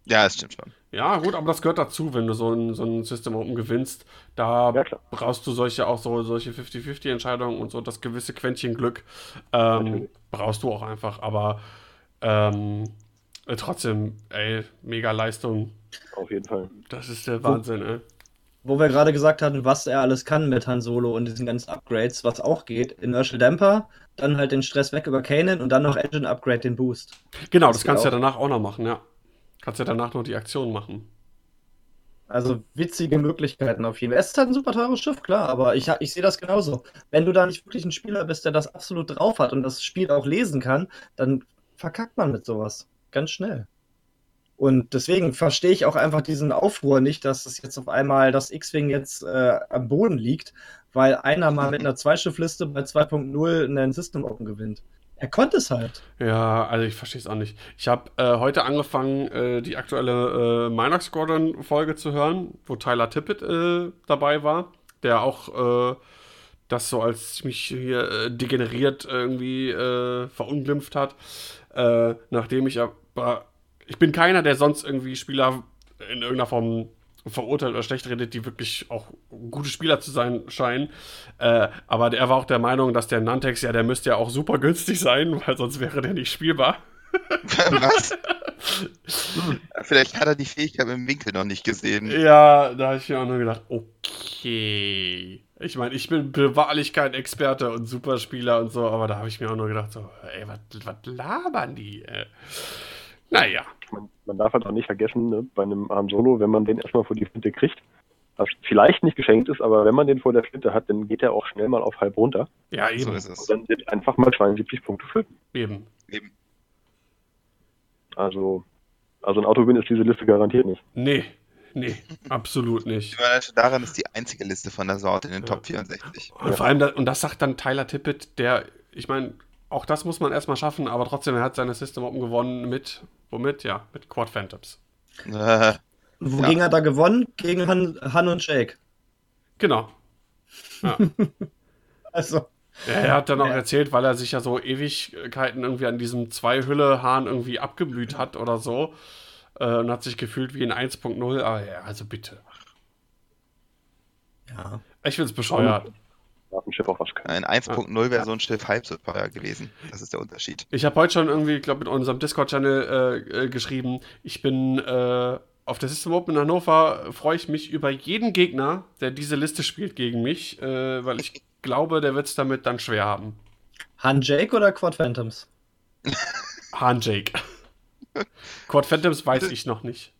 Ja, das stimmt schon. ja, gut, aber das gehört dazu, wenn du so ein, so ein System Open gewinnst. Da Ja, brauchst du solche auch so solche 50-50-Entscheidungen und so das gewisse Quäntchen Glück ähm, brauchst du auch einfach. Aber ähm, äh, trotzdem, ey, mega Leistung. Auf jeden Fall. Das ist der Wahnsinn, ey. Wo wir gerade gesagt hatten, was er alles kann mit Han Solo und diesen ganzen Upgrades, was auch geht. Inertial Damper, dann halt den Stress weg über Kanan und dann noch Engine Upgrade, den Boost. Genau, Das das kannst du ja danach auch noch machen, ja. Kannst ja danach noch die Aktion machen. Also witzige Möglichkeiten auf jeden Fall. Es ist halt ein super teures Schiff, klar, aber ich, ich sehe das genauso. Wenn du da nicht wirklich ein Spieler bist, der das absolut drauf hat und das Spiel auch lesen kann, dann verkackt man mit sowas. Ganz schnell. Und deswegen verstehe ich auch einfach diesen Aufruhr nicht, dass es jetzt auf einmal das X-Wing jetzt äh, am Boden liegt, weil einer mal mit einer Zweischiffliste bei 2.0 einen System Open gewinnt. Er konnte es halt. Ja, also ich verstehe es auch nicht. Ich habe äh, heute angefangen, äh, die aktuelle äh, Minox Squadron Folge zu hören, wo Tyler Tippett äh, dabei war, der auch äh, das so als ziemlich hier äh, degeneriert irgendwie verunglimpft hat. Äh, nachdem ich aber, ich bin keiner, der sonst irgendwie Spieler in irgendeiner Form verurteilt oder schlecht redet, die wirklich auch gute Spieler zu sein scheinen. Äh, aber er war auch der Meinung, dass der Nantex, ja, der müsste ja auch super günstig sein, weil sonst wäre der nicht spielbar. [LAUGHS] Was? [LAUGHS] Vielleicht hat er die Fähigkeit im Winkel noch nicht gesehen. Ja, da habe ich mir auch nur gedacht, okay. Ich meine, ich bin wahrlich kein Experte und Superspieler und so, aber da habe ich mir auch nur gedacht, so, ey, was labern die? Äh, naja. Man, man darf halt auch nicht vergessen, ne, bei einem Arm Solo, wenn man den erstmal vor die Flinte kriegt, was vielleicht nicht geschenkt ist, aber wenn man den vor der Flinte hat, dann geht er auch schnell mal auf halb runter. Ja, So eben. ist es. Und dann sind einfach mal 72 Punkte Flöten. eben. Eben. Also, also ein Autowin ist diese Liste garantiert nicht. Nee, nee, absolut nicht. Die Überraschung daran ist die einzige Liste von der Sorte in den Ja. Top 64. Und vor allem, da, und das sagt dann Tyler Tippett, der, ich meine, auch das muss man erstmal schaffen, aber trotzdem, er hat seine System Open gewonnen mit, womit? Ja, mit Quad Phantoms. Äh, Wogegen hat er gewonnen? Gegen Han, Han und Jake. Genau. Ja. [LAUGHS] Also, Ja, er hat dann auch Ja. erzählt, weil er sich ja so Ewigkeiten irgendwie an diesem Zwei-Hülle-Hahn irgendwie abgeblüht hat oder so. Äh, und hat sich gefühlt wie in 1.0. Aber ja, also bitte. ja. Ich find's bescheuert. Darf ein Schiff auch was können. ein 1.0 wäre so ein Schiff halb so teuer gewesen. Das ist der Unterschied. Ich habe heute schon irgendwie, ich glaube, mit unserem Discord-Channel äh, äh, geschrieben, ich bin äh, auf der System Open in Hannover, freue ich mich über jeden Gegner, der diese Liste spielt gegen mich, äh, weil ich [LAUGHS] glaube, der wird es damit dann schwer haben. Han Jake oder Quad Phantoms? Han Jake. Quad Phantoms weiß ich noch nicht.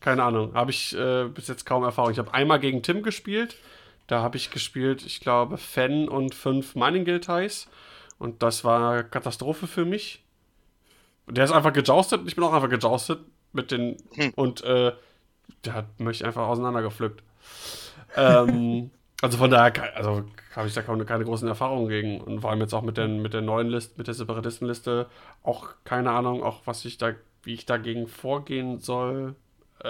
Keine Ahnung, habe ich äh, bis jetzt kaum Erfahrung. Ich habe einmal gegen Tim gespielt. Da habe ich gespielt, ich glaube, Fan und fünf Mining Guild Ties. Und das war Katastrophe für mich. Der ist einfach gejoustet ich bin auch einfach gejoustet mit den. Hm. Und äh, der hat mich einfach auseinandergepflückt. ähm, [LAUGHS] also von daher, also habe ich da keine, keine großen Erfahrungen gegen. Und vor allem jetzt auch mit, den, mit der neuen Liste, mit der Separatistenliste, auch keine Ahnung, auch was ich da, wie ich dagegen vorgehen soll. Äh,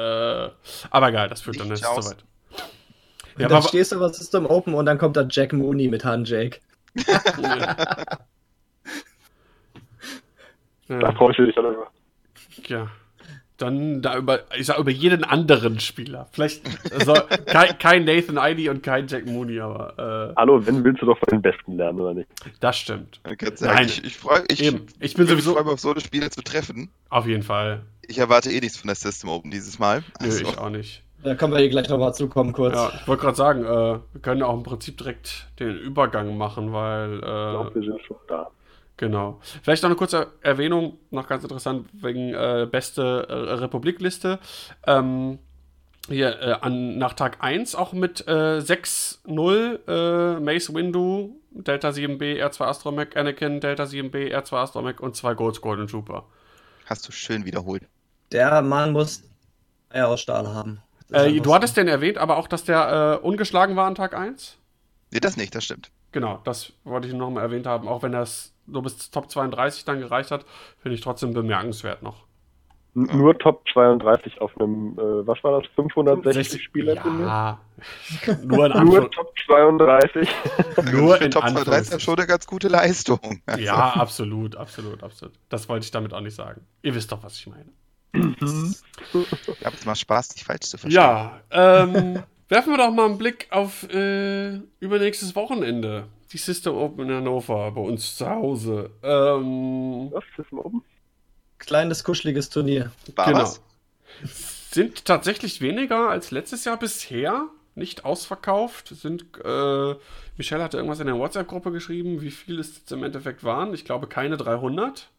aber egal, das führt dann Nicht jetzt soweit. Und Ja, dann aber, stehst du aber System Open und dann kommt da Jack Mooney mit Han Jake. [LAUGHS] Da ja, freust du dich dann über. ja. Dann da über, ich sag über jeden anderen Spieler. Vielleicht also, [LAUGHS] kein, kein Nathan Idy und kein Jack Mooney, aber Hallo, wenn willst du doch von den Besten lernen, oder nicht? äh, das stimmt. Ich, sagen, Nein. ich, ich freue ich. Ich bin mich sowieso freuen, auf so eine Spiele zu treffen. auf jeden Fall. Ich erwarte eh nichts von der System Open dieses Mal. Nö, Also, ich auch nicht. Da können wir hier gleich nochmal zukommen kurz. Ja, ich wollte gerade sagen, äh, wir können auch im Prinzip direkt den Übergang machen, weil Ich glaube, äh, wir sind schon da. Genau. Vielleicht noch eine kurze Erwähnung, noch ganz interessant wegen äh, beste äh, Republikliste. Ähm, hier äh, an, nach Tag 1 auch mit äh, 6-0 äh, Mace Windu, Delta 7B, R2 Astromech, Anakin, Delta 7B, R2 Astromech und zwei Golds Golden Trooper. hast du schön wiederholt. Der Mann muss Eier aus Stahl haben. Äh, du hattest den erwähnt, aber auch, dass der äh, ungeschlagen war an Tag 1? Nee, das nicht, das stimmt. Genau, das wollte ich noch mal erwähnt haben. Auch wenn das nur bis Top 32 dann gereicht hat, finde ich trotzdem bemerkenswert noch. N Nur Top 32 auf einem, äh, was war das, 560 Spieler Ja, [LAUGHS] nur in Nur. Top 32. [LAUGHS] Nur Für in Top 230 Anführungszeichen. schon eine ganz gute Leistung. [LAUGHS] Ja, absolut, absolut, absolut. Das wollte ich damit auch nicht sagen. Ihr wisst doch, was ich meine. Ich habe jetzt mal Spaß, dich falsch zu verstehen. Ja, ähm, werfen wir doch mal einen Blick auf äh, übernächstes Wochenende. Die System Open in Hannover bei uns zu Hause. Ähm, Was ist mal oben? Kleines, kuscheliges Turnier. War genau. was? Sind tatsächlich weniger als letztes Jahr bisher. Nicht ausverkauft. Sind, äh, Michelle hatte irgendwas in der WhatsApp-Gruppe geschrieben, wie viel es jetzt im Endeffekt waren. Ich glaube keine 300.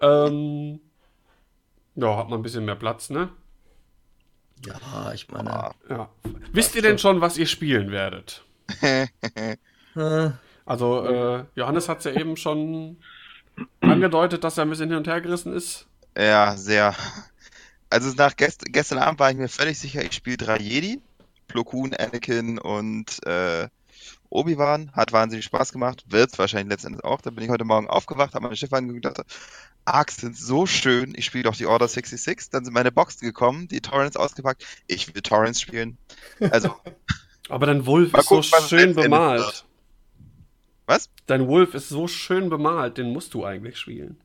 Ähm, ja, hat man ein bisschen mehr Platz, ne? Ja, ich meine. Ah. Ja. Wisst ihr denn schon, was ihr spielen werdet? [LAUGHS] Also, äh, Johannes hat es ja eben schon angedeutet, dass er ein bisschen hin und her gerissen ist. Ja, sehr. Also nach gest gestern Abend war ich mir völlig sicher, ich spiele drei Jedi. Plo Koon, Anakin und äh, Obi-Wan. Hat wahnsinnig Spaß gemacht. Wird's wahrscheinlich letztendlich auch. Da bin ich heute Morgen aufgewacht, habe meine Schiffe angeguckt und dachte, Arcs sind so schön. Ich spiele doch die Order 66. Dann sind meine Boxen gekommen, die Torrents ausgepackt. Ich will Torrents spielen. Also, [LAUGHS] Aber dein Wolf Mal ist gucken, so schön bemalt. wird. Was? Dein Wolf ist so schön bemalt, den musst du eigentlich spielen.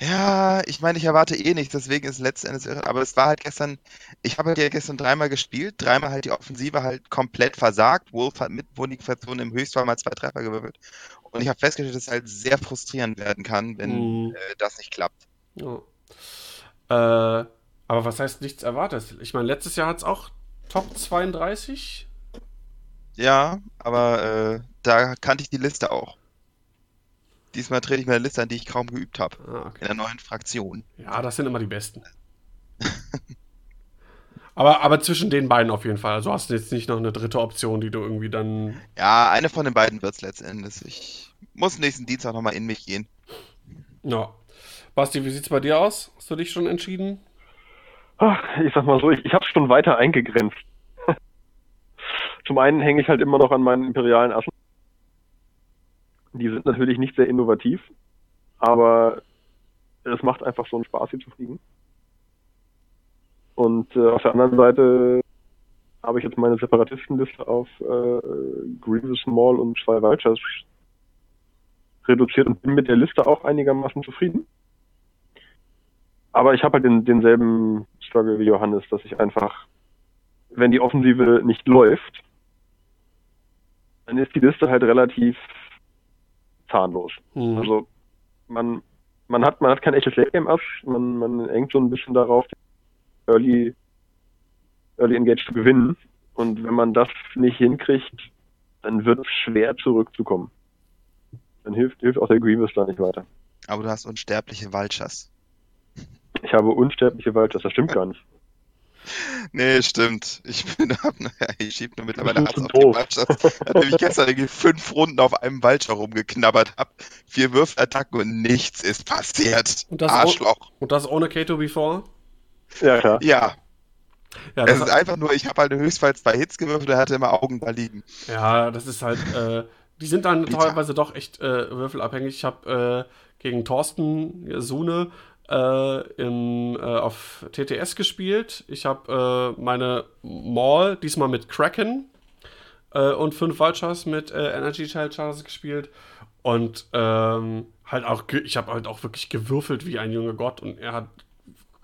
Ja, ich meine, ich erwarte eh nicht, deswegen ist es letztendlich irre. Aber es war halt gestern, ich habe ja gestern dreimal gespielt, dreimal halt die Offensive halt komplett versagt. Wolf hat mit Bonifikation im Höchstfall mal zwei Treffer gewürfelt. Und ich habe festgestellt, dass es halt sehr frustrierend werden kann, wenn Mhm. äh, das nicht klappt. Ja. Äh, aber was heißt nichts erwartet? Ich meine, letztes Jahr hat es auch Top 32. Ja, aber äh, da kannte ich die Liste auch. Diesmal trete ich mir eine Liste an, die ich kaum geübt habe. Ah, In okay. der neuen Fraktion. Ja, das sind immer die besten. [LAUGHS] Aber, aber zwischen den beiden auf jeden Fall. Also hast du jetzt nicht noch eine dritte Option, die du irgendwie dann. Ja, eine von den beiden wird es letztendlich. Ich muss nächsten Dienstag nochmal in mich gehen. Ja. Basti, wie sieht's bei dir aus? Hast du dich schon entschieden? Ach, ich sag mal so, ich, ich habe es schon weiter eingegrenzt. Zum einen hänge ich halt immer noch an meinen imperialen Assen. Die sind natürlich nicht sehr innovativ, aber es macht einfach so einen Spaß, sie zu fliegen. Und äh, auf der anderen Seite habe ich jetzt meine Separatistenliste auf äh, Grievous Maul und zwei Vultures reduziert und bin mit der Liste auch einigermaßen zufrieden. Aber ich habe halt den, denselben Struggle wie Johannes, dass ich einfach, wenn die Offensive nicht läuft, dann ist die Liste halt relativ zahnlos. Mhm. Also man, man hat man hat kein echtes Late Game Ass, man, man hängt so ein bisschen darauf, Early, Early Engage zu gewinnen. Und wenn man das nicht hinkriegt, dann wird es schwer zurückzukommen. Dann hilft, hilft auch der Grievous da nicht weiter. Aber du hast unsterbliche Vultures. Ich habe unsterbliche Vultures, das stimmt gar nicht. Nee, stimmt. Ich [LAUGHS] bin ich schieb nur mittlerweile ist auf die doof. Vultures. Nachdem ich gestern irgendwie fünf Runden auf einem Vulture rumgeknabbert habe, vier Würfelattacken und nichts ist passiert. Und das Arschloch. Und das ohne Kato before? Ja, klar. Ja, Ja, es das, ist einfach nur, ich habe halt höchstfalls zwei Hits gewürfelt, er hatte immer Augen da liegen. ja, das ist halt. Äh, die sind dann teilweise doch echt äh, würfelabhängig. Ich habe äh, gegen Thorsten Sune äh, im, äh, auf TTS gespielt. Ich habe äh, meine Maul diesmal mit Kraken äh, und fünf Vultures mit äh, Energy Child Charges gespielt. Und ähm, halt auch, ich habe halt auch wirklich gewürfelt wie ein junger Gott und er hat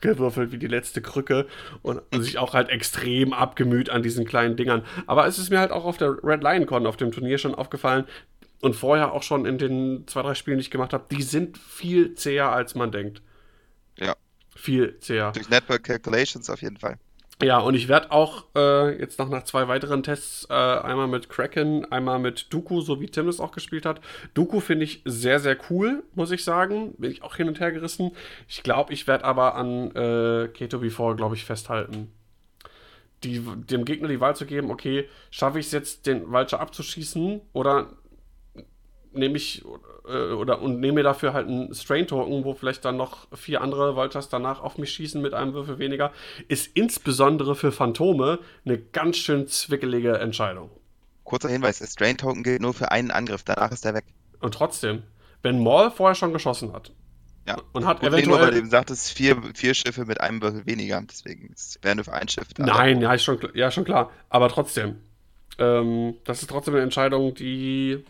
gewürfelt wie die letzte Krücke und sich auch halt extrem abgemüht an diesen kleinen Dingern. Aber es ist mir halt auch auf der Red Lion Con auf dem Turnier schon aufgefallen und vorher auch schon in den zwei, drei Spielen, die ich gemacht habe, die sind viel zäher, als man denkt. Viel zäher. Durch Network Calculations auf jeden Fall. Ja, und ich werde auch äh, jetzt noch nach zwei weiteren Tests, äh, einmal mit Kraken, einmal mit Dooku, so wie Tim es auch gespielt hat. Dooku finde ich sehr, sehr cool, muss ich sagen. Bin ich auch hin und her gerissen. Ich glaube, ich werde aber an äh, Keto Before, glaube ich, festhalten. Die, dem Gegner die Wahl zu geben, okay, schaffe ich es jetzt, den Vulture abzuschießen oder nehme ich äh, oder und nehme mir dafür halt einen Strain Token, wo vielleicht dann noch vier andere Vultures danach auf mich schießen mit einem Würfel weniger, ist insbesondere für Phantome eine ganz schön zwickelige Entscheidung. Kurzer Hinweis, der Strain Token gilt nur für einen Angriff, danach ist er weg. Und trotzdem, wenn Maul vorher schon geschossen hat Ja. und hat Gut, nee, nur weil eventuell eben sagtest, vier, vier Schiffe mit einem Würfel weniger, deswegen wären nur für ein Schiff da. Nein, ja, ist schon, ja, schon klar. Aber trotzdem. Ähm, das ist trotzdem eine Entscheidung, die,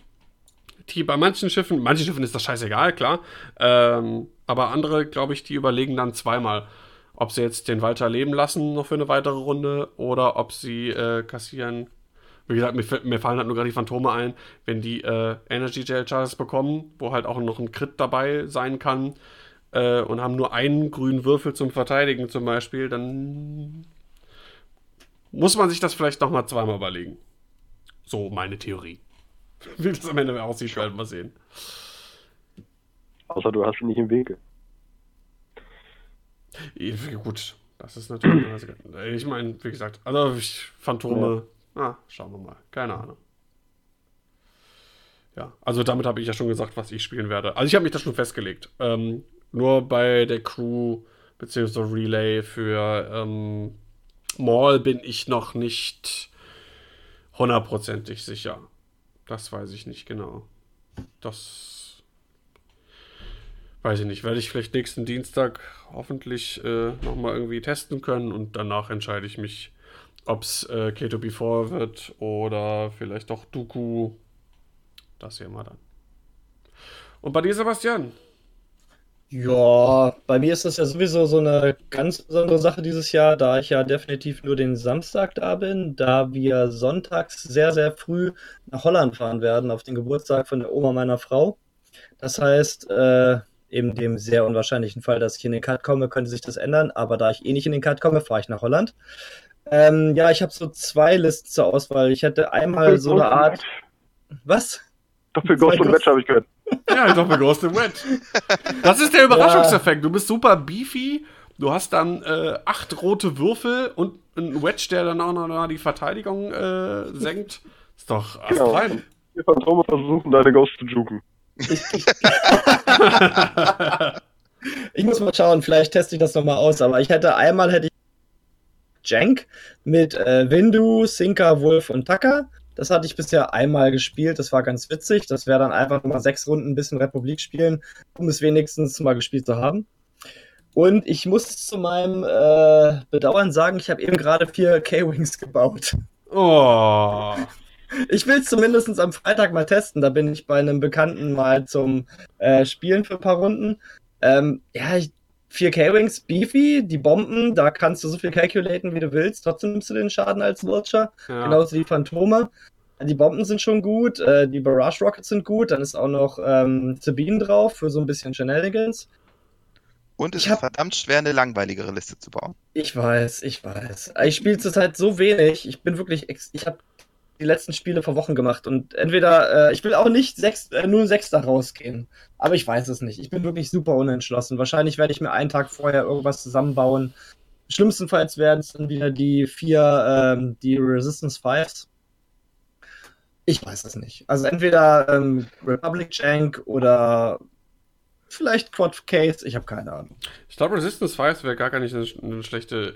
die bei manchen Schiffen, manchen Schiffen ist das scheißegal, klar. Ähm, aber andere, glaube ich, die überlegen dann zweimal, ob sie jetzt den Walter leben lassen noch für eine weitere Runde oder ob sie äh, kassieren. Wie gesagt, mir, mir fallen halt nur gerade die Phantome ein, wenn die äh, Energy Jail Charges bekommen, wo halt auch noch ein Crit dabei sein kann äh, und haben nur einen grünen Würfel zum Verteidigen zum Beispiel, dann muss man sich das vielleicht noch mal zweimal überlegen. So meine Theorie. [LAUGHS] Wie das am Ende aussieht, werden wir sehen. Außer du hast ihn nicht im. Ja, Gut, das ist natürlich. ich meine, wie gesagt, also Phantome. Ah, schauen wir mal. Keine Ahnung. Ja, also damit habe ich ja schon gesagt, was ich spielen werde. Also ich habe mich da schon festgelegt. Ähm, nur bei der Crew bzw. Relay für ähm, Maul bin ich noch nicht hundertprozentig sicher. Das weiß ich nicht genau. Das weiß ich nicht. Werde ich vielleicht nächsten Dienstag hoffentlich äh, nochmal irgendwie testen können und danach entscheide ich mich, ob es äh, Keto Before wird oder vielleicht auch Dooku. Das sehen wir dann. Und bei dir, Sebastian? Ja, bei mir ist das ja sowieso so eine ganz besondere Sache dieses Jahr, da ich ja definitiv nur den Samstag da bin, da wir sonntags sehr, sehr früh nach Holland fahren werden, auf den Geburtstag von der Oma meiner Frau. Das heißt, äh, in dem sehr unwahrscheinlichen Fall, dass ich in den Cut komme, könnte sich das ändern, aber da ich eh nicht in den Cut komme, fahre ich nach Holland. Ähm, ja, ich habe so zwei Listen zur Auswahl. Ich hätte einmal so eine Art. Was? Doppel Ghost und Wedge habe ich gehört. Ja, Doppel Ghost im Wedge. Das ist der Überraschungseffekt. Du bist super beefy. Du hast dann äh, acht rote Würfel und ein Wedge, der dann auch noch die Verteidigung äh, senkt. Ist doch [LAUGHS] Genau. astrein. Die Phantome versuchen, deine Ghost zu juken. Ich muss mal schauen, vielleicht teste ich das nochmal aus, aber ich hätte einmal hätte ich Jank mit äh, Windu, Sinker, Wolf und Tucker. Das hatte ich bisher einmal gespielt, das war ganz witzig. Das wäre dann einfach mal sechs Runden ein bisschen Republik spielen, um es wenigstens mal gespielt zu haben. Und ich muss zu meinem äh, Bedauern sagen, ich habe eben gerade vier K-Wings gebaut. Oh. Ich will es zumindest am Freitag mal testen. Da bin ich bei einem Bekannten mal zum äh, Spielen für ein paar Runden. Ähm, ja, ich, 4 K-Wings, Beefy, die Bomben, da kannst du so viel calculaten, wie du willst. Trotzdem nimmst du den Schaden als Vulture. Ja. Genauso die Phantome. Die Bomben sind schon gut, äh, die Barrage Rockets sind gut, dann ist auch noch ähm, Sabine drauf für so ein bisschen Shenanigans. Und es Ich ist hab- verdammt schwer, eine langweiligere Liste zu bauen. Ich weiß, ich weiß. Ich spiele zurzeit so wenig. Ich bin wirklich, ex ich habe die letzten Spiele vor Wochen gemacht und entweder, äh, ich will auch nicht sechs, äh, Sechster rausgehen, aber ich weiß es nicht. Ich bin wirklich super unentschlossen. Wahrscheinlich werde ich mir einen Tag vorher irgendwas zusammenbauen. Schlimmstenfalls werden es dann wieder die vier, ähm, die Resistance Fives. Ich weiß es nicht. Also entweder ähm, Republic Jank oder vielleicht Quad Case. Ich habe keine Ahnung. Ich glaube, Resistance 5 wäre gar nicht eine, eine schlechte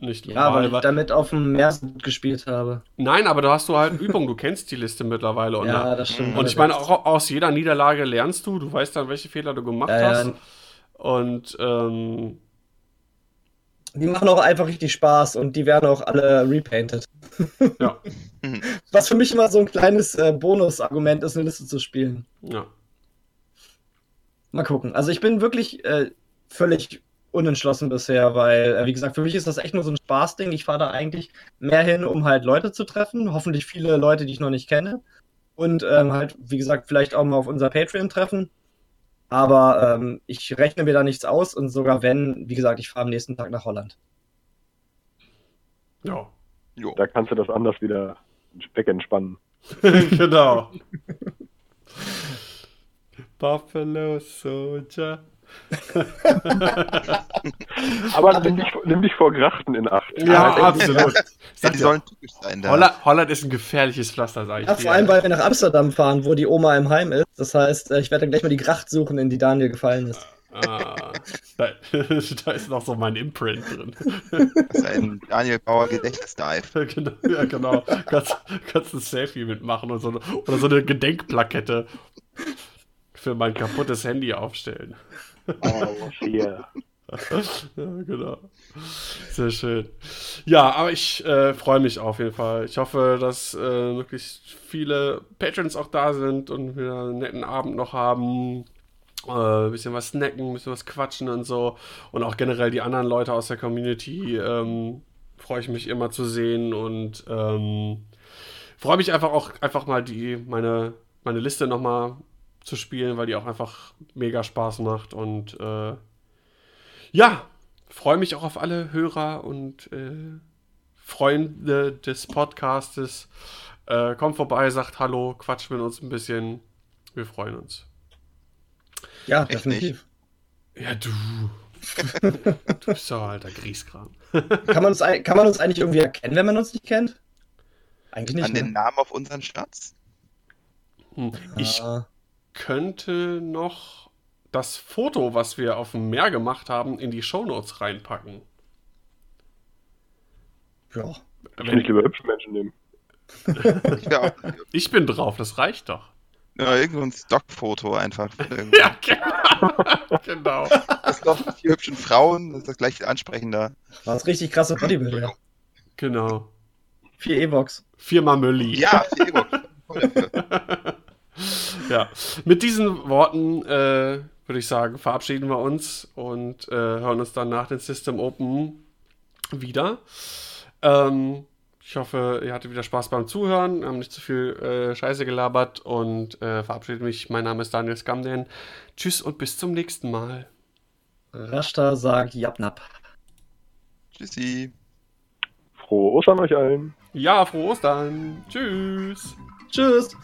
nicht Ja, weil ich damit auf dem Meer gespielt habe. Nein, aber da hast du halt Übung, du kennst die Liste mittlerweile. Und, Ja, das stimmt. und ich meine, auch aus jeder Niederlage lernst du, du weißt dann, welche Fehler du gemacht ja. hast. Und ähm, Die machen auch einfach richtig Spaß und die werden auch alle repainted. ja, [LAUGHS] Was für mich immer so ein kleines äh, Bonusargument ist, eine Liste zu spielen. ja. Mal gucken. Also ich bin wirklich äh, völlig unentschlossen bisher, weil, äh, wie gesagt, für mich ist das echt nur so ein Spaßding. Ich fahre da eigentlich mehr hin, um halt Leute zu treffen. Hoffentlich viele Leute, die ich noch nicht kenne. Und ähm, halt, wie gesagt, vielleicht auch mal auf unser Patreon treffen. Aber ähm, ich rechne mir da nichts aus und sogar wenn, wie gesagt, ich fahre am nächsten Tag nach Holland. Ja. Jo. Da kannst du das anders wieder wegentspannen. [LAUGHS] genau. [LAUGHS] Buffalo Soldier. [LAUGHS] Aber nimm dich, nimm dich vor Grachten in Acht. Ja, Ja, absolut. Ja, die sollen typisch sein da. Holland, Holland ist ein gefährliches Pflaster, sag ich Ja, dir. vor allem, weil wir nach Amsterdam fahren, wo die Oma im Heim ist. Das heißt, äh, ich werde dann gleich mal die Gracht suchen, in die Daniel gefallen ist. Ah, da, [LAUGHS] da ist noch so mein Imprint drin. Das ist ein Daniel Bauer Gedächtnisdive. [LAUGHS] genau, ja, genau. Kannst, kannst ein Selfie mitmachen und so oder so eine Gedenkplakette für mein kaputtes Handy aufstellen. Oh, hier. [LAUGHS] ja, genau. Sehr schön. Ja, aber ich äh, freue mich auf jeden Fall. Ich hoffe, dass äh, möglichst viele Patrons auch da sind und wir einen netten Abend noch haben. Äh, ein bisschen was snacken, ein bisschen was quatschen und so. Und auch generell die anderen Leute aus der Community ähm, freue ich mich immer zu sehen und ähm, freue mich einfach auch einfach mal die meine meine Liste noch mal zu spielen, weil die auch einfach mega Spaß macht und äh, ja, freue mich auch auf alle Hörer und äh, Freunde des Podcastes. Äh, kommt vorbei, sagt Hallo, quatscht mit uns ein bisschen. Wir freuen uns. Ja, Echt definitiv. Ja, du. [LAUGHS] du bist doch alter Grieskram. Kann man, uns, kann man uns eigentlich irgendwie erkennen, wenn man uns nicht kennt? Eigentlich nicht. An den Ne? Namen auf unseren Stats? Hm. Ich Ah, könnte noch das Foto, was wir auf dem Meer gemacht haben, in die Shownotes reinpacken. ja. Ich will nicht lieber hübsche Menschen nehmen. [LAUGHS] Ich auch. Ich bin drauf, das reicht doch. Ja, irgend so ein Stockfoto einfach. [LAUGHS] Ja, genau. [LAUGHS] genau. Das ist doch vier hübschen Frauen, das ist das gleich ansprechender. War das richtig krasse Bodybuilder. Genau. Vier E-Box. Firma Mülli. Ja, vier E-Book. Ja, mit diesen Worten äh, würde ich sagen, verabschieden wir uns und äh, hören uns dann nach dem System Open wieder. Ähm, ich hoffe, ihr hattet wieder Spaß beim Zuhören, haben nicht zu viel äh, Scheiße gelabert und äh, verabschiede mich. Mein Name ist Daniel Skamden. Tschüss und bis zum nächsten Mal. Rashta sagt Japnap. Tschüssi. Frohe Ostern euch allen. Ja, frohe Ostern. Tschüss. Tschüss.